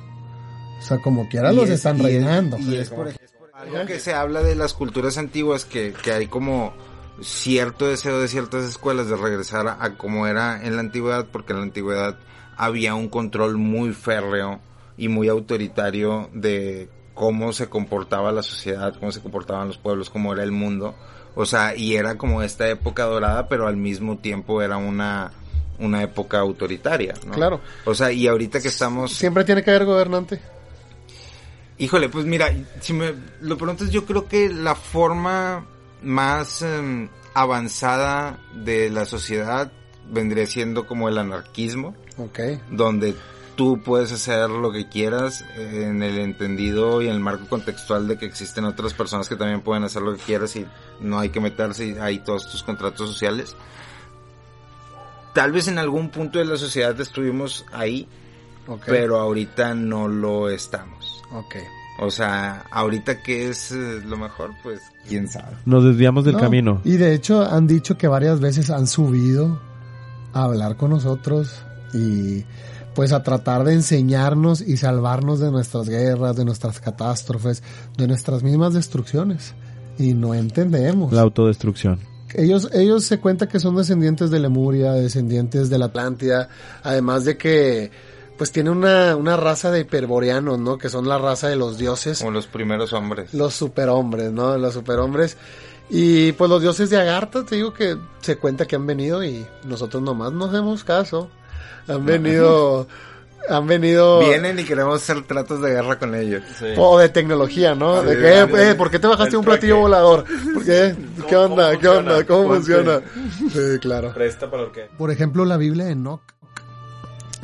O sea, como quiera los es- están y es- reinando. y es por Algo que se habla de las culturas antiguas, que, que hay como cierto deseo de ciertas escuelas de regresar a, a como era en la antigüedad, porque en la antigüedad había un control muy férreo y muy autoritario de cómo se comportaba la sociedad, cómo se comportaban los pueblos, cómo era el mundo. O sea, y era como esta época dorada, pero al mismo tiempo era una, una época autoritaria, ¿no? Claro. O sea, y ahorita que estamos... Siempre tiene que haber gobernante. Híjole, pues mira, si me lo preguntas, yo creo que la forma más em, avanzada de la sociedad vendría siendo como el anarquismo, Ok. donde tú puedes hacer lo que quieras en el entendido y en el marco contextual de que existen otras personas que también pueden hacer lo que quieras y no hay que meterse hay todos tus contratos sociales. Tal vez en algún punto de la sociedad estuvimos ahí, Ok. pero ahorita no lo estamos. Ok. O sea, ahorita que es eh, lo mejor, pues quién sabe. Nos desviamos del No, camino. Y de hecho han dicho que varias veces han subido a hablar con nosotros y pues a tratar de enseñarnos y salvarnos de nuestras guerras, de nuestras catástrofes, de nuestras mismas destrucciones. Y no entendemos. La autodestrucción. Ellos, ellos se cuenta que son descendientes de Lemuria, descendientes de la Atlántida, además de que pues tiene una, una raza de hiperboreanos, ¿no? Que son la raza de los dioses Como los primeros hombres. los superhombres, ¿no? Los superhombres. Y pues los dioses de Agartha, te digo que se cuenta que han venido y nosotros nomás no hacemos caso. Han venido, han venido... Vienen y queremos hacer tratos de guerra con ellos. O de tecnología, ¿no? De Sí, que, sí. eh, ¿por qué te bajaste un platillo volador? ¿Por qué? ¿Qué onda? ¿Qué onda? ¿Cómo funciona? Sí, claro. Presta para que. Por ejemplo, la Biblia de Enoch.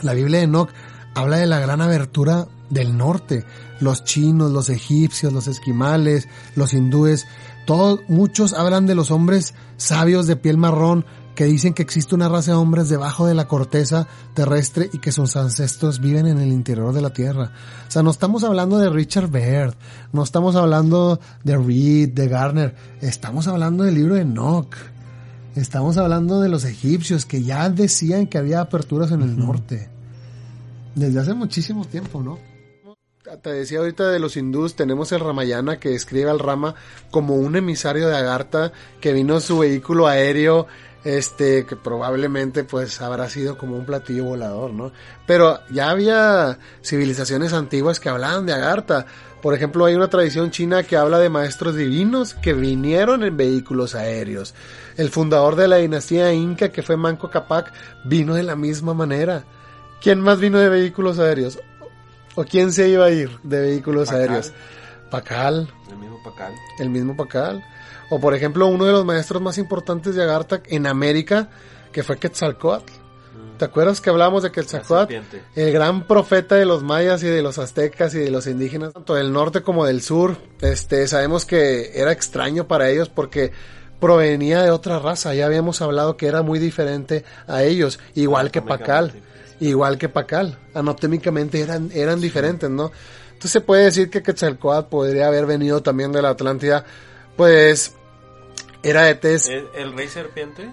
La Biblia de Enoch habla de la gran abertura del norte. Los chinos, los egipcios, los esquimales, los hindúes, todos, muchos hablan de los hombres sabios de piel marrón que dicen que existe una raza de hombres debajo de la corteza terrestre y que sus ancestros viven en el interior de la tierra. O sea, no estamos hablando de Richard Baird, no estamos hablando de Reed, de Garner, estamos hablando del libro de Enoch. Estamos hablando de los egipcios que ya decían que había aperturas en el norte. Desde hace muchísimo tiempo, ¿no? Te decía ahorita de los hindús, tenemos el Ramayana que describe al Rama como un emisario de Agartha que vino en su vehículo aéreo, este, que probablemente pues habrá sido como un platillo volador, ¿no? Pero ya había civilizaciones antiguas que hablaban de Agartha. Por ejemplo, hay una tradición china que habla de maestros divinos que vinieron en vehículos aéreos. El fundador de la dinastía inca, que fue Manco Capac, vino de la misma manera. ¿Quién más vino de vehículos aéreos? ¿O quién se iba a ir de vehículos Pacal. aéreos? Pacal, El mismo Pacal. el mismo Pacal. O por ejemplo, uno de los maestros más importantes de Agartha en América, que fue Quetzalcoatl. ¿Te acuerdas que hablábamos de Quetzalcoatl? El gran profeta de los mayas y de los aztecas y de los indígenas, tanto del norte como del sur. Este, sabemos que era extraño para ellos porque provenía de otra raza. Ya habíamos hablado que era muy diferente a ellos, igual que Pacal. Igual que Pacal. Anatómicamente eran, eran diferentes, ¿no? Entonces se puede decir que Quetzalcoatl podría haber venido también de la Atlántida, pues era de tez ¿El, rey serpiente?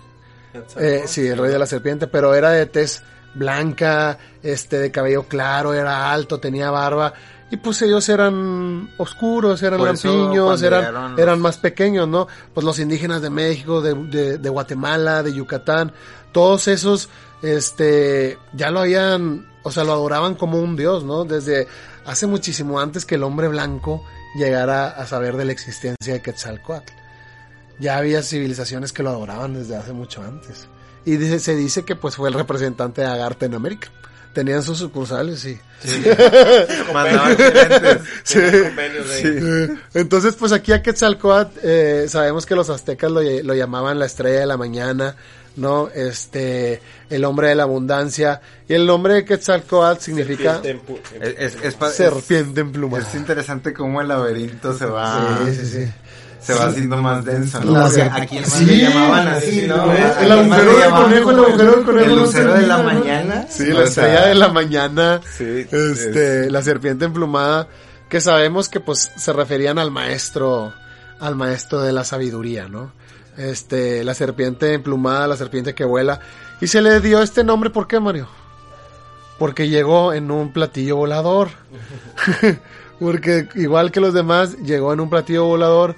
eh, sí, el rey de la serpiente, pero era de tez blanca, este, de cabello claro, era alto, tenía barba. Y pues ellos eran oscuros, eran lampiños, eran, eran más pequeños, ¿no? Pues los indígenas de México, de, de, de Guatemala, de Yucatán, todos esos, este, ya lo habían, o sea, lo adoraban como un dios, ¿no? Desde hace muchísimo antes que el hombre blanco llegara a saber de la existencia de Quetzalcoatl ya había civilizaciones que lo adoraban desde hace mucho antes. Y dice- se dice que pues fue el representante de Agartha en América. Tenían sus sucursales y... Mandaban. Sí. Eh, Entonces pues aquí a Quetzalcoatl eh, sabemos que los aztecas lo llamaban la estrella de la mañana, ¿no? Este, el hombre de la abundancia. Y el nombre de Quetzalcoatl significa Es, es, es es- serpiente en pluma. es interesante cómo el laberinto se va, Sí, sí, sí. se va haciendo más denso. ¿no? Porque más le llamaban así, ¿no? El agujero del conejo, el agujero del conejo El lucero de la ¿no? mañana. Sí, la sea, estrella de la mañana. Sí, este, la serpiente emplumada, que sabemos que pues se referían al maestro, al maestro de la sabiduría, ¿no? Este, la serpiente emplumada, la serpiente que vuela. Y se le dio este nombre, ¿por qué, Mario? Porque llegó en un platillo volador. Porque igual que los demás, llegó en un platillo volador.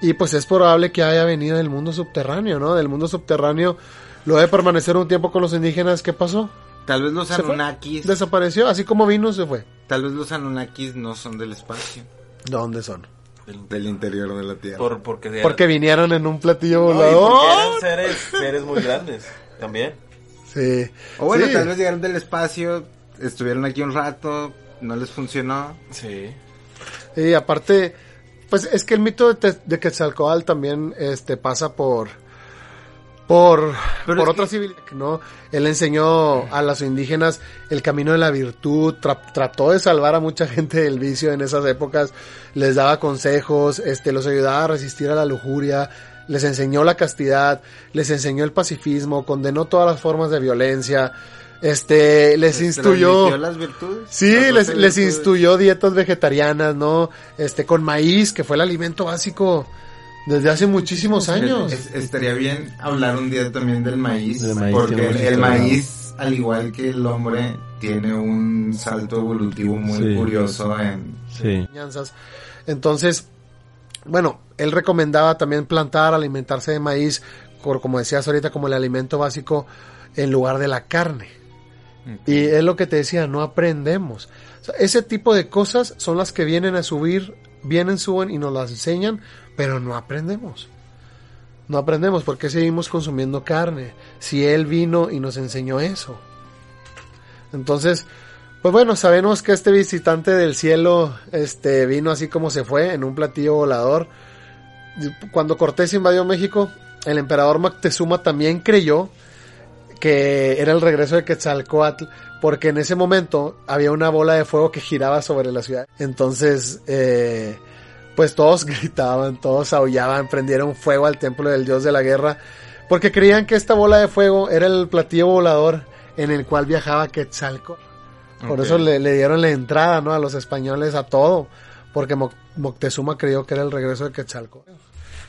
Y pues es probable que haya venido del mundo subterráneo, ¿no? Del mundo subterráneo. Lo de permanecer un tiempo con los indígenas, ¿qué pasó? Tal vez los. Anunnakis, Desapareció, así como vino, se fue. tal vez los Anunnakis no son del espacio, ¿Dónde son? Del interior de la Tierra. Por, porque de- Porque vinieron en un platillo No, volador. porque eran seres, seres muy grandes también. Sí. o bueno, Sí. tal vez llegaron del espacio, estuvieron aquí un rato, no les funcionó. Sí. Y aparte, pues es que el mito de, de Quetzalcóatl también este, pasa por por, Pero por otra que- civilización, ¿no? Él enseñó a los indígenas el camino de la virtud, tra- trató de salvar a mucha gente del vicio en esas épocas, les daba consejos, este, los ayudaba a resistir a la lujuria, les enseñó la castidad, les enseñó el pacifismo, condenó todas las formas de violencia, este, les ¿Les instruyó... las virtudes? Sí, Las les, doce les virtudes. instruyó dietas vegetarianas, ¿no? Este, con maíz, que fue el alimento básico desde hace muchísimos años. Es- estaría bien hablar un día también del maíz, porque el, maíz, al igual que el hombre, tiene un salto evolutivo muy Sí. curioso en... Sí. enseñanzas. Entonces, bueno, él recomendaba también plantar, alimentarse de maíz, por, como decías ahorita, como el alimento básico en lugar de la carne. Y es lo que te decía, no aprendemos. O sea, ese tipo de cosas son las que vienen a subir, vienen, suben y nos las enseñan, pero no aprendemos. No aprendemos porque seguimos consumiendo carne. Si Él vino y nos enseñó eso. Entonces, pues bueno, sabemos que este visitante del cielo, este, vino así como se fue, en un platillo volador. Cuando Cortés invadió México, el emperador Moctezuma también creyó que era el regreso de Quetzalcoatl, porque en ese momento había una bola de fuego que giraba sobre la ciudad. Entonces, eh, pues todos gritaban, todos aullaban, prendieron fuego al templo del dios de la guerra, porque creían que esta bola de fuego era el platillo volador en el cual viajaba Quetzalcoatl. Por eso le, le dieron la entrada, ¿no? A los españoles a todo, porque Mo- Moctezuma creyó que era el regreso de Quetzalcoatl.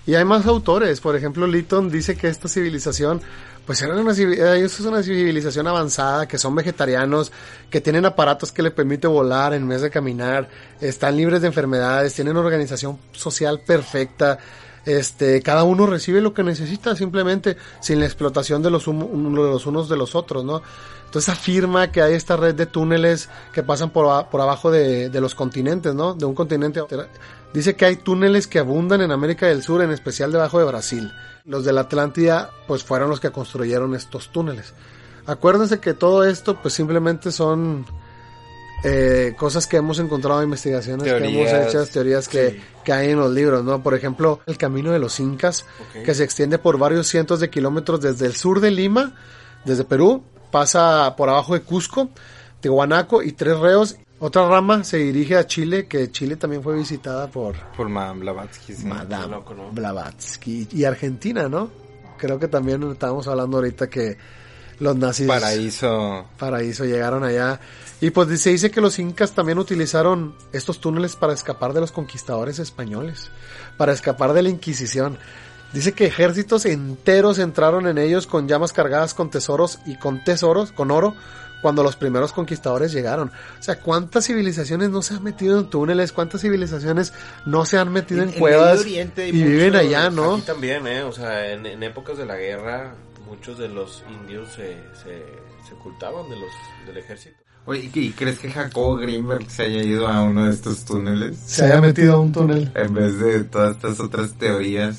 Y hay más autores, por ejemplo, Lytton dice que esta civilización, pues era una, eh, es una civilización avanzada, que son vegetarianos, que tienen aparatos que les permite volar en vez de caminar, están libres de enfermedades, tienen organización social perfecta, este, cada uno recibe lo que necesita simplemente sin la explotación de los, de los unos de los otros, ¿no? Entonces afirma que hay esta red de túneles que pasan por, por abajo de, de los continentes, ¿no? De un continente. Dice que hay túneles que abundan en América del Sur, en especial debajo de Brasil. Los de la Atlántida, pues fueron los que construyeron estos túneles. Acuérdense que todo esto, pues simplemente son eh, cosas que hemos encontrado, investigaciones que hemos Teorías, hecho, teorías que, sí. que hay en los libros, ¿no? Por ejemplo, el camino de los incas, que se extiende por varios cientos de kilómetros desde el sur de Lima, desde Perú, pasa por abajo de Cusco, Tihuanaco y Tres Reos. Otra rama se dirige a Chile, que Chile también fue visitada por Por Madame Blavatsky, sí. Madame loco, ¿no? Blavatsky. Y Argentina, ¿no? Creo que también estábamos hablando ahorita que los nazis Paraíso. paraíso llegaron allá. Y pues se dice que los incas también utilizaron estos túneles para escapar de los conquistadores españoles, para escapar de la Inquisición. Dice que ejércitos enteros entraron en ellos con llamas cargadas con tesoros y con tesoros, con oro, cuando los primeros conquistadores llegaron. O sea, ¿cuántas civilizaciones no se han metido en túneles? ¿Cuántas civilizaciones no se han metido en, En- en cuevas y viven allá, no? Aquí también, ¿eh? O sea, en, en épocas de la guerra, muchos de los indios se, se, se ocultaban de los, del ejército. Oye, ¿y crees que Jacobo Greenberg se haya ido a uno de estos túneles? Se haya metido a un túnel. En vez de todas estas otras teorías.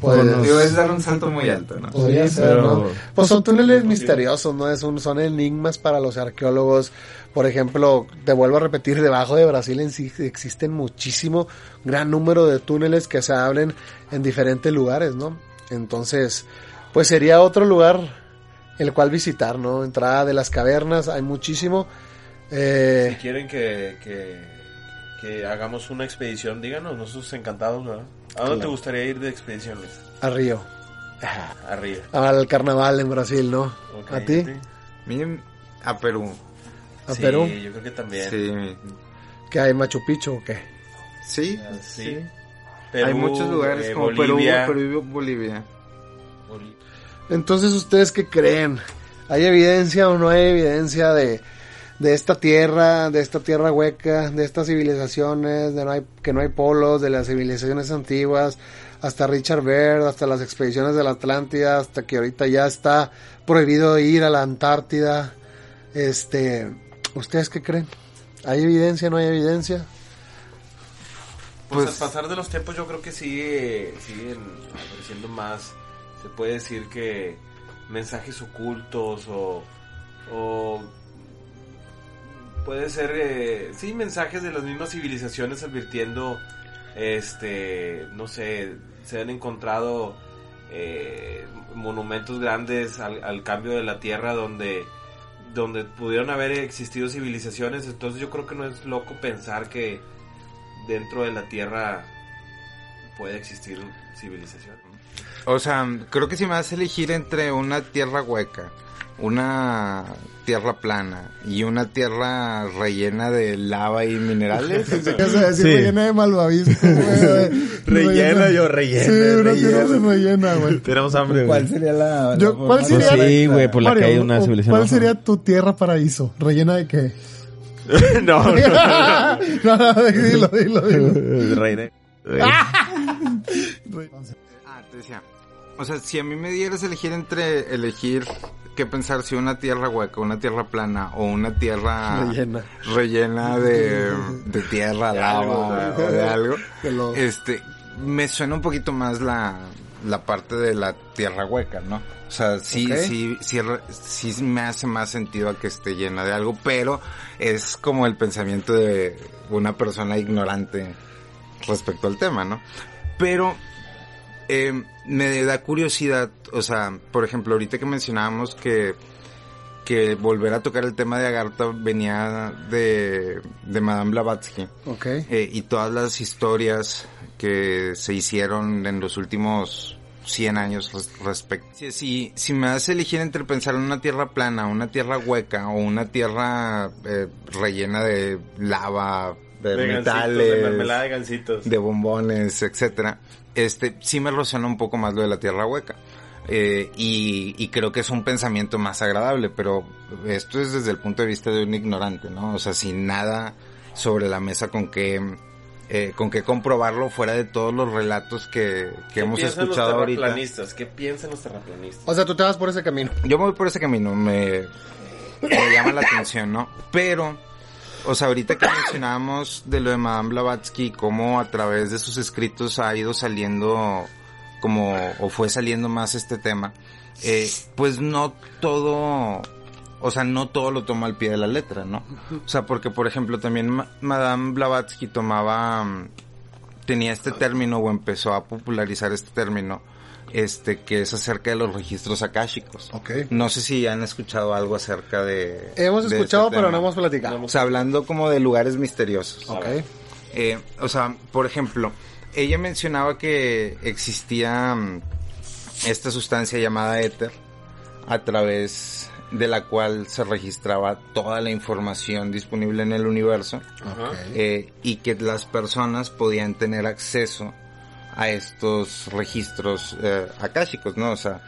Pues- Digo, es dar un salto muy alto, ¿no? Podría Sí, ser, pero- ¿no? Pues son túneles misteriosos, ¿no? Es un, son enigmas para los arqueólogos. Por ejemplo, te vuelvo a repetir, debajo de Brasil en sí existen muchísimo, gran número de túneles que se abren en diferentes lugares, ¿no? Entonces, pues sería otro lugar el cual visitar, ¿no? Entrada de las cavernas, hay muchísimo. Si Eh, quieren que, que, que hagamos una expedición, díganos, nosotros encantados, ¿verdad? ¿A dónde te gustaría ir de expediciones? a Río, Arriba. al carnaval en Brasil, ¿no? ¿A ti? Miren, a Perú. ¿A Sí, Perú? yo creo que también. Sí. ¿Que hay Machu Picchu o qué? Sí. Ah, sí. Hay muchos lugares eh, como Bolivia. Perú, Perú y Bolivia. Entonces, ¿ustedes qué creen? ¿Hay evidencia o no hay evidencia de, de esta tierra, de esta tierra hueca, de estas civilizaciones, de no hay, que no hay polos, de las civilizaciones antiguas, hasta Richard Baird, hasta las expediciones de la Atlántida, hasta que ahorita ya está prohibido ir a la Antártida? Este, ¿ustedes qué creen? ¿Hay evidencia, no hay evidencia? Pues, Pues- al pasar de los tiempos yo creo que sigue, siguen apareciendo más, se puede decir que mensajes ocultos o, o puede ser, eh, sí, mensajes de las mismas civilizaciones advirtiendo, este, no sé, se han encontrado eh, monumentos grandes al, cambio de la Tierra donde donde pudieron haber existido civilizaciones, entonces yo creo que no es loco pensar que dentro de la Tierra puede existir civilización. O sea, creo que si me vas a elegir entre una tierra hueca, una tierra plana y una tierra rellena de lava y minerales, de decir Sí. rellena de malvavisco. Rellena, yo rellena, Sí, una rellena. tierra rellena, güey. Tenemos hambre, ¿Cuál sería la, Yo- ¿cuál forma sería- Pues sí, güey, por la Mario, que hay una civilización. ¿Cuál sería tu tierra paraíso? ¿Rellena de qué? no, no, no, no, dilo, dilo, dilo. no. Reina. Ah, te decía. O sea, si a mí me dieras elegir entre elegir qué pensar si una tierra hueca, una tierra plana o una tierra Rellena. rellena de, de tierra, lava o de algo, De lo- este, me suena un poquito más la, la parte de la tierra hueca, ¿no? O sea, sí, sí, sí, sí me hace más sentido a que esté llena de algo, pero es como el pensamiento de una persona ignorante respecto al tema, ¿no? Pero eh, me da curiosidad, o sea, por ejemplo, ahorita que mencionábamos que que volver a tocar el tema de Agartha venía de, de Madame Blavatsky Ok. eh, y todas las historias que se hicieron en los últimos 100 años respecto. Si, si, si me das a elegir entre pensar en una tierra plana, una tierra hueca o una tierra eh, rellena de lava, de, De gancitos, metales, de mermelada de gancitos. de bombones, etcétera, este sí me resuena un poco más lo de la tierra hueca. Eh, y, y creo que es un pensamiento más agradable, pero esto es desde el punto de vista de un ignorante, ¿no? O sea, sin nada sobre la mesa con que eh, con que comprobarlo fuera de todos los relatos que, que ¿Qué hemos escuchado los ahorita. terraplanistas? ¿Qué piensan los terraplanistas? O sea, tú te vas por ese camino. Yo me voy por ese camino, me, me llama la atención, ¿no? Pero, o sea, ahorita que mencionábamos de lo de Madame Blavatsky, cómo a través de sus escritos ha ido saliendo, como, o fue saliendo más este tema, eh, pues no todo, o sea, no todo lo toma al pie de la letra, ¿no? O sea, porque, por ejemplo, también Ma- Madame Blavatsky tomaba, mm, tenía este término o empezó a popularizar este término, este, que es acerca de los registros akáshicos. No sé si han escuchado algo acerca de... Hemos de escuchado, este pero no hemos platicado. O sea, hablando como de lugares misteriosos. Eh, o sea, por ejemplo, ella mencionaba que existía mm, esta sustancia llamada éter a través de la cual se registraba toda la información disponible en el universo eh, y que las personas podían tener acceso a estos registros eh, akáshicos, ¿no? O sea,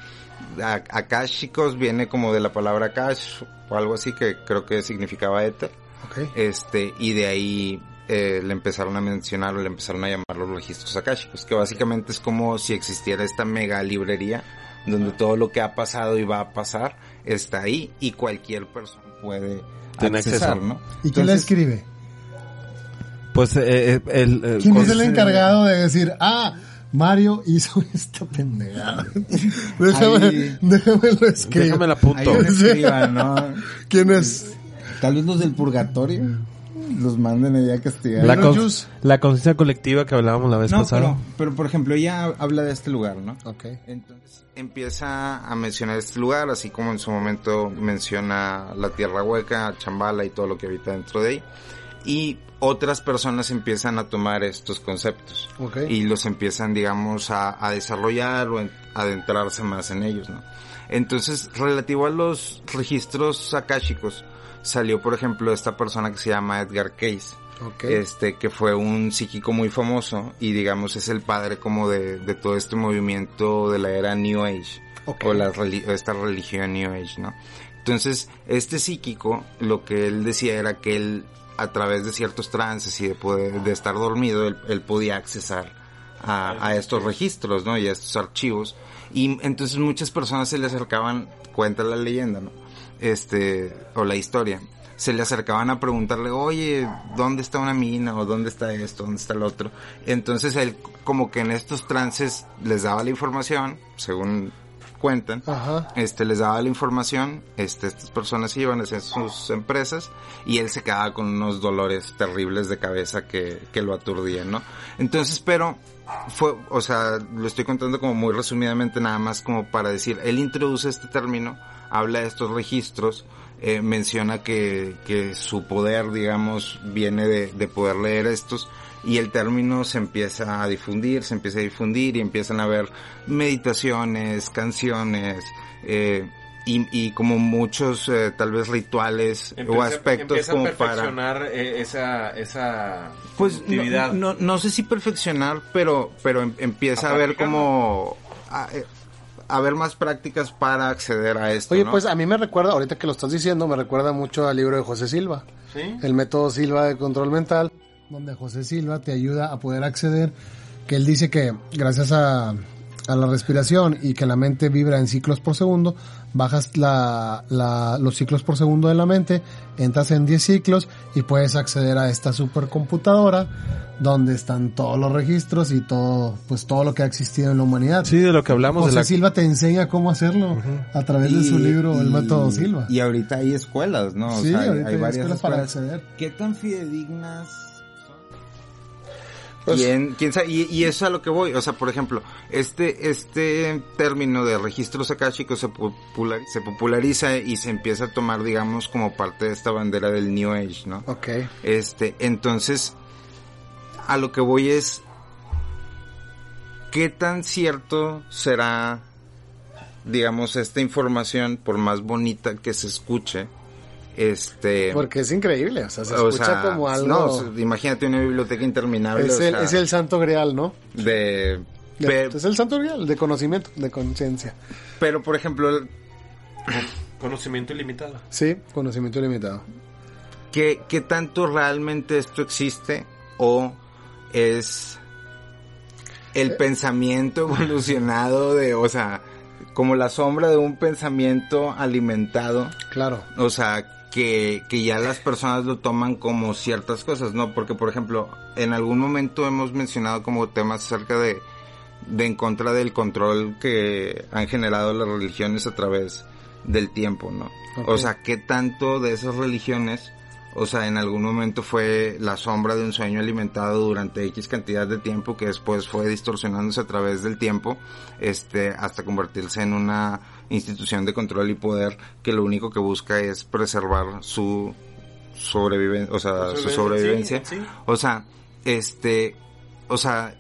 akáshicos viene como de la palabra akash o algo así que creo que significaba éter Ok. este y de ahí eh, le empezaron a mencionar o le empezaron a llamar los registros akáshicos que básicamente es como si existiera esta mega librería donde todo lo que ha pasado y va a pasar está ahí y cualquier persona puede accesar, acceso. ¿no? ¿Y quién la Entonces, escribe? Pues eh, eh, el, eh, ¿Quién es el encargado de decir, ah, Mario hizo esta pendejada? déjame, Ahí- déjame lo escribo. Déjame la Ahí escriban, ¿no? ¿Quién es? Tal vez los del purgatorio los manden allá a castigar. La, con- conciencia colectiva que hablábamos la vez no, pasada. pero, pero por ejemplo, ella habla de este lugar, ¿no? Ok. Entonces empieza a mencionar este lugar, así como en su momento menciona la Tierra Hueca, Chambala y todo lo que habita dentro de ahí. Y otras personas empiezan a tomar estos conceptos Ok. y los empiezan, digamos, a, a desarrollar o a adentrarse más en ellos, ¿no? Entonces, relativo a los registros akáshicos, salió, por ejemplo, esta persona que se llama Edgar Case, Ok. este, que fue un psíquico muy famoso y digamos es el padre como de, de todo este movimiento de la era New Age Ok. o la esta religión New Age, ¿no? Entonces, este psíquico, lo que él decía era que él, a través de ciertos trances y de poder, de estar dormido, él, él podía accesar a, a estos registros, ¿no? Y a estos archivos. Y entonces muchas personas se le acercaban, cuenta la leyenda, ¿no? Este, o la historia. Se le acercaban a preguntarle, oye, ¿dónde está una mina? O ¿dónde está esto? ¿Dónde está el otro? Entonces él, como que en estos trances, les daba la información, según cuentan, Ajá. este les daba la información, este estas personas iban hacia sus empresas y él se quedaba con unos dolores terribles de cabeza que, que lo aturdían, ¿no? Entonces, pero fue, o sea, lo estoy contando como muy resumidamente nada más como para decir, él introduce este término, habla de estos registros, eh, menciona que, que su poder, digamos, viene de, de poder leer estos y el término se empieza a difundir, se empieza a difundir y empiezan a haber meditaciones, canciones, eh, y, y como muchos eh, tal vez rituales o aspectos como para eh, esa, esa pues no, no, no sé si perfeccionar pero pero em- empieza a, A ver como a, eh, a ver más prácticas para acceder a esto Oye, ¿no? pues a mí me recuerda, ahorita que lo estás diciendo, me recuerda mucho al libro de José Silva. ¿Sí? el método Silva de control mental, donde José Silva te ayuda a poder acceder, que él dice que gracias a, a la respiración y que la mente vibra en ciclos por segundo, bajas la, la- los ciclos por segundo de la mente, entras en 10 ciclos y puedes acceder a esta supercomputadora donde están todos los registros y todo, pues todo lo que ha existido en la humanidad. Sí, de lo que hablamos José de la... Silva te enseña cómo hacerlo a través de su Y- libro El y- método Silva. Y ahorita hay escuelas, ¿no? O sí, sea, hay- ahorita hay hay varias escuelas para escuelas. acceder. ¿Qué tan fidedignas Pues- ¿Quién, quién sabe? Y, y eso es a lo que voy. O sea, por ejemplo, este, este término de registros akáshicos se, popular- se populariza y se empieza a tomar, digamos, como parte de esta bandera del New Age, ¿no? Ok. Este, entonces, a lo que voy es, ¿qué tan cierto será, digamos, esta información, por más bonita que se escuche? Este, Porque es increíble, o sea, se o escucha sea, como algo... no, imagínate una biblioteca interminable. es, o el, sea, es el santo grial, ¿no? de, es el santo grial de conocimiento, de conciencia. pero por ejemplo, Conocimiento ilimitado. Sí, conocimiento ilimitado. ¿qué, ¿qué tanto realmente esto existe o es el Eh. pensamiento evolucionado de, o sea, como la sombra de un pensamiento alimentado, Claro. o sea, que, que ya las personas lo toman como ciertas cosas, ¿no? Porque, por ejemplo, en algún momento hemos mencionado como temas acerca de, de en contra del control que han generado las religiones a través del tiempo, ¿no? O sea, ¿qué tanto de esas religiones, o sea, en algún momento fue la sombra de un sueño alimentado durante X cantidad de tiempo que después fue distorsionándose a través del tiempo, este, hasta convertirse en una institución de control y poder que lo único que busca es preservar su sobrevivencia, o sea, su sobrevivencia. Sí, sí. O sea, este, o sea,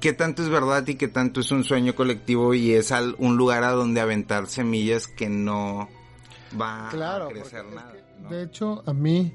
qué tanto es verdad y qué tanto es un sueño colectivo y es al- un lugar a donde aventar semillas que no va Claro. a crecer es nada. que, ¿no? De hecho, a mí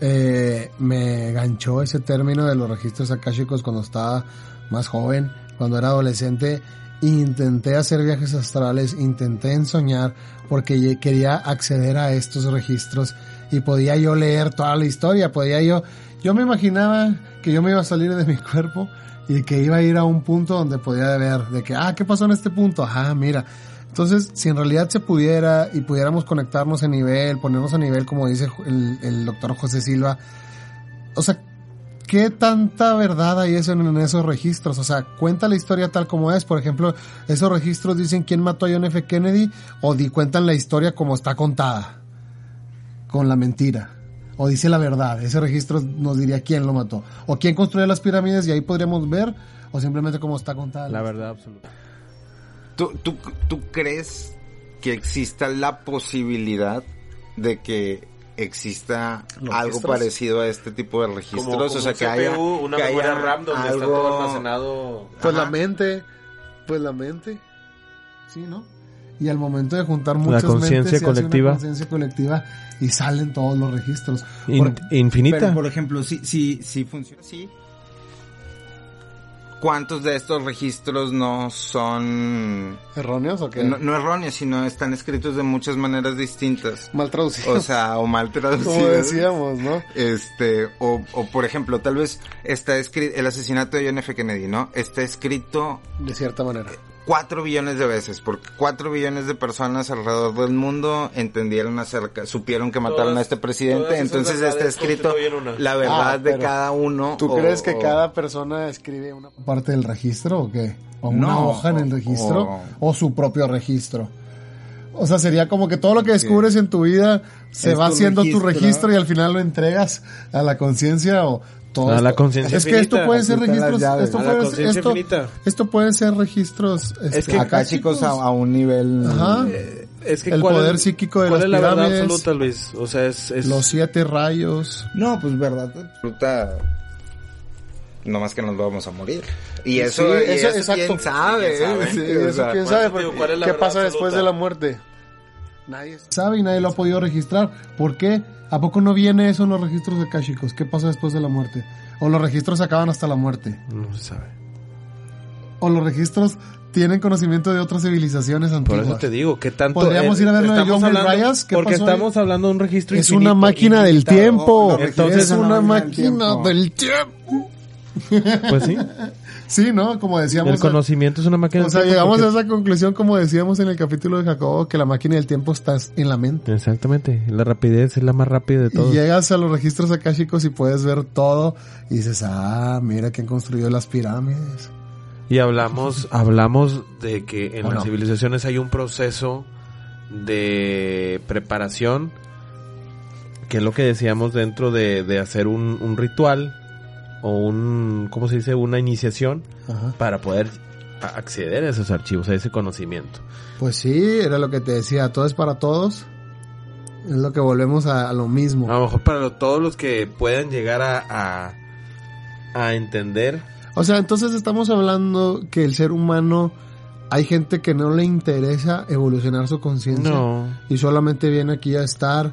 eh, me ganchó ese término de los registros akáshicos cuando estaba más joven, cuando era adolescente. Intenté hacer viajes astrales, intenté ensoñar porque quería acceder a estos registros y podía yo leer toda la historia, podía yo, yo me imaginaba que yo me iba a salir de mi cuerpo y que iba a ir a un punto donde podía ver de que, ah, ¿qué pasó en este punto? Ajá, mira. Entonces, si en realidad se pudiera y pudiéramos conectarnos a nivel, ponernos a nivel, como dice el, el doctor José Silva, o sea, ¿qué tanta verdad hay eso en, en esos registros? O sea, cuenta la historia tal como es. Por ejemplo, esos registros dicen quién mató a John F. Kennedy o di, cuentan la historia como está contada, con la mentira. O dice la verdad, ese registro nos diría quién lo mató. O quién construyó las pirámides y ahí podríamos ver, o simplemente como está contada. La verdad absoluta. ¿Tú, tú, tú crees que exista la posibilidad de que exista ¿Los algo parecido a este tipo de registros? Como, o sea, un que haya, CPU, una que memoria haya RAM donde está todo almacenado. Pues Ajá. la mente, pues la mente, sí, ¿no? y al momento de juntar muchas conciencia mentes, se hace una colectiva. conciencia colectiva y salen todos los registros. In- Por- infinita. Pero, por ejemplo, si, si, si funciona así, ¿cuántos de estos registros no son... ¿Erróneos o qué? No, no erróneos, sino están escritos de muchas maneras distintas? Mal traducidos. O sea, o mal traducidos. como decíamos, ¿no? Este, o, o por ejemplo, tal vez está escrito, el asesinato de John F. Kennedy, ¿no? Está escrito De cierta manera. Cuatro billones de veces, porque cuatro billones de personas alrededor del mundo entendieron acerca, supieron que mataron Todas- a este presidente, entonces está escrito la verdad Ah, de pero cada uno. ¿Tú o- crees que o- cada persona escribe una parte del registro o qué? ¿O una No, hoja en el registro? o- O, su propio registro? O sea, sería como que todo lo que descubres en tu vida se Es va tu haciendo tu registro. registro y al final lo entregas a la conciencia o todo. Esto. la conciencia Es que esto infinita. puede ser registros. Esto puede, esto, esto puede ser registros. este, que acá chicos a, a un nivel Ajá. Es El ¿cuál poder es- psíquico de ¿cuál las es la verdad pirámides? absoluta, Luis? O sea, es... es- Los siete rayos. No, pues verdad absoluta. No más que nos vamos a morir. Y eso, Sí, y eso- eso exacto. quién sabe. Sí, ¿eh? sí, Sí, eso o sea, quién sabe. eso te digo, porque ¿cuál es la ¿Qué verdad pasa después absoluta? de la muerte? Nadie sabe y nadie lo ha podido registrar. ¿Por qué? ¿A poco no viene eso en los registros de Kashikos? ¿Qué pasa después de la muerte? ¿O los registros se acaban hasta la muerte? No se sabe. ¿O los registros tienen conocimiento de otras civilizazaciones Por antiguas? eso te digo, ¿qué tanto... Podríamos ir a ver lo de John hablando- Reyes, ¿qué Porque pasó ahí? estamos hablando de un registro Es infinito, una máquina del tiempo. Registros es una máquina del tiempo. del tiempo. Pues sí. Sí, ¿no? Como decíamos. El conocimiento es una máquina O sea, llegamos porque- a esa conclusión como decíamos en el capítulo de Jacobo, que la máquina del tiempo está en la mente. Exactamente. La rapidez es la más rápida de Y todo. llegas a los registros akáshicos y puedes ver todo y dices, ah, mira quién construyó las pirámides. Y hablamos, hablamos de que en ¿O las no? civilizaciones hay un proceso de preparación, que es lo que decíamos dentro de, de hacer un, un ritual o un, ¿cómo se dice? Una iniciación Ajá. para poder acceder a esos archivos, a ese conocimiento. Pues sí, era lo que te decía, todo es para todos. Es lo que volvemos a, a lo mismo. A lo mejor para lo- todos los que puedan llegar a, a, a entender. O sea, entonces estamos hablando que el ser humano, hay gente que no le interesa evolucionar su conciencia. No. y solamente viene aquí a estar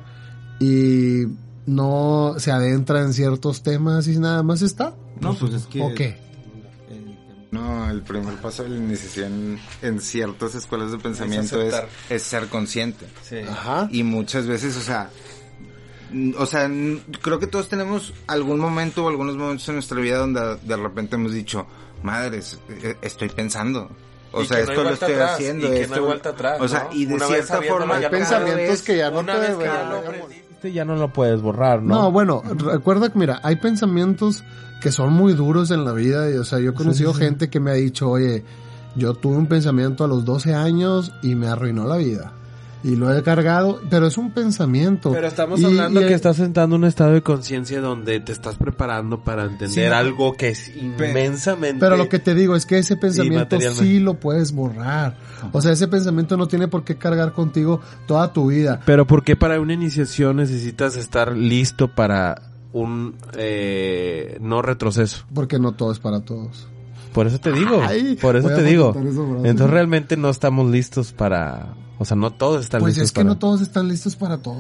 y no se adentra en ciertos temas y nada más está. No, pues es que. ¿O qué? el- No, el primer paso de la iniciación en ciertas escuelas de pensamiento es, es ser consciente. Ajá. Y muchas veces, o sea, o sea, creo que todos tenemos algún momento o algunos momentos en nuestra vida donde de repente hemos dicho, madres, eh, estoy pensando. O Y sea, esto lo estoy atrás, haciendo. y que no esto- hay vuelta atrás, O sea, ¿no? y de cierta forma, Hay pensamientos que ya no una te ya no lo puedes borrar, ¿no? No, bueno, recuerda que mira, hay pensamientos que son muy duros en la vida y o sea, yo he conocido sí, sí. gente que me ha dicho, oye, yo tuve un pensamiento a los 12 años y me arruinó la vida. Y lo he cargado, pero es un pensamiento. Pero estamos Y- hablando y- que estás sentando en un estado de conciencia donde te estás preparando para entender Sí, algo que es inmensamente... Pero lo que te digo es que ese pensamiento sí lo puedes borrar. O sea, ese pensamiento no tiene por qué cargar contigo toda tu vida. Pero ¿por qué para una iniciación necesitas estar listo para un eh, no retroceso? Porque no todo es para todos. Por eso te digo, Ay, por eso te digo. Entonces realmente no estamos listos para... O sea, no todos están Pues listos es que para... no todos están listos para todo.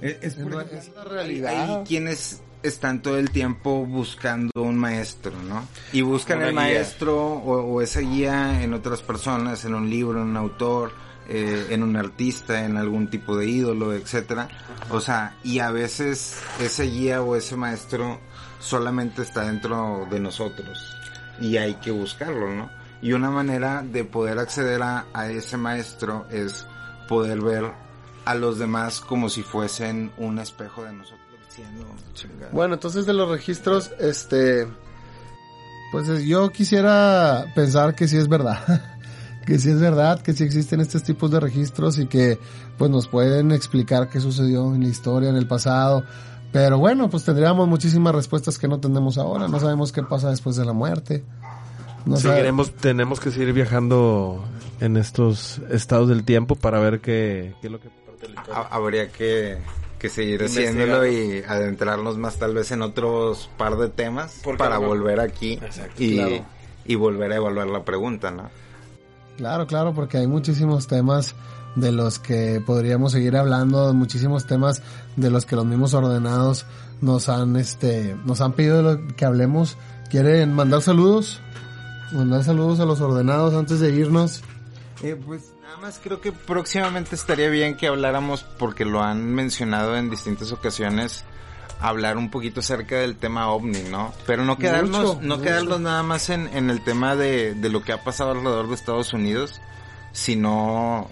Es, es ejemplo, es la realidad. Hay quienes están todo el tiempo buscando un maestro, ¿no? Y buscan Una el guía. maestro o, o esa guía en otras personas, en un libro, en un autor, eh, en un artista, en algún tipo de ídolo, etcétera. O sea, y a veces ese guía o ese maestro solamente está dentro de nosotros y hay que buscarlo, ¿no? Y una manera de poder acceder a, ese maestro es poder ver a los demás como si fuesen un espejo de nosotros. Bueno, entonces de los registros, este, pues es- yo quisiera pensar que sí es verdad, que sí es verdad, que sí existen estos tipos de registros y que pues nos pueden explicar qué sucedió en la historia, en el pasado. Pero bueno, pues tendríamos muchísimas respuestas que no tenemos ahora. No sabemos qué pasa después de la muerte. No tenemos que seguir viajando en estos estados del tiempo para ver qué, qué es lo que parte de la historia. Ha- Habría que, que seguir haciéndolo y adentrarnos más tal vez en otros par de temas ¿Por qué para no? volver aquí Exacto, y, claro. y volver a evaluar la pregunta, ¿no? Claro, claro, porque hay muchísimos temas de los que podríamos seguir hablando, muchísimos temas de los que los mismos ordenados nos han, este, nos han pedido que hablemos. ¿Quieren mandar saludos? Mandar saludos a los ordenados antes de irnos. Eh, pues nada más creo que próximamente estaría bien que habláramos, porque lo han mencionado en distintas ocasiones, hablar un poquito acerca del tema ovni, ¿no? Pero no quedarnos, Mucho, no mucho. quedarnos nada más en, en el tema de, de lo que ha pasado alrededor de Estados Unidos, sino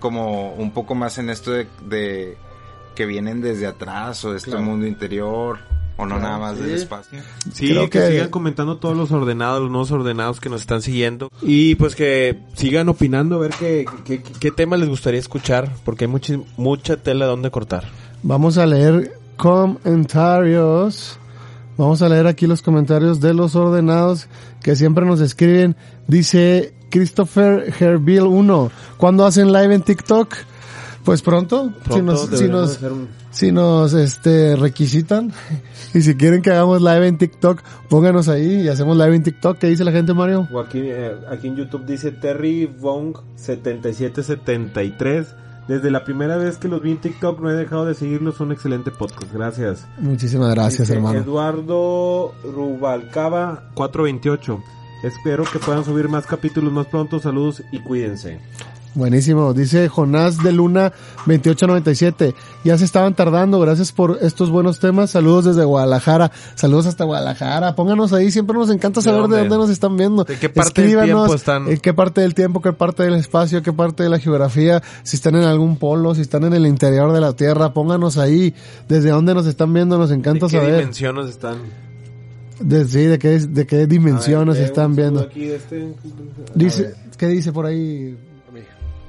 como un poco más en esto de, de que vienen desde atrás o de este Claro. mundo interior, o no Claro, nada más sí. del espacio. Sí, Creo que, que- sigan comentando todos los ordenados, los nuevos ordenados que nos están siguiendo. Y pues que sigan opinando, a ver qué, qué, qué tema les gustaría escuchar, porque hay mucha, mucha tela donde cortar. Vamos a leer comentarios. Vamos a leer aquí los comentarios de los ordenados que siempre nos escriben. Dice Christopher Herville 1. ¿Cuándo hacen live en TikTok? Pues pronto. si Pronto nos, si nos, hacer un- si nos este, requisitan. Y si quieren que hagamos live en TikTok, pónganos ahí y hacemos live en TikTok. ¿Qué dice la gente, Mario? O aquí, eh, aquí en YouTube dice Terry Vong 7773. Desde la primera vez que los vi en TikTok no he dejado de seguirlos, un excelente podcast. Gracias. Muchísimas gracias, Dice hermano. Eduardo Rubalcaba 428. Espero que puedan subir más capítulos más pronto. Saludos y cuídense. Buenísimo. Dice Jonás de Luna 2897. Ya se estaban tardando. Gracias por estos buenos temas. Saludos desde Guadalajara. Saludos hasta Guadalajara. Pónganos ahí. Siempre nos encanta ¿De saber de dónde? dónde nos están viendo. ¿De qué parte del tiempo están? En qué parte del tiempo, qué parte del espacio, qué parte de la geografía. Si están en algún polo, si están en el interior de la Tierra. Pónganos ahí. Desde dónde nos están viendo. Nos encanta ¿De qué saber. dimensiones están? De, sí, de qué, de qué dimensiones ver, están viendo. este- Dice, ¿qué dice por ahí?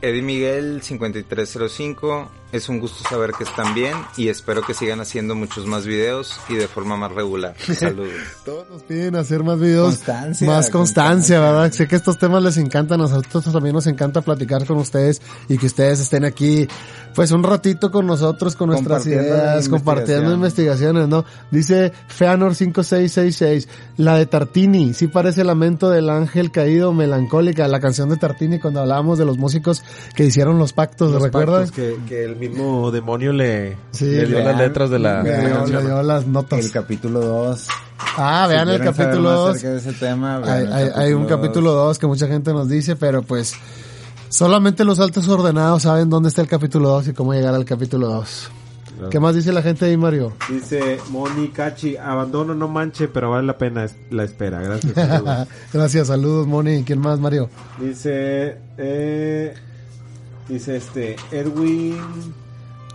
Eddie Miguel 5305, es un gusto saber que están bien y espero que sigan haciendo muchos más videos y de forma más regular. Saludos. Todos nos piden hacer más videos. Constancia, más constancia, constancia. ¿verdad? Sé que estos temas les encantan, a nosotros también nos encanta platicar con ustedes y que ustedes estén aquí, pues un ratito con nosotros, con nuestras Compartiendo ideas, compartiendo investigaciones, ¿no? Dice Feanor 5666, la de Tartini, sí parece lamento del ángel caído melancólica, la canción de Tartini cuando hablábamos de los músicos que hicieron los pactos, Los ¿recuerdas? pactos que, que el mismo demonio le, Sí, le dio vean, las letras de la, Le de la dio- canción. le dio las notas. El capítulo 2. Ah, vean el capítulo 2. acerca de ese tema, vean Hay, hay- hay un capítulo 2 que mucha gente nos dice, pero pues solamente los altos ordenados saben dónde está el capítulo 2 y cómo llegar al capítulo 2. Claro. ¿Qué más dice la gente ahí, Mario? Dice Moni Cachi, abandono no manche, pero vale la pena la espera. Gracias. saludos. Gracias, saludos, Moni. ¿Quién más, Mario? dice, eh, dice este, Erwin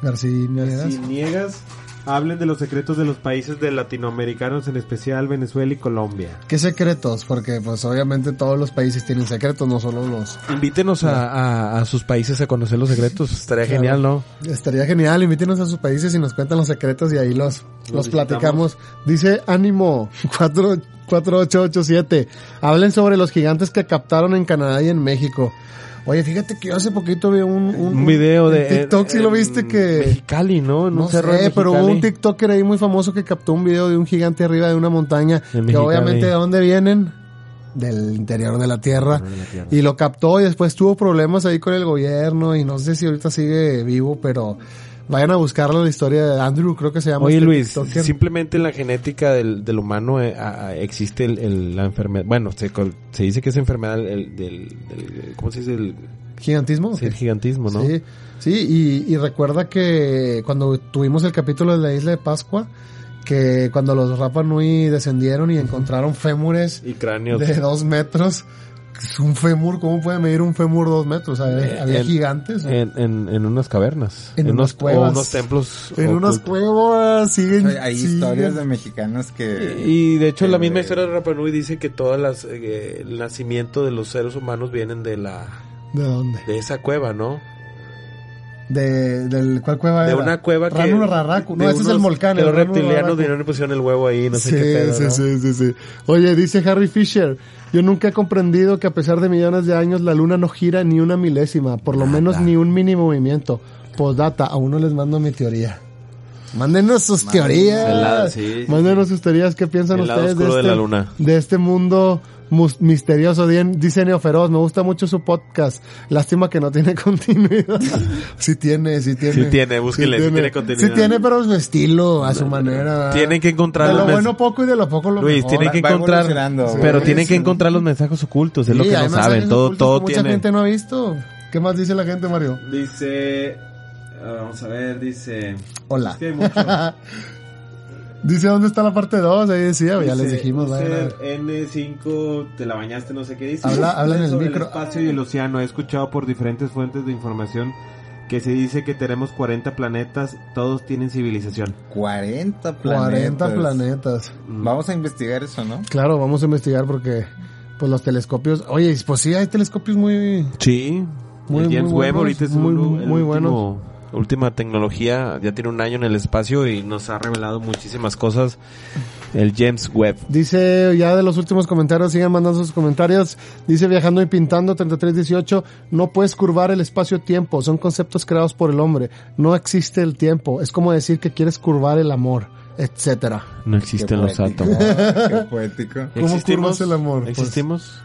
García Niegas. Ciniegas, hablen de los secretos de los países de latinoamericanos, en especial Venezuela y Colombia. ¿Qué secretos? Porque pues obviamente todos los países tienen secretos, no solo los... Invítenos a, a- a sus países a conocer los secretos, estaría Claro. genial, ¿no? Estaría genial, invítenos a sus países y nos cuentan los secretos y ahí los, los, visitamos. platicamos. Dice Ánimo 4, 4887. Hablen sobre los gigantes que captaron en Canadá y en México. Oye, fíjate que yo hace poquito vi un, un, Un video de... TikTok, si lo en viste que... Mexicali, ¿no? En No sé, pero hubo un. TikToker ahí muy famoso que captó un video de un gigante arriba de una montaña. En Que Mexicali. obviamente de dónde vienen? Del interior de la tierra. de la tierra. Y lo captó y después tuvo problemas ahí con el gobierno y no sé si ahorita sigue vivo, pero vayan a buscarlo la historia de Andrew, creo que se llama. Oye este Luis, TikToker. simplemente en la genética del, del humano eh, a- existe el, el- la enfermedad, bueno, se, se dice que es enfermedad el- del, del- ¿cómo se dice? El, ¿Gigantismo? sí, el gigantismo, ¿no? Sí, sí y, y recuerda que cuando tuvimos el capítulo de la isla de Pascua, que cuando los Rapa Nui descendieron y encontraron fémures Y cráneos. de dos metros, es un fémur, ¿cómo puede medir un fémur dos metros? Había, Eh, había en- gigantes. ¿no? En, en, en unas cavernas. En unos, unas cuevas. O unos templos. en unas cuevas siguen. Hay, hay siguen. historias de mexicanos que... Y de hecho la Eh, misma historia de Rapa Nui dice que todas las eh, el nacimiento de los seres humanos vienen de la ¿De dónde? de esa cueva, ¿no? De, del, ¿Cuál cueva De era? una cueva que Ranu Raraku. No, de ese es el volcán. Los reptilianos vinieron y pusieron el huevo ahí, no sé sí, qué pedo, sí, ¿no? sí, sí, sí. Oye, dice Harry Fisher, yo nunca he comprendido que a pesar de millones de años la luna no gira ni una milésima, por lo menos ni un mini movimiento. Postdata, a uno les mando mi teoría. Mándenos sus teorías. Lado- sí, sí, Mándenos sus teorías, ¿qué piensan El lado ustedes de este, la luna. de este mundo misterioso, dice Neoferoz, me gusta mucho su podcast. Lástima que no tiene continuidad. sí tiene, sí tiene. Sí tiene, búsquenle, sí tiene continuidad. Sí tiene, pero a su estilo, a su manera. Tienen que encontrar De lo bueno poco y de lo poco lo Luis, mejor. tienen que va encontrar, pero Sí, tienen que encontrar los mensajes ocultos, es lo que no saben, todo, todo que mucha tiene. gente no ha visto. ¿Qué más dice la gente, Mario? Dice, vamos a ver, dice, Hola. Es que hay mucho. dice dónde está la parte 2, ahí decía, ya les Dice, dijimos. User N5, te la bañaste, no sé qué dice. Habla- habla en el Sobre micro. espacio y el océano. He escuchado por diferentes fuentes de información que se dice que tenemos 40 planetas, todos tienen civilización. 40 planetas. 40 planetas. Vamos a investigar eso, ¿no? Claro, vamos a investigar porque pues los telescopios, oye, pues sí hay telescopios muy Sí, Muy, el James muy Webb buenos, ahorita es muy, uno- muy, el muy último- última tecnología, ya tiene un año en el espacio y nos ha revelado muchísimas cosas. El James Webb. Dice ya de los últimos comentarios, sigan mandando sus comentarios. Dice viajando y pintando 3318, no puedes curvar el espacio-tiempo, son conceptos creados por el hombre. No existe el tiempo, es como decir que quieres curvar el amor, etcétera. No existen los átomos. Qué poético. ¿Cómo curvas el amor? Pues, ¿Existimos?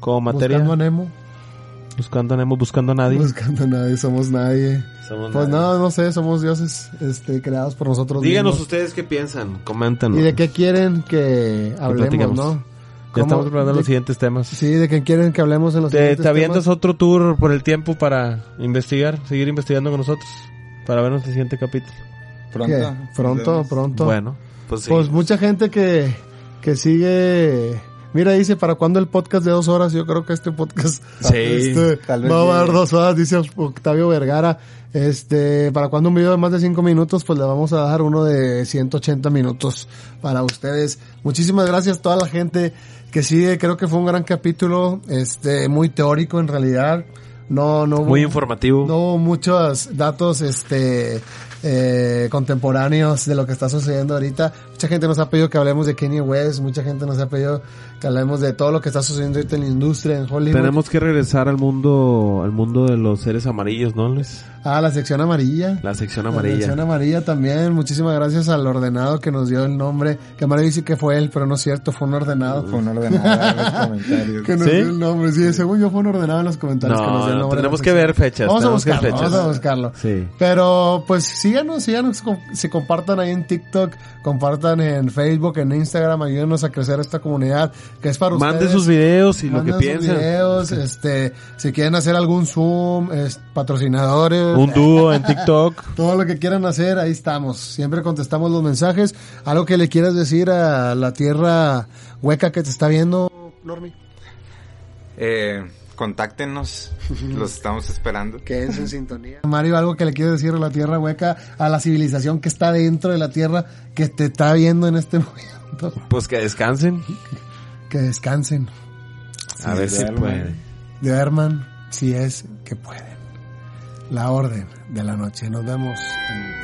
Como materia. Buscando a Nemo, Buscando a Nemo, buscando a nadie. buscando a nadie, somos nadie. Somos Pues nadie. no, no sé, somos dioses este, creados por nosotros Díganos mismos. ustedes qué piensan, coméntanos. ¿Y de qué quieren que hablemos, no? Ya ¿Cómo- estamos preparando de- los siguientes temas. Sí, de qué quieren que hablemos en los ¿Te, siguientes te avientas temas? otro tour por el tiempo para investigar, seguir investigando con nosotros? Para vernos el siguiente capítulo. Pronto. ¿Qué? Pronto, pronto. Bueno, pues sí. Pues mucha gente que, que sigue... Mira, dice, ¿para cuándo el podcast de dos horas? Yo creo que este podcast Sí, este, tal vez va a dar dos horas, dice Octavio Vergara. Este, ¿para cuándo un video de más de cinco minutos? Pues le vamos a dar uno de 180 minutos para ustedes. Muchísimas gracias a toda la gente que sigue. Creo que fue un gran capítulo, este, muy teórico en realidad. No, no hubo- Muy informativo. no hubo muchos datos este eh, contemporáneos de lo que está sucediendo ahorita. Mucha gente nos ha pedido que hablemos de Kanye West, mucha gente nos ha pedido que hablemos de todo lo que está sucediendo ahorita en la industria, en Hollywood. Tenemos que regresar al mundo, al mundo de los seres amarillos, ¿no, Luis? Ah, la sección amarilla. La sección La amarilla. sección amarilla también. Muchísimas gracias al ordenado que nos dio el nombre. Que Mario dice que fue él, pero no es cierto, fue un ordenado. Fue un ordenador en los comentarios. Que nos ¿Sí? dio el nombre. Sí, según yo fue un ordenado en los comentarios. que nos dio el no, nombre la tenemos que ver fechas. Vamos a buscarlo, fechas. vamos a buscarlo. Sí. Pero pues síganos, síganos, si compartan ahí en TikTok, compartan en Facebook, en Instagram, ayúdenos a crecer esta comunidad que es para Manden ustedes. sus videos y lo que Manden sus piensen. videos, este, si quieren hacer algún Zoom, es- patrocinadores, Un dúo en TikTok. todo lo que quieran hacer, ahí estamos. Siempre contestamos los mensajes. Algo que le quieras decir a la tierra hueca que te está viendo, Normi. Eh, contáctenos, los estamos esperando. Quédense en sintonía. Mario, algo que le quieres decir a la tierra hueca, a la civilización que está dentro de la tierra, que te está viendo en este momento. Pues que descansen. Que descansen. a ver si duerman. puede. Duerman si es que pueden. La orden de la noche. Nos vemos en